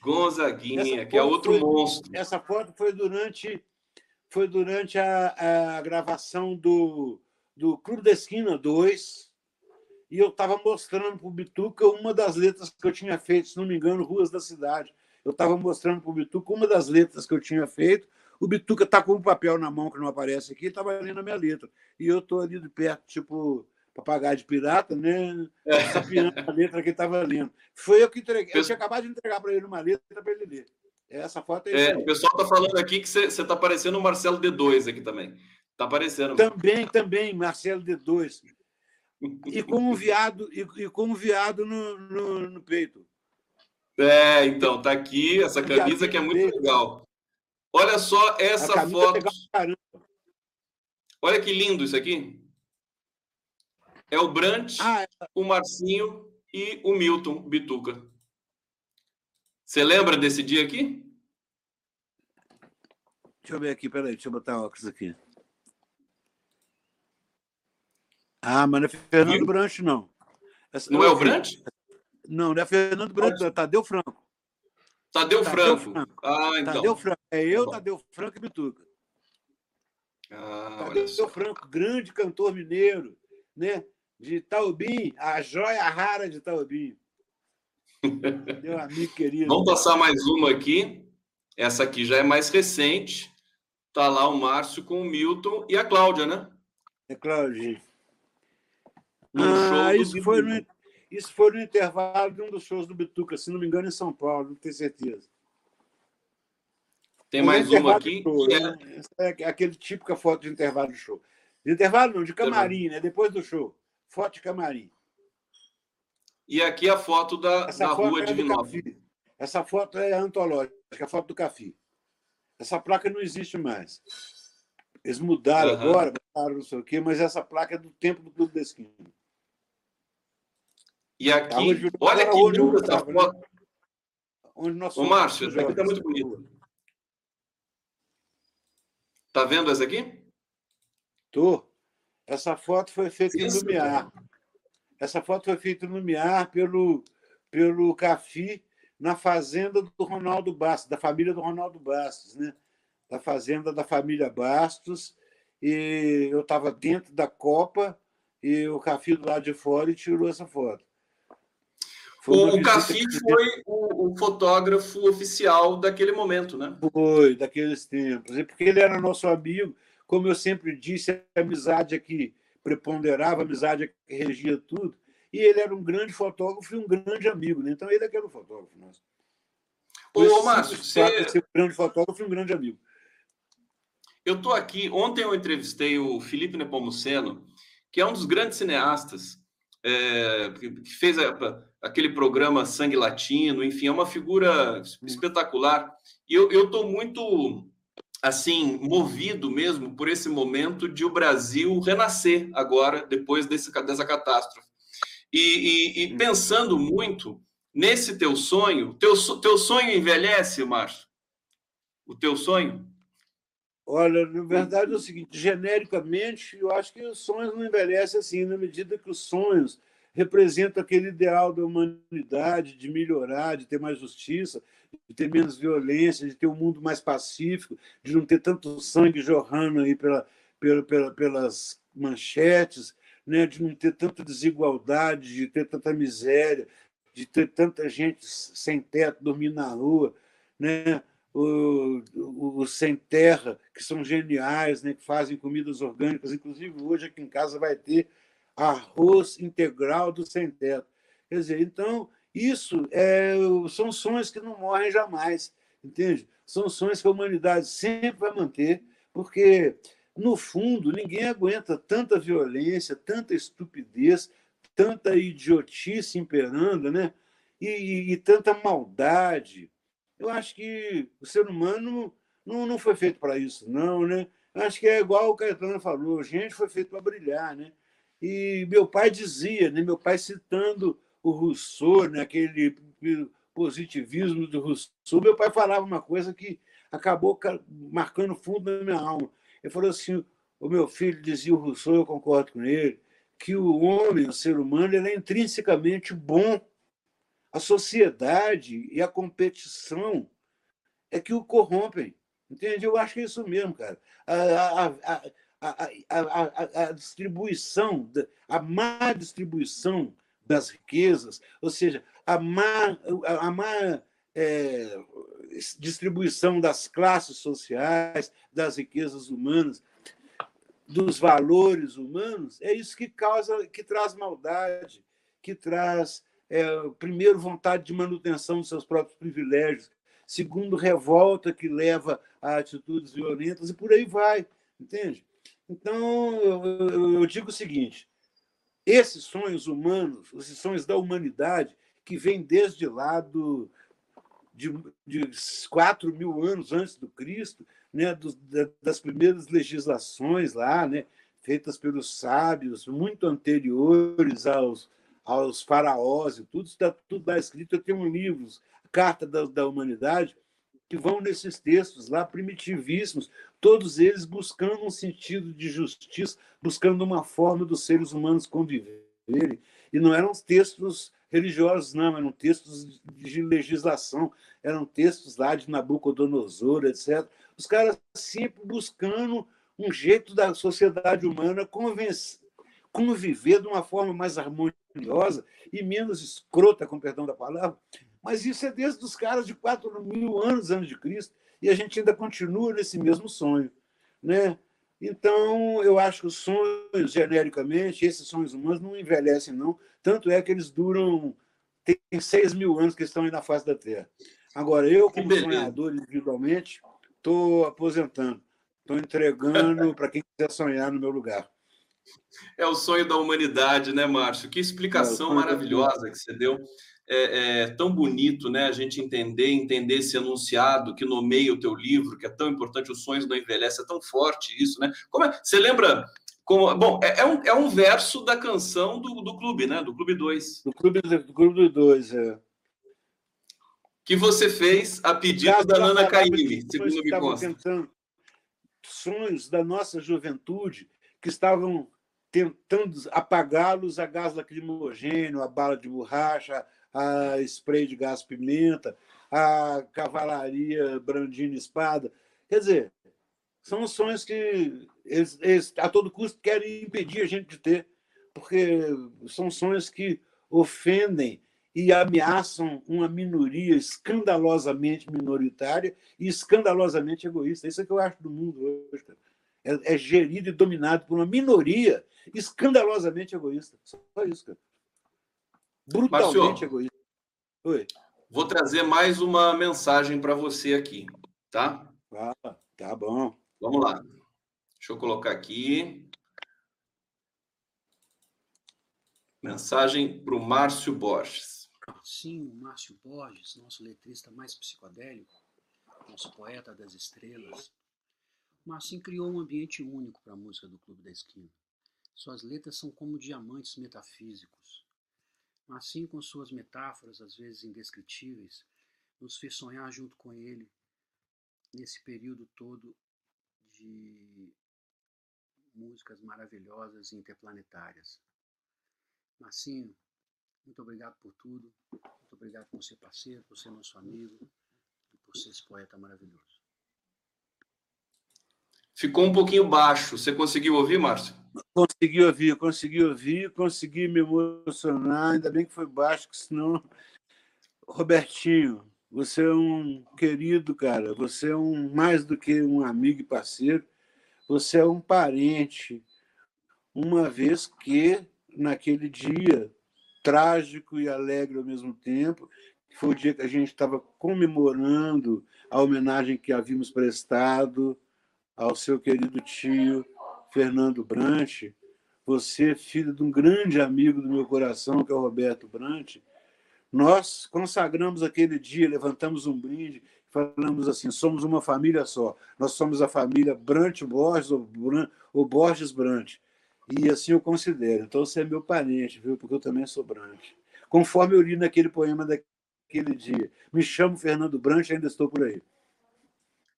Gonzaguinha, que é outro foi, monstro. Essa foto foi durante, foi durante a, a gravação do, do Clube da Esquina 2, e eu estava mostrando para o Bituca uma das letras que eu tinha feito, se não me engano, Ruas da Cidade. Eu estava mostrando para o Bituca uma das letras que eu tinha feito, o Bituca está com um papel na mão que não aparece aqui, estava lendo a minha letra. E eu estou ali de perto, tipo papagaio de pirata, né? É. Sapiando a letra que estava lendo. Foi eu que entreguei. Eu tinha acabado de entregar para ele uma letra para ele ler. Essa foto é, é O pessoal está falando aqui que você está parecendo o Marcelo D2 aqui também. Está aparecendo. Também, também, Marcelo D2. E com um viado, e, e com um viado no, no, no, peito. É, então, tá aqui essa camisa que é muito legal. Olha só essa foto. Olha que lindo isso aqui. É o Brant, ah, é. o Marcinho e o Milton Bituca. Você lembra desse dia aqui? Deixa eu ver aqui, peraí, deixa eu botar óculos aqui. Ah, mas não é Fernando Brant, não. Essa, não é o Brant? Não, não é Fernando Brant, não, é Tadeu Franco. Tadeu, Tadeu Franco. Franco. Ah, então. Tadeu Franco. É eu, Tadeu Franco e Bituca. Ah, Tadeu Franco, grande cantor mineiro, né? De Taubim, a joia rara de Taubim. Meu amigo querido. Vamos passar mais uma aqui. Essa aqui já é mais recente. Tá lá o Márcio com o Milton e a Cláudia, né? É Cláudia. Ah, isso foi, no, isso foi no intervalo de um dos shows do Bituca, se não me engano, em São Paulo, não tenho certeza. Tem mais uma aqui. Show, né? é... é aquele típica foto de intervalo de show. De intervalo não, de camarim, né? Depois do show. Foto de camarim. E aqui a foto da, Essa da foto rua é de Vinópolis. Essa foto é antológica, a foto do Cafi. Essa placa não existe mais. Eles mudaram uhum. agora, mudaram não sei o quê, mas essa placa é do tempo do Clube da Esquina. E aqui, olha que linda essa foto. Né? Nós Ô, Márcio, essa aqui está muito bonita. Tá vendo essa aqui? Tô. Essa foto foi feita Isso, em Lumiar. Essa foto foi feita no Lumiar pelo, pelo Cafi na fazenda do Ronaldo Bastos, da família do Ronaldo Bastos, né? Da fazenda da família Bastos. E eu estava dentro da Copa e o Cafi do lado de fora e tirou essa foto. Foi o Cafi foi o, o, fotógrafo oficial daquele momento, né? Foi, daqueles tempos. E porque ele era nosso amigo, como eu sempre disse, a amizade é que preponderava, a amizade é que regia tudo. E ele era um grande fotógrafo e um grande amigo, né? Então ele é que era o fotógrafo nosso. Ô, Márcio, você... Ser um grande fotógrafo e um grande amigo. Eu estou aqui. Ontem eu entrevistei o Felipe Nepomuceno, que é um dos grandes cineastas, é, que fez a, aquele programa Sangue Latino, enfim, é uma figura espetacular. E eu estou muito, assim, movido mesmo por esse momento de o Brasil renascer agora, depois desse, dessa catástrofe. E, e, e pensando muito nesse teu sonho, teu, teu sonho envelhece, Márcio? O teu sonho? Olha, na verdade é o seguinte, genericamente, eu acho que os sonhos não envelhecem assim, na medida que os sonhos representam aquele ideal da humanidade, de melhorar, de ter mais justiça, de ter menos violência, de ter um mundo mais pacífico, de não ter tanto sangue jorrando aí pela, pela, pela, pelas manchetes, né? de não ter tanta desigualdade, de ter tanta miséria, de ter tanta gente sem teto dormindo na rua, né? os sem terra, que são geniais, né? que fazem comidas orgânicas. Inclusive, hoje aqui em casa vai ter arroz integral do sem teto. Quer dizer, então, isso é, são sonhos que não morrem jamais, entende? São sonhos que a humanidade sempre vai manter, porque, no fundo, ninguém aguenta tanta violência, tanta estupidez, tanta idiotice imperando, né? e, e, e tanta maldade eu acho que o ser humano não, não foi feito para isso, não, né? Acho que é igual o Caetano falou, gente foi feito para brilhar, né? E meu pai dizia, né? meu pai citando o Rousseau, né? aquele positivismo do Rousseau, meu pai falava uma coisa que acabou marcando fundo na minha alma. Ele falou assim: o meu filho dizia o Rousseau, eu concordo com ele, que o homem, o ser humano, ele é intrinsecamente bom a sociedade e a competição é que o corrompem. Entende? Eu acho que é isso mesmo, cara. A, a, a, a, distribuição, a má distribuição das riquezas, ou seja, a má, a má é, distribuição das classes sociais, das riquezas humanas, dos valores humanos, é isso que causa, que traz maldade, que traz é, primeiro, vontade de manutenção dos seus próprios privilégios, segundo, revolta que leva a atitudes violentas e por aí vai, entende? Então, eu, eu digo o seguinte: esses sonhos humanos, esses sonhos da humanidade, que vêm desde lá do, de, de 4 mil anos antes do Cristo, né, do, das primeiras legislações lá, né, feitas pelos sábios, muito anteriores aos, aos faraós e tudo, está tudo lá escrito. Eu tenho um livro, Carta da, da Humanidade, que vão nesses textos lá primitivíssimos, todos eles buscando um sentido de justiça, buscando uma forma dos seres humanos conviverem. E não eram textos religiosos, não, eram textos de legislação, eram textos lá de Nabucodonosor, etc. Os caras sempre buscando um jeito da sociedade humana conviver de uma forma mais harmoniosa e menos escrota, com perdão da palavra. Mas isso é desde os caras de 4 mil anos antes de Cristo, e a gente ainda continua nesse mesmo sonho. Né? Então, eu acho que os sonhos, genericamente, esses sonhos humanos não envelhecem, não. Tanto é que eles duram. Tem 6 mil anos que estão aí na face da Terra. Agora, eu, como sonhador individualmente, estou aposentando. Estou entregando para quem quiser sonhar no meu lugar. É o sonho da humanidade, né, Márcio? Que explicação é, maravilhosa que você deu. É, é, tão bonito, né? A gente entender, entender esse enunciado que nomeia o teu livro, que é tão importante. Os sonhos não envelhecem, é tão forte isso, né? Como é? Você lembra? Como, bom, é, é, um, é um verso da canção do, do clube, né? Do Clube 2. Do Clube 2, do clube dois, é. Que você fez a pedido da Nana Caymmi, segundo me consta. Tentando, sonhos da nossa juventude que estavam tentando apagá-los a gás lacrimogêneo, a bala de borracha, a spray de gás pimenta, a cavalaria brandindo espada. Quer dizer, são sonhos que eles, eles, a todo custo querem impedir a gente de ter, porque são sonhos que ofendem e ameaçam uma minoria escandalosamente minoritária e escandalosamente egoísta. Isso é que eu acho do mundo hoje. É, é gerido e dominado por uma minoria escandalosamente egoísta. Só isso, cara brutalmente Marcio, egoísta. Oi. Vou trazer mais uma mensagem para você aqui, tá? Ah, tá bom. Vamos lá. Deixa eu colocar aqui. Mensagem para o Márcio Borges. Sim, o Márcio Borges, nosso letrista mais psicodélico, nosso poeta das estrelas. O Márcio criou um ambiente único para a música do Clube da Esquina. Suas letras são como diamantes metafísicos assim com suas metáforas, às vezes indescritíveis, nos fez sonhar junto com ele nesse período todo de músicas maravilhosas e interplanetárias. Marcinho, muito obrigado por tudo, muito obrigado por ser parceiro, por ser nosso amigo e por ser esse poeta maravilhoso. Ficou um pouquinho baixo. Você conseguiu ouvir, Márcio? Consegui ouvir, consegui ouvir, consegui me emocionar. Ainda bem que foi baixo, que senão. Robertinho, você é um querido, cara. Você é um mais do que um amigo e parceiro. Você é um parente. Uma vez que, naquele dia trágico e alegre ao mesmo tempo, foi o dia que a gente estava comemorando a homenagem que havíamos prestado ao seu querido tio Fernando Brant, você, filho de um grande amigo do meu coração, que é o Roberto Brant, nós consagramos aquele dia, levantamos um brinde, falamos assim: somos uma família só. Nós somos a família Brant Borges ou, ou Borges Brant. E assim eu considero. Então você é meu parente, viu? Porque eu também sou Brant. Conforme eu li naquele poema daquele dia. Me chamo Fernando Brant, ainda estou por aí.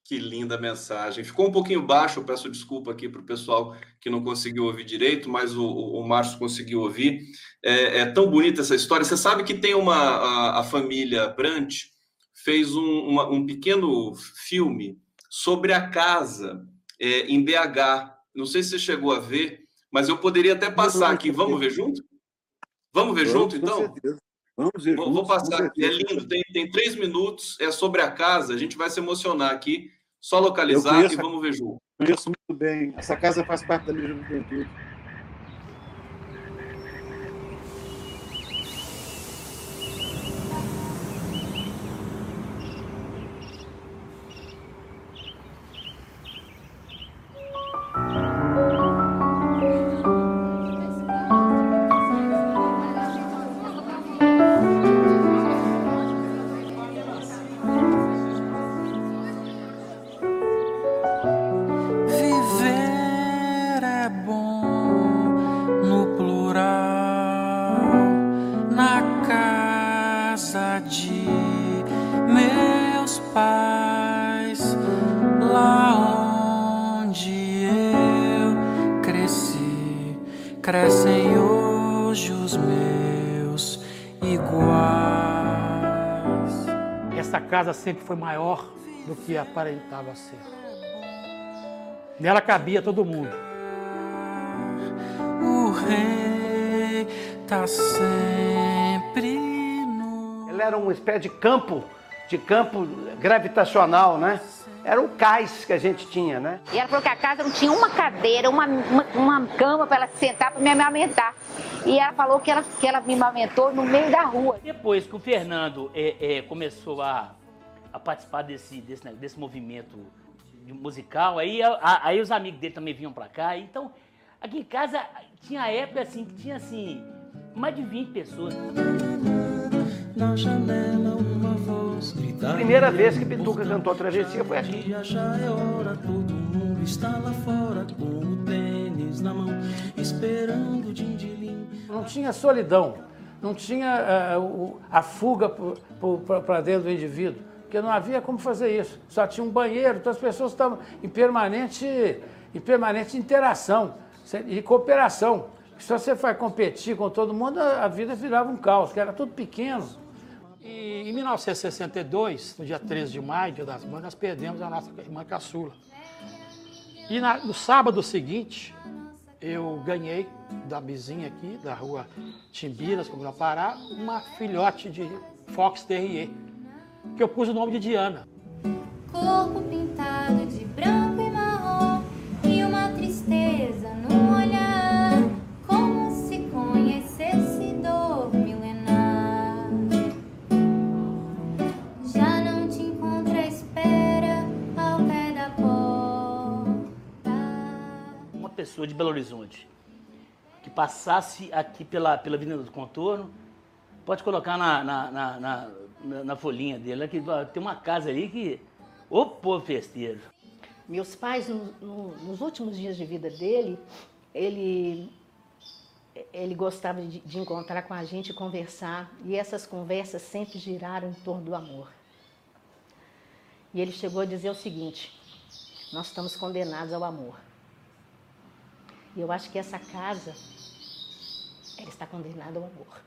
Que linda mensagem. Ficou um pouquinho baixo, eu peço desculpa aqui para o pessoal que não conseguiu ouvir direito, mas o, o Márcio conseguiu ouvir. É, é, tão bonita essa história. Você sabe que tem uma. A, a família Brant fez um, uma, um pequeno filme sobre a casa é, em BH. Não sei se você chegou a ver, mas eu poderia até passar aqui. Vamos ver junto? Vamos ver junto, então? Vamos ver. Vou, vou passar aqui. É lindo, tem, tem três minutos, é sobre a casa. A gente vai se emocionar aqui. Só localizar e vamos ver junto. Conheço muito bem. Essa casa faz parte da minha juventude. Sempre foi maior do que aparentava ser. Nela cabia todo mundo. O rei tá sempre no. Ela era uma espécie de campo, de campo gravitacional, né? Era um cais que a gente tinha, né? E ela falou que a casa não tinha uma cadeira, uma, uma, uma cama para ela sentar para me amamentar. E ela falou que ela, que ela me amamentou no meio da rua. Depois que o Fernando é, é, começou a, a participar desse, desse, desse movimento musical, aí, a, aí os amigos dele também vinham para cá. Então, aqui em casa tinha época assim, que tinha assim, mais de 20 pessoas. Na janela uma voz A primeira vez que Pituca cantou a travessia foi aqui. Já é hora, todo mundo está lá fora com o tênis na mão, esperando o dindilim. Não tinha solidão, não tinha uh, o, a fuga para dentro do indivíduo, porque não havia como fazer isso. Só tinha um banheiro, então as pessoas estavam em permanente, em permanente interação e cooperação. Se você vai competir com todo mundo, a vida virava um caos, que era tudo pequeno. E em 1962, no dia 13 de maio, dia das mães, nós perdemos a nossa irmã caçula. E na, no sábado seguinte, eu ganhei da vizinha aqui, da rua Timbiras, como Pará, uma filhote de Fox Terrier, que eu pus o nome de Diana. Corpo pintado de branco e marrom e uma tristeza no olhar, como se conhecesse dor milenar. Já não te encontro à espera ao pé da porta. Uma pessoa de Belo Horizonte que passasse aqui pela, pela Avenida do Contorno, pode colocar na, na, na, na, na folhinha dele, que tem uma casa ali que. Ô povo festeiro! Meus pais, no, no, nos últimos dias de vida dele, ele, ele gostava de, de encontrar com a gente e conversar, e essas conversas sempre giraram em torno do amor. E ele chegou a dizer o seguinte: nós estamos condenados ao amor. E eu acho que essa casa, ela está condenada ao amor.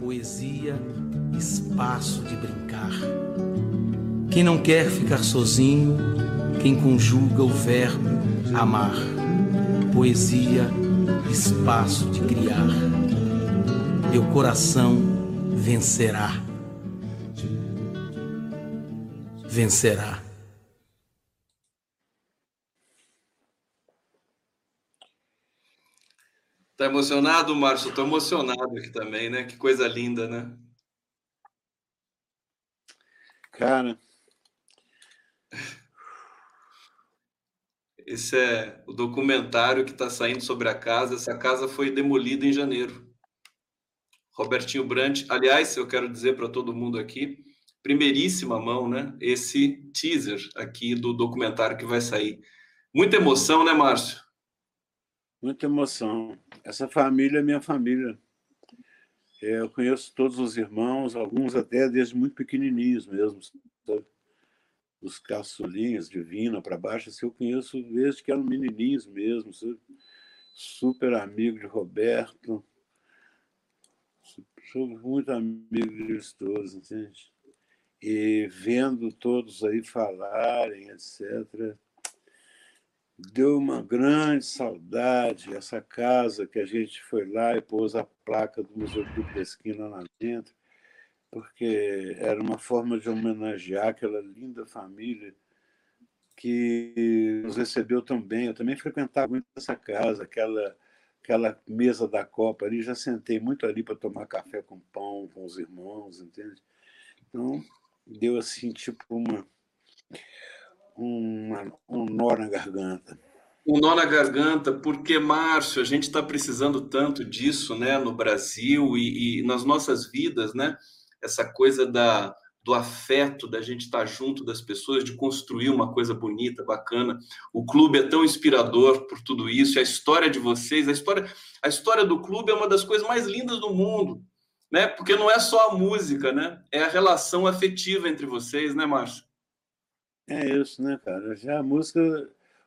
Poesia, espaço de brincar. Quem não quer ficar sozinho, quem conjuga o verbo amar. Poesia, espaço de criar. Meu coração vencerá. Vencerá. Tá emocionado, Márcio? Estou emocionado aqui também, né? Que coisa linda, né? Cara. Esse é o documentário que está saindo sobre a casa. Essa casa foi demolida em janeiro. Robertinho Brant. Aliás, eu quero dizer para todo mundo aqui, primeiríssima mão, né? Esse teaser aqui do documentário que vai sair. Muita emoção, né, Márcio? Muita emoção. Essa família é minha família. É, eu conheço todos os irmãos, alguns até desde muito pequenininhos mesmo. Sabe? Os caçulinhas, de Vina para baixo, assim, eu conheço desde que eram menininhos mesmo. Sabe? Super amigo de Roberto. Sou muito amigo deles todos, entende? E vendo todos aí falarem, etc deu uma grande saudade essa casa que a gente foi lá e pôs a placa do Museu do Pesquina lá dentro, porque era uma forma de homenagear aquela linda família que nos recebeu tão bem. Eu também frequentava muito essa casa, aquela aquela mesa da Copa ali, já sentei muito ali para tomar café com pão com os irmãos, entende? Então, deu assim tipo uma uma, um nó na garganta. Um nó na garganta, porque, Márcio, a gente está precisando tanto disso né, no Brasil e, e, nas nossas vidas, né? Essa coisa da, do afeto, da gente estar tá junto das pessoas, de construir uma coisa bonita, bacana. O clube é tão inspirador por tudo isso, a história de vocês, a história, a história do clube é uma das coisas mais lindas do mundo, né? Porque não é só a música, né? É a relação afetiva entre vocês, né, Márcio? É isso, né, cara? Já a música.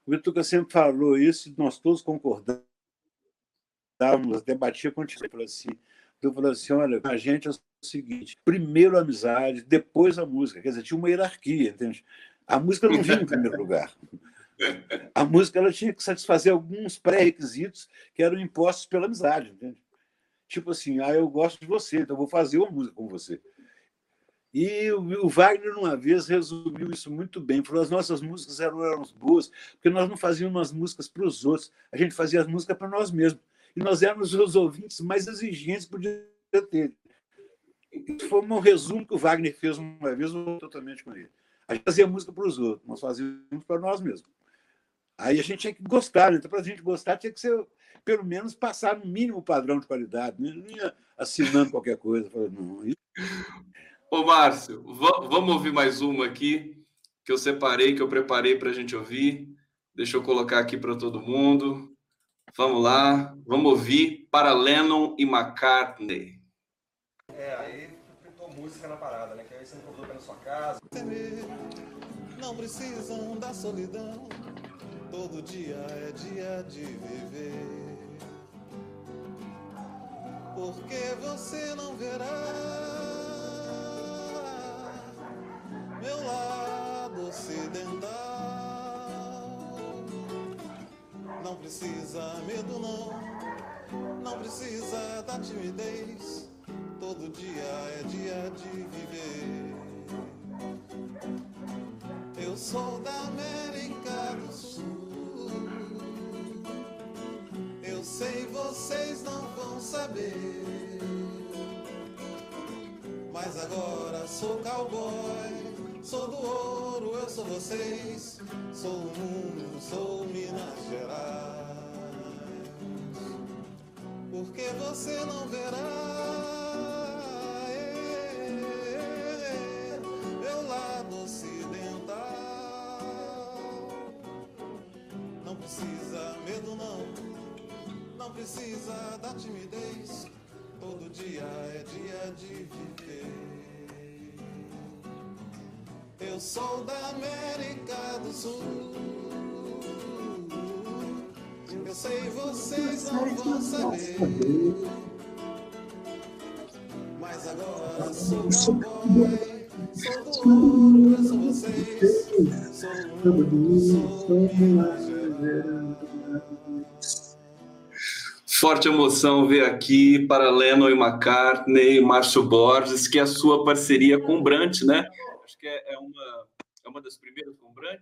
O Vituca sempre falou isso, nós todos concordamos conversávamos, debatia com o falou assim, eu falei assim, olha, a gente é o seguinte, primeiro a amizade, depois a música. Quer dizer, tinha uma hierarquia, entende? A música não vinha em primeiro lugar. A música ela tinha que satisfazer alguns pré-requisitos que eram impostos pela amizade, entende? Tipo assim, ah, eu gosto de você, então vou fazer uma música com você. E o Wagner, uma vez, resumiu isso muito bem. Falou: as nossas músicas eram, eram boas, porque nós não fazíamos as músicas para os outros, a gente fazia as músicas para nós mesmos. E nós éramos os ouvintes mais exigentes que podia ter. Isso foi um resumo que o Wagner fez uma vez, totalmente com ele. A gente fazia música para os outros, nós fazíamos para nós mesmos. Aí a gente tinha que gostar, né? então para a gente gostar tinha que ser, pelo menos, passar no mínimo padrão de qualidade, né? não ia assinando qualquer coisa. Não, isso... Ô, Márcio, vamos ouvir mais uma aqui, que eu separei, que eu preparei para a gente ouvir. Deixa eu colocar aqui para todo mundo. Vamos lá, vamos ouvir para Lennon e McCartney. É, aí pintou música na parada, né? Que aí você não colocou na sua casa. Não precisam da solidão, todo dia é dia de viver. Porque você não verá meu lado ocidental. Não precisa medo, não, não precisa da timidez. Todo dia é dia de viver. Eu sou da América do Sul. Eu sei, vocês não vão saber. Mas agora sou cowboy Sou do ouro, eu sou vocês. Sou o mundo, sou Minas Gerais. Porque você não verá meu lado ocidental. Não precisa medo, não. Não precisa da timidez. Todo dia é dia de viver. Eu sou da América do Sul. Eu sei, vocês não vão saber. Mas agora sou cowboy. Sou do ouro, eu sou vocês. Sou mundo, sou Forte emoção ver aqui para Lennon e McCartney, Márcio Borges, que é a sua parceria com o Brant, né? Acho que é, é, uma, é uma das primeiras com Brant,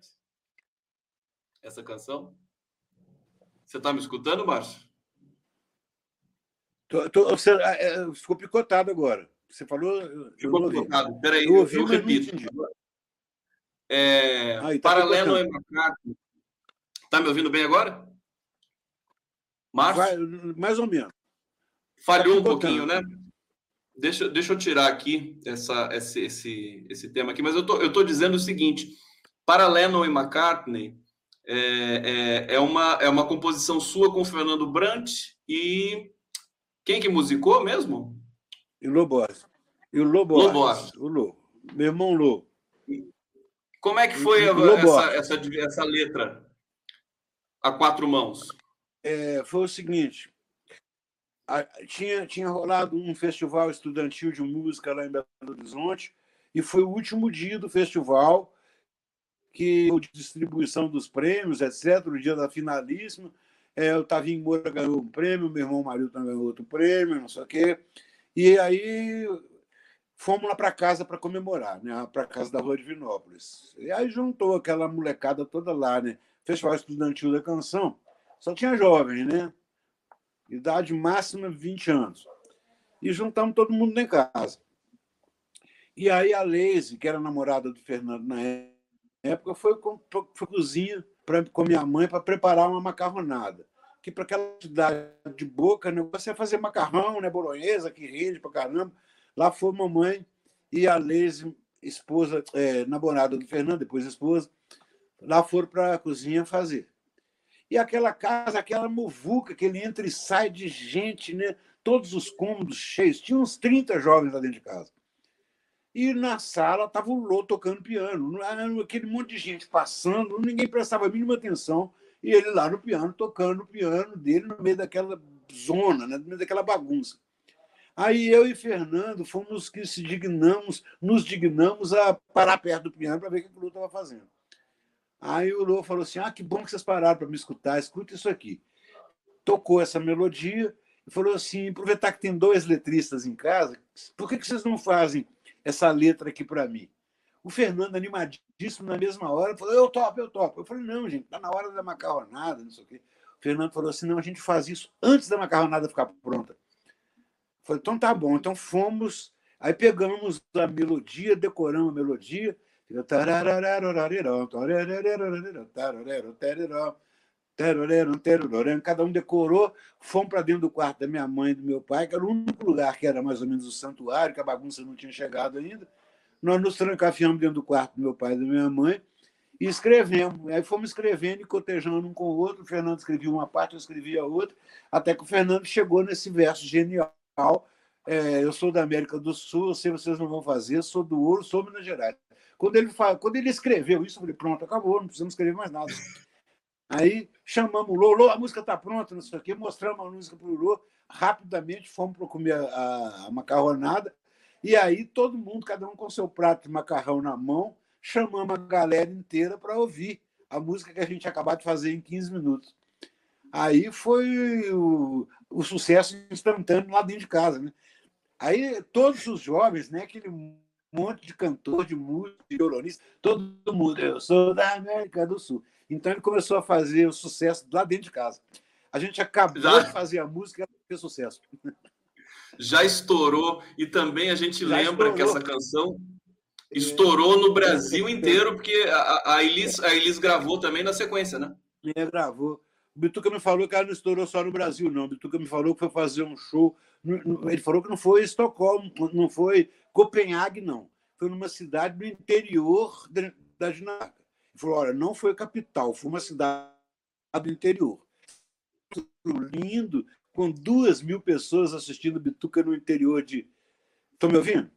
essa canção. Você está me escutando, Márcio? Tô, tô, você é, é, ficou picotado agora. Você falou. Ficou picotado. Peraí, eu, ouvi, eu repito. É, ah, tá paralelo e McCartney. Está me ouvindo bem agora? Márcio? mais ou menos. Falhou tá um pouquinho, né? Deixa, deixa eu tirar aqui essa, esse, esse, esse tema aqui, mas eu tô, eu tô dizendo o seguinte: para Lennon e McCartney é, é, é, uma, é uma composição sua com Fernando Brant e quem que musicou mesmo? E o Lobos. E o Lobos. Lobos. O Lô. Meu irmão Lô. Como é que foi a, essa, essa, essa letra a quatro mãos? É, foi o seguinte: tinha, tinha rolado um festival estudantil de música lá em Belo Horizonte, e foi o último dia do festival, que a distribuição dos prêmios, etc., o dia da finalíssima. É, o Tavinho Moura ganhou um prêmio, meu irmão Marilton ganhou outro prêmio, não sei o quê. E aí fomos lá para casa para comemorar, né? para casa da Rua de Vinópolis. E aí juntou aquela molecada toda lá, né? Festival Estudantil da Canção. Só tinha jovens, né? Idade máxima 20 anos. E juntamos todo mundo em casa. E aí a Leise, que era namorada do Fernando na época, foi com, foi cozinha pra, com minha mãe para preparar uma macarronada. Que para aquela cidade de boca, né, você ia fazer macarrão, né, bolonhesa, que rende para caramba. Lá foi mamãe e a Leise, esposa, é, namorada do Fernando, depois esposa, lá foram para a cozinha fazer. E aquela casa, aquela muvuca, aquele entra e sai de gente, né? todos os cômodos cheios. Tinha uns 30 jovens lá dentro de casa. E na sala estava o Lô tocando piano. Aquele monte de gente passando, ninguém prestava a mínima atenção. E ele lá no piano, tocando o piano dele, no meio daquela zona, né? no meio daquela bagunça. Aí eu e Fernando fomos que se dignamos, nos dignamos a parar perto do piano para ver o que o Lô estava fazendo. Aí o Lô falou assim: Ah, que bom que vocês pararam para me escutar, escuta isso aqui. Tocou essa melodia e falou assim: aproveitar que tem dois letristas em casa, por que, que vocês não fazem essa letra aqui para mim? O Fernando, animadíssimo, na mesma hora, falou: Eu topo, eu topo. Eu falei: Não, gente, está na hora da macarronada, não sei o quê. O Fernando falou assim: Não, a gente faz isso antes da macarronada ficar pronta. Falei, então tá bom. Então fomos, aí pegamos a melodia, decoramos a melodia. Cada um decorou, fomos para dentro do quarto da minha mãe e do meu pai, que era o único lugar que era mais ou menos o santuário, que a bagunça não tinha chegado ainda. Nós nos trancafiamos dentro do quarto do meu pai e da minha mãe e escrevemos. Aí fomos escrevendo e cotejando um com o outro. O Fernando escrevia uma parte, eu escrevia a outra, até que o Fernando chegou nesse verso genial é, eu sou da América do Sul, eu sei vocês não vão fazer, sou do Ouro, sou Minas Gerais. Quando ele, fala, quando ele escreveu isso, eu falei, pronto, acabou, não precisamos escrever mais nada. Aí chamamos o Lô, a música está pronta, não sei o quê, mostramos a música para o Lô, rapidamente fomos para comer a, a, macarronada, e aí todo mundo, cada um com seu prato de macarrão na mão, chamamos a galera inteira para ouvir a música que a gente acabou de fazer em 15 minutos. Aí foi o, o sucesso instantâneo lá dentro de casa. Né? Aí todos os jovens, né, aquele monte de cantor, de músico, de violonista, todo mundo, eu sou da América do Sul. Então ele começou a fazer o sucesso lá dentro de casa. A gente acabou Já... de fazer a música e fez sucesso. Já estourou, e também a gente Já lembra estourou. que essa canção estourou no Brasil inteiro, porque a, a, Elis, a Elis gravou também na sequência, né? É, gravou. O Bituca me falou que ela não estourou só no Brasil, não. O Bituca me falou que foi fazer um show. Ele falou que não foi Estocolmo, não foi Copenhague, não. Foi numa cidade do interior da Dinamarca. Ele falou: olha, não foi a capital, foi uma cidade do interior. Lindo, com duas mil pessoas assistindo Bituca no interior de. Estão me ouvindo?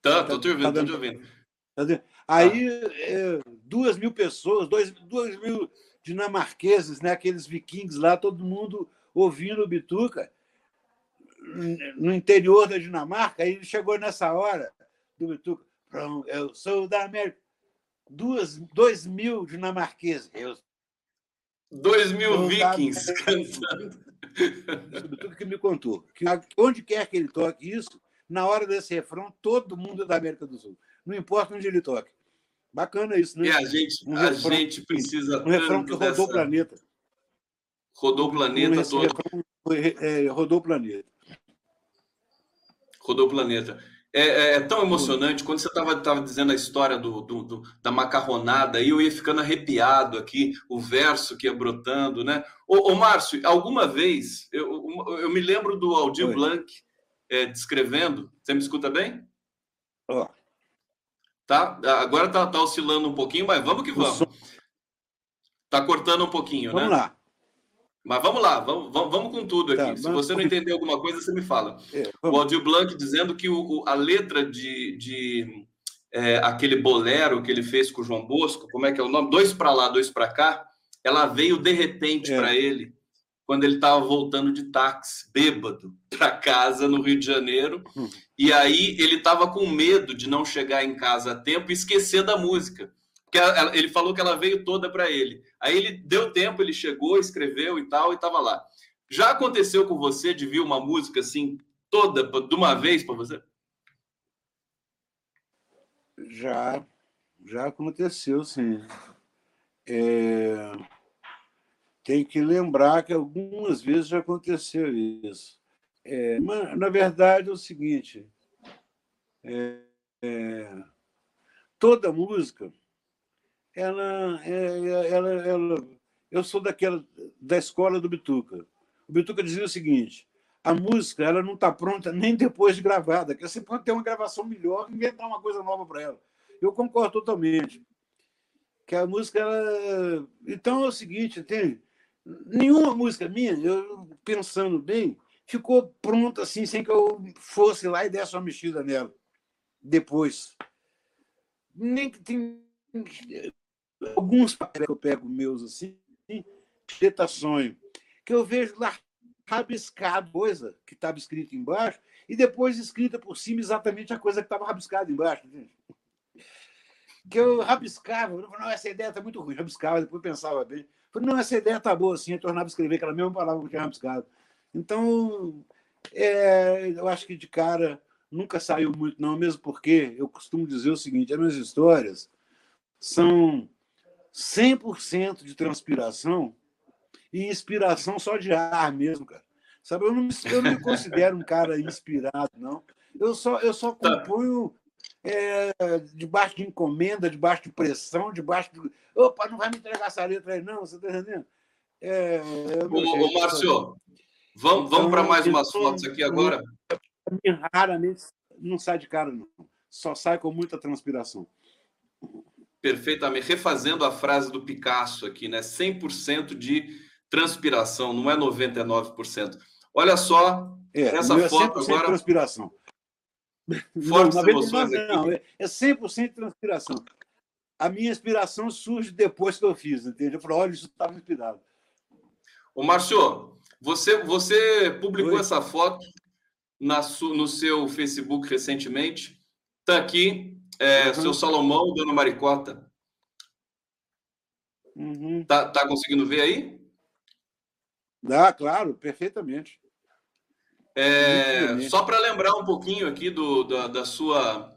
Tá, estou te ouvindo, estou te ouvindo. Tá Aí, é, duas mil pessoas, dois, duas mil dinamarqueses, né? aqueles vikings lá, todo mundo ouvindo o Bituca no interior da Dinamarca. Aí chegou nessa hora do Bituca. Eu sou da América. Duas, dois mil dinamarqueses. Eu Dois mil vikings cantando. O Bituca que me contou. Que onde quer que ele toque isso, na hora desse refrão, todo mundo é da América do Sul. Não importa onde ele toque. Bacana isso, né? E a gente, um a refrão, gente precisa. Um refrão que rodou dessa... o planeta. Rodou o planeta um todo. Foi, é, rodou o planeta. Rodou o planeta. É, é, é tão emocionante. Quando você estava dizendo a história do, do, do, da macarronada, eu ia ficando arrepiado aqui, o verso que ia brotando, né? Ô, ô Márcio, alguma vez, eu, eu me lembro do Aldir Oi. Blanc é, descrevendo. Você me escuta bem? Ó. Tá? Agora tá, tá oscilando um pouquinho, mas vamos que vamos. Tá cortando um pouquinho, vamos né? Vamos lá. Mas vamos lá, vamos, vamos, com tudo aqui. Tá, Se você não entender alguma coisa, você me fala. É, o Aldir Blanc dizendo que o, a letra de, de é, aquele bolero que ele fez com o João Bosco, como é que é o nome? Dois para lá, dois para cá, ela veio de repente é. para ele quando ele estava voltando de táxi, bêbado, para casa no Rio de Janeiro. Hum. E aí ele estava com medo de não chegar em casa a tempo e esquecer da música. Porque ele falou que ela veio toda para ele. Aí ele deu tempo, ele chegou, escreveu e tal, e estava lá. Já aconteceu com você de vir uma música assim, toda, de uma vez para você? Já, já aconteceu, sim. É tem que lembrar que algumas vezes já aconteceu isso. É, mas, na verdade, é o seguinte: é, é, toda música, ela, é, ela, ela, eu sou daquela da escola do Bituca. O Bituca dizia o seguinte: a música ela não está pronta nem depois de gravada, que você pode ter uma gravação melhor, inventar uma coisa nova para ela. Eu concordo totalmente que a música ela... então é o seguinte, tem nenhuma música minha, eu pensando bem, ficou pronta assim, sem que eu fosse lá e desse uma mexida nela. Depois. Nem que tem alguns papéis que eu pego meus assim, Preta Sonho, que eu vejo lá rabiscado coisa que estava escrita embaixo e depois escrita por cima exatamente a coisa que estava rabiscada embaixo. Entende? Que eu rabiscava, eu não, essa ideia está muito ruim, rabiscava, depois pensava bem. Falei, não, essa ideia está boa assim, eu tornava a escrever aquela mesma palavra que tinha rabiscado. Então, é, eu acho que de cara nunca saiu muito, não, mesmo porque eu costumo dizer o seguinte: as minhas histórias são 100% de transpiração e inspiração só de ar mesmo, cara. Sabe, eu não, me, eu não me considero um cara inspirado, não. Eu só, eu só componho é, debaixo de encomenda, debaixo de pressão, debaixo de. Opa, não vai me entregar essa letra aí, não, você está entendendo? É, é ô, ô, Márcio, vamos, vamos para mais umas fotos aqui agora. Raramente não sai de cara, não. Só sai com muita transpiração. Perfeitamente. Refazendo a frase do Picasso aqui, né? 100% de transpiração, não é 99%. Olha só é, essa é foto agora. transpiração. Fortes não, emoções aqui. Não, é 100% transpiração. A minha inspiração surge depois que eu fiz, entende? Eu falo, olha, isso estava inspirado. Ô, Márcio, você, você publicou Oi. essa foto na, no seu Facebook recentemente. Está aqui, é, uhum. seu Salomão, Dona Maricota. Uhum. Tá, tá conseguindo ver aí? Dá, claro, perfeitamente. É, só para lembrar um pouquinho aqui do, da, da sua,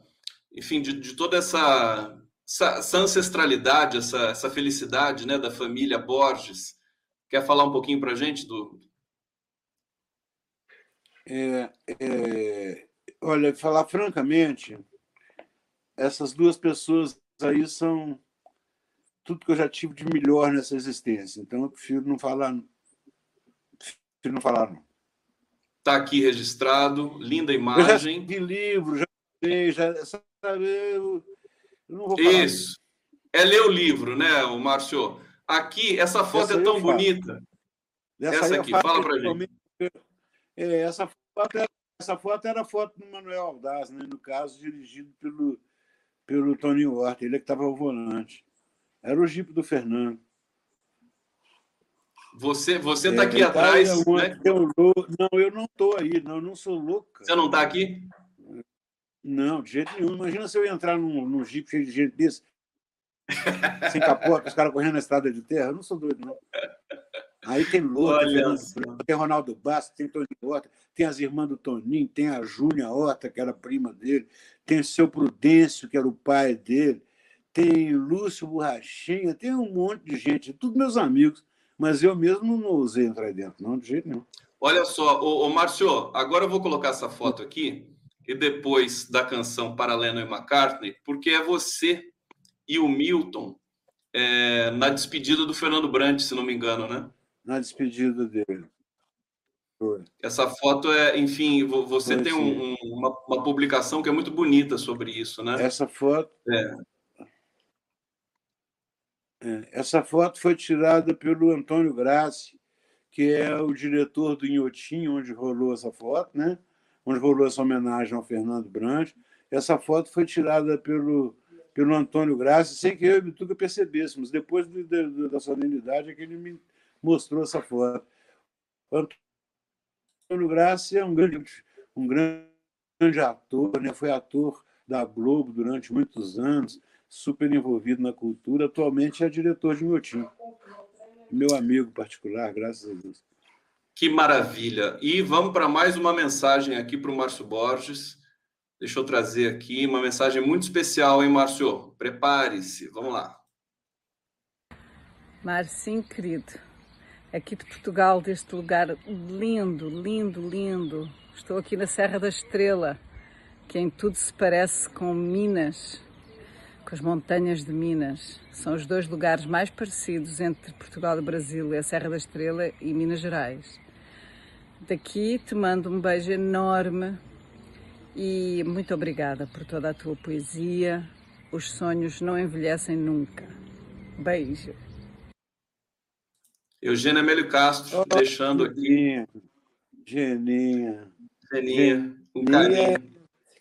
enfim, de, de toda essa, essa, essa, ancestralidade, essa, essa felicidade né, da família Borges. Quer falar um pouquinho para a gente do, é, é, olha, falar francamente, essas duas pessoas aí são tudo que eu já tive de melhor nessa existência. Então eu prefiro não falar, prefiro não falar não. Está aqui registrado, linda imagem. Já livro, já sei, já sabe, eu, eu não vou falar. Isso. É ler o livro, né, o Márcio? Aqui, essa foto essa é tão bonita. Essa, essa aqui, fala para gente. É, essa, foto era, essa foto era a foto do Manuel Aldaz, né? no caso, dirigido pelo, pelo Tony Horta, ele é que estava ao volante. Era o Jeep do Fernando. Você você está é, aqui atrás, né? Eu, não, eu não estou aí, não, eu não sou louco. Você não está aqui? Não, de jeito nenhum. Imagina se eu entrar num, num Jeep cheio de gente desse, sem capota, os caras correndo na estrada de terra. Eu não sou doido, não. Aí tem Lourdes, tem Ronaldo Bastos, tem Tony Horta, tem as irmãs do Toninho, tem a Júnia Horta, que era prima dele, tem o seu Prudêncio, que era o pai dele, tem Lúcio Borrachinha, tem um monte de gente, tudo meus amigos, mas eu mesmo não usei entrar aí dentro, não, de jeito nenhum. Olha só, ô, ô Márcio, agora eu vou colocar essa foto aqui, e depois da canção para Lennon e McCartney, porque é você e o Milton é, na despedida do Fernando Brandt, se não me engano, né? na despedida dele. Essa foto é, enfim, você tem um, uma, uma, publicação que é muito bonita sobre isso, né? Essa foto. É. É, essa foto foi tirada pelo Antônio Grassi, que é o diretor do Inhotim, onde rolou essa foto, né? Onde rolou essa homenagem ao Fernando Brandt. Essa foto foi tirada pelo, pelo Antônio Grassi, sem que eu e o Bituca percebêssemos. Depois do, do, da solenidade, é que ele me mostrou essa foto. Antônio Graça é um grande, um grande ator, né? foi ator da Globo durante muitos anos, super envolvido na cultura. Atualmente é diretor de Motim. Meu amigo particular, graças a Deus. Que maravilha! E vamos para mais uma mensagem aqui para o Márcio Borges. Deixa eu trazer aqui uma mensagem muito especial, hein, Márcio? Prepare-se, vamos lá. Marcinho querido, aqui de Portugal, deste lugar lindo, lindo, lindo. Estou aqui na Serra da Estrela, que em tudo se parece com Minas, com as montanhas de Minas. São os dois lugares mais parecidos entre Portugal e Brasil, é a Serra da Estrela e Minas Gerais. Daqui te mando um beijo enorme e muito obrigada por toda a tua poesia. Os sonhos não envelhecem nunca. Beijo. Eugênia Melio Castro, oh, deixando aqui. Geninha. Geninha, um carinho.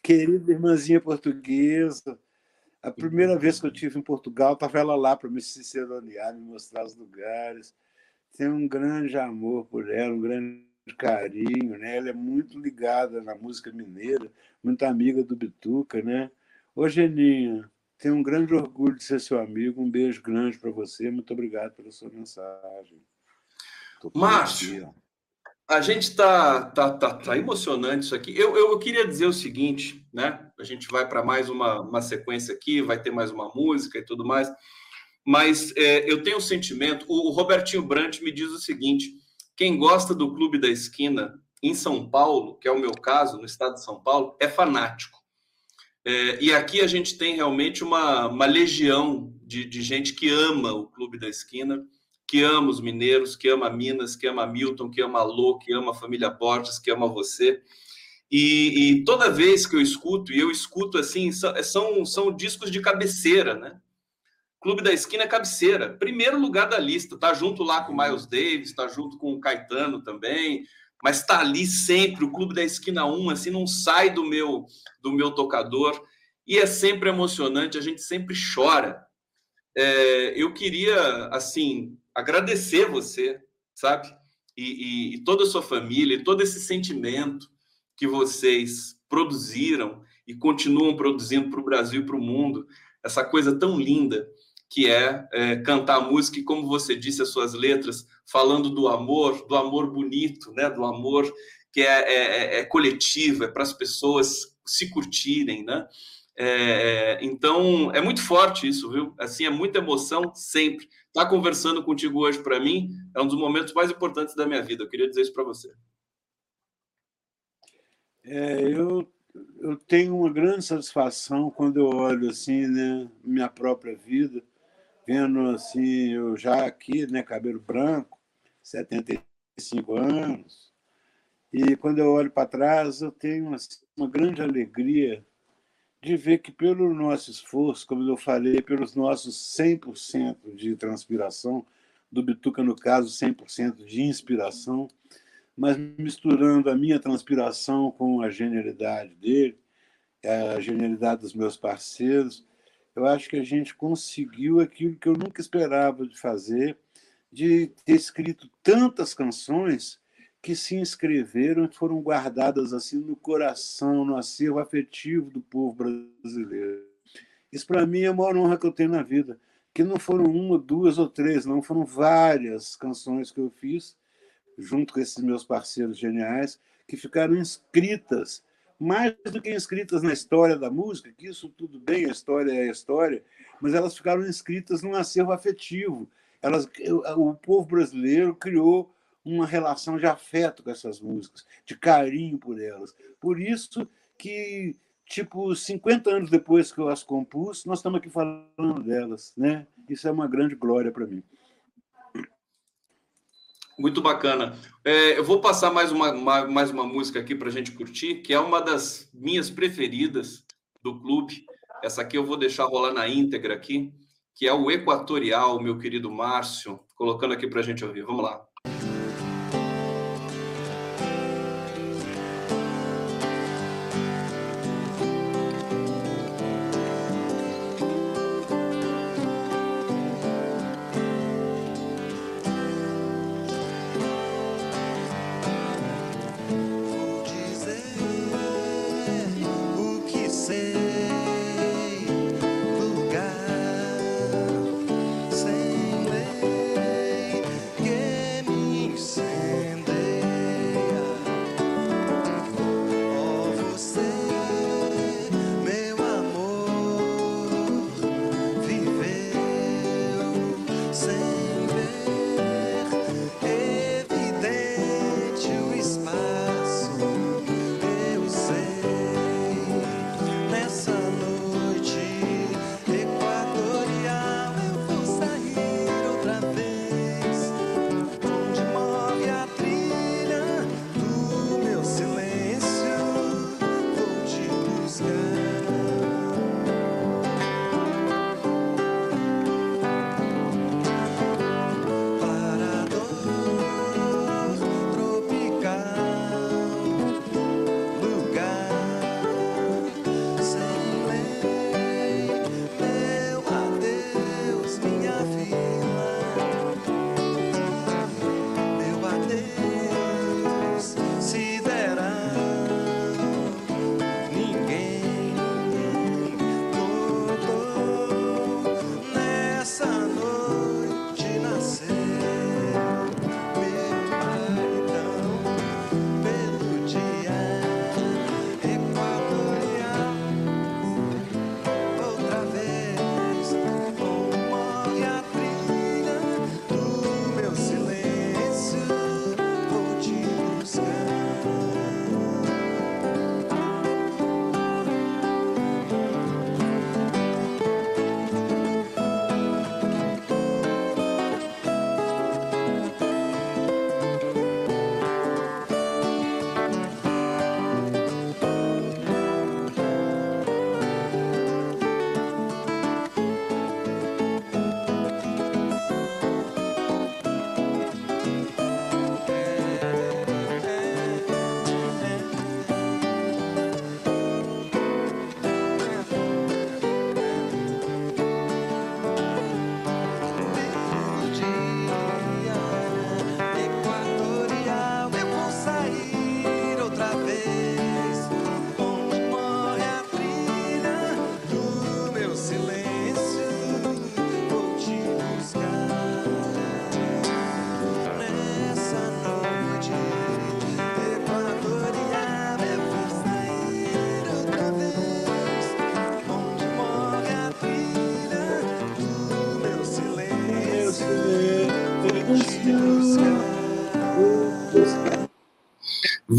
Querida irmãzinha portuguesa. A primeira vez que eu tive em Portugal, estava ela lá para me ciceronear, me mostrar os lugares. Tenho um grande amor por ela, um grande carinho, né? Ela é muito ligada na música mineira, muito amiga do Bituca, né? Ô, Geninha, tenho um grande orgulho de ser seu amigo. Um beijo grande para você. Muito obrigado pela sua mensagem. Márcio, a gente está tá, tá, tá emocionante isso aqui. Eu, eu, eu, queria dizer o seguinte, né? A gente vai para mais uma, uma sequência aqui, vai ter mais uma música e tudo mais. Mas é, eu tenho um sentimento. O, o Robertinho Brant me diz o seguinte: quem gosta do Clube da Esquina em São Paulo, que é o meu caso, no estado de São Paulo, é fanático. É, e aqui a gente tem realmente uma, uma legião de, de gente que ama o Clube da Esquina que ama os mineiros, que ama Minas, que ama Milton, que ama Lô, que ama a família Borges, que ama você. E, e, toda vez que eu escuto, e eu escuto assim, são, são discos de cabeceira, né? Clube da Esquina é cabeceira, primeiro lugar da lista, tá junto lá com o Miles Davis, tá junto com o Caetano também, mas tá ali sempre, o Clube da Esquina 1, assim, não sai do meu, do meu tocador, e é sempre emocionante, a gente sempre chora. É, eu queria, assim, agradecer você, sabe? E, e, e toda a sua família, e todo esse sentimento que vocês produziram e continuam produzindo para o Brasil e para o mundo, essa coisa tão linda que é, é, cantar música e, como você disse, as suas letras, falando do amor, do amor bonito, né? do amor que é, é, é, é coletivo, é para as pessoas se curtirem, né? É, então, é muito forte isso, viu? Assim, é muita emoção sempre. Estar tá conversando contigo hoje, para mim, é um dos momentos mais importantes da minha vida. Eu queria dizer isso para você. É, eu, eu tenho uma grande satisfação quando eu olho assim, né, minha própria vida, vendo assim, eu já aqui, né, cabelo branco, 75 anos, e quando eu olho para trás, eu tenho assim, uma grande alegria de ver que, pelo nosso esforço, como eu falei, pelos nossos 100% de transpiração, do Bituca, no caso, 100% de inspiração, mas misturando a minha transpiração com a genialidade dele, a genialidade dos meus parceiros, eu acho que a gente conseguiu aquilo que eu nunca esperava de fazer, de ter escrito tantas canções que se inscreveram e foram guardadas assim no coração, no acervo afetivo do povo brasileiro. Isso para mim é a maior honra que eu tenho na vida, que não foram uma, duas ou três, não foram várias canções que eu fiz junto com esses meus parceiros geniais que ficaram inscritas mais do que inscritas na história da música, que isso tudo bem, a história é a história, mas elas ficaram inscritas num acervo afetivo. Elas, o povo brasileiro criou uma relação de afeto com essas músicas, de carinho por elas. Por isso que, tipo, 50 anos depois que eu as compus, nós estamos aqui falando delas, né? Isso é uma grande glória para mim. Muito bacana. É, eu vou passar mais uma, uma mais uma música aqui para a gente curtir, que é uma das minhas preferidas do clube. Essa aqui eu vou deixar rolar na íntegra aqui, que é o Equatorial, meu querido Márcio, colocando aqui para a gente ouvir. Vamos lá.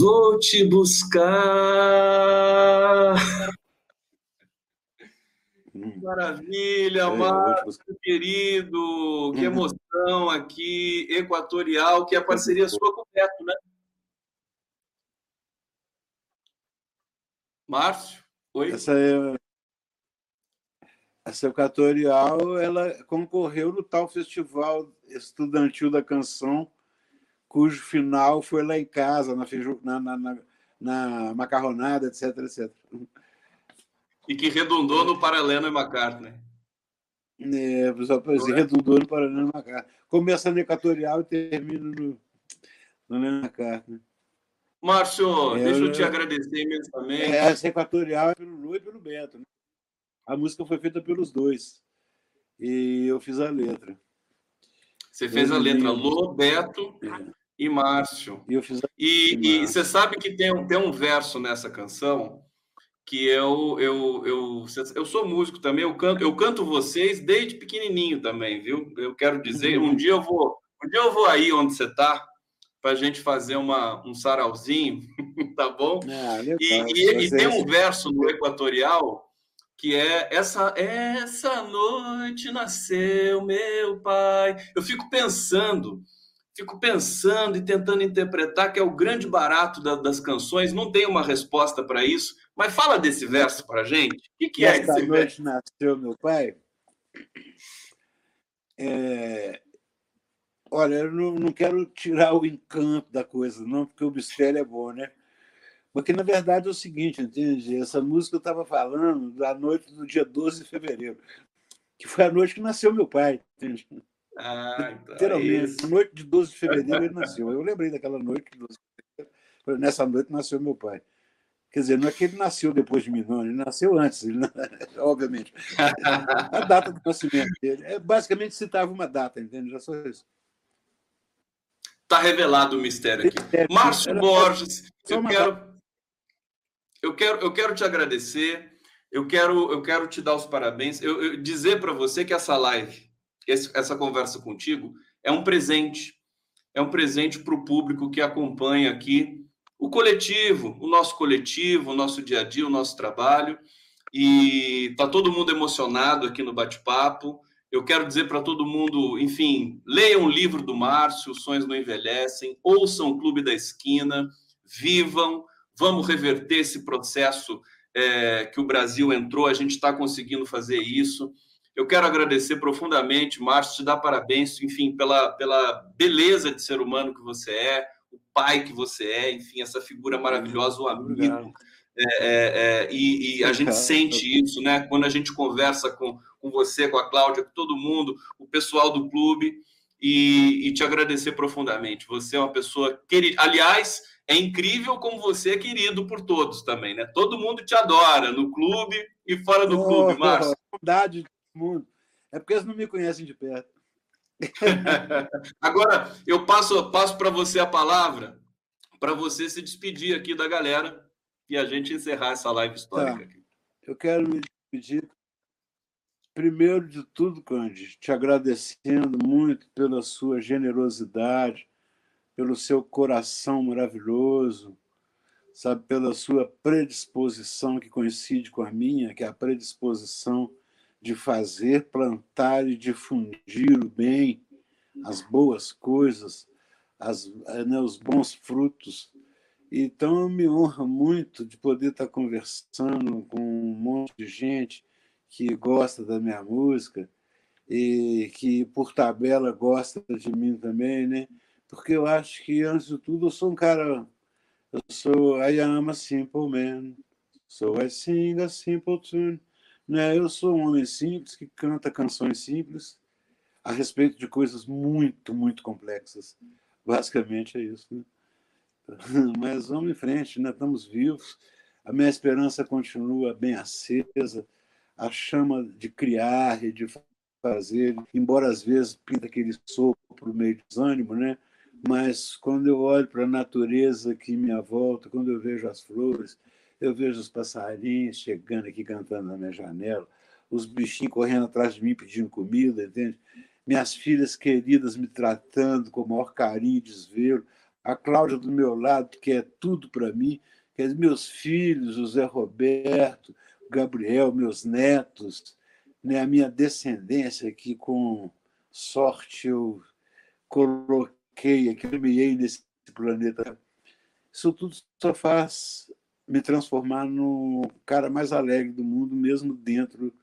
Vou te buscar. Maravilha, É, Márcio, querido. Que emoção aqui, Equatorial, que é a parceria sua com o Beto, né? Márcio, oi? Essa é essa equatorial, ela concorreu no tal festival estudantil da canção, cujo final foi lá em casa, na, feijo, na, na, na, na macarronada, etc, etc. E que redundou no Paralelo e McCartney. É, pessoal, pois, redundou no Paraná McCartney. Começa no equatorial e termina no, no Lennon McCartney. Márcio, É, deixa eu eu- te agradecer imensamente. É, essa equatorial é pelo Lu e pelo Beto. Né? A música foi feita pelos dois. E eu fiz a letra. Você fez a letra. Lô, Beto e Márcio. E. E, e e você sabe que tem um, tem um verso nessa canção que eu, eu, eu, eu sou músico também, eu canto, eu canto vocês desde pequenininho também, viu? Eu quero dizer, um dia eu vou, um dia eu vou aí onde você está para a gente fazer uma, um sarauzinho, tá bom? Ah, legal. E, e- e Você- tem um verso no Equatorial que é essa essa noite nasceu meu pai. Eu fico pensando, fico pensando e tentando interpretar que é o grande barato da- das canções. Não tem uma resposta para isso, mas fala desse verso para gente. O que, que é esse verso? noite nasceu meu pai. É, Olha, eu não, não quero tirar o encanto da coisa, não, porque o mistério é bom, né? Porque, na verdade, é o seguinte, entende? Essa música eu estava falando da noite do dia 12 de fevereiro, que foi a noite que nasceu meu pai, entende? Ah, então é Literalmente, na noite de 12 de fevereiro ele nasceu. Eu lembrei daquela noite de 12 de fevereiro. Nessa noite nasceu meu pai. Quer dizer, não é que ele nasceu depois de mim, não, ele nasceu antes, ele obviamente. A data do nascimento dele. É, basicamente citava uma data, entende? Já só isso. Tá revelado o mistério aqui. Mistério. Márcio Era- Borges, eu quero, eu quero, eu quero te agradecer. Eu quero, eu quero te dar os parabéns. Eu, eu dizer para você que essa live, esse- essa conversa contigo, é um presente. É um presente para o público que acompanha aqui o coletivo, o nosso coletivo, o nosso dia a dia, o nosso trabalho. E tá todo mundo emocionado aqui no bate-papo. Eu quero dizer para todo mundo, enfim, leiam o livro do Márcio, Os Sonhos Não Envelhecem, ouçam o Clube da Esquina, vivam, vamos reverter esse processo é, que o Brasil entrou, a gente está conseguindo fazer isso. Eu quero agradecer profundamente, Márcio, te dar parabéns, enfim, pela, pela beleza de ser humano que você é, o pai que você é, enfim, essa figura maravilhosa, o amigo. É, é, é, e, e a gente sente isso, né? Quando a gente conversa com, com você, com a Cláudia, com todo mundo, o pessoal do clube, e, e te agradecer profundamente. Você é uma pessoa querida. Aliás, é incrível como você é querido por todos também, né? Todo mundo te adora no clube e fora do clube, Márcio. Saudade mundo. É porque eles não me conhecem de perto. Agora, eu passo, passo para você a palavra, para você se despedir aqui da galera e a gente encerrar essa live histórica. Tá. Eu quero me despedir, primeiro de tudo, Cândido, te agradecendo muito pela sua generosidade, pelo seu coração maravilhoso, sabe, pela sua predisposição que coincide com a minha, que é a predisposição de fazer, plantar e difundir o bem, as boas coisas, as, né, os bons frutos. Então, me honra muito de poder estar conversando com um monte de gente que gosta da minha música e que, por tabela, gosta de mim também, né? Porque eu acho que, antes de tudo, eu sou um cara. Eu sou. I am a simple man. So I sing a simple tune. Né? Eu sou um homem simples que canta canções simples a respeito de coisas muito, muito complexas. Basicamente é isso. Né? Mas vamos em frente, né? estamos vivos. A minha esperança continua bem acesa. A chama de criar e de fazer, embora às vezes pinta aquele sopro meio desânimo, né? mas quando eu olho para a natureza em minha volta, quando eu vejo as flores, eu vejo os passarinhos chegando aqui cantando na minha janela, os bichinhos correndo atrás de mim pedindo comida, entende? minhas filhas queridas me tratando com o maior carinho e desvelo, a Cláudia do meu lado, que é tudo para mim, que é meus filhos, o Zé Roberto, Gabriel, meus netos, né, a minha descendência que com sorte eu coloquei aqui, eu nesse planeta. Isso tudo só faz me transformar no cara mais alegre do mundo, mesmo dentro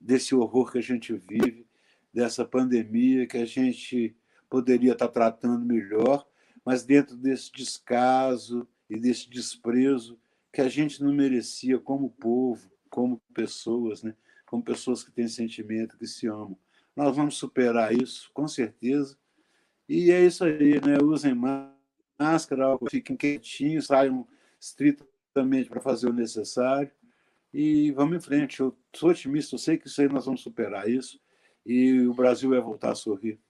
desse horror que a gente vive, dessa pandemia que a gente poderia estar tratando melhor, mas dentro desse descaso e desse desprezo que a gente não merecia como povo, como pessoas, né? como pessoas que têm sentimento, que se amam. Nós vamos superar isso, com certeza. E é isso aí, né? Usem máscara, fiquem quietinhos, saiam estritamente para fazer o necessário e vamos em frente. Eu sou otimista, eu sei que isso aí nós vamos superar isso e o Brasil vai voltar a sorrir.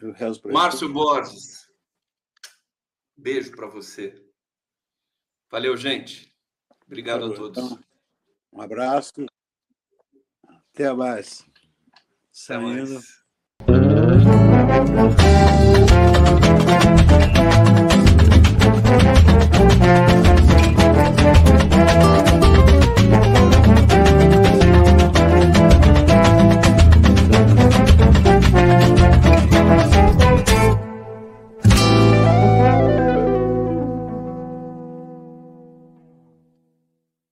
Eu rezo para Márcio Borges, beijo para você. Valeu, gente. Obrigado Valeu, a todos. Então, um abraço. Até mais. Até Saindo. mais. Thank you.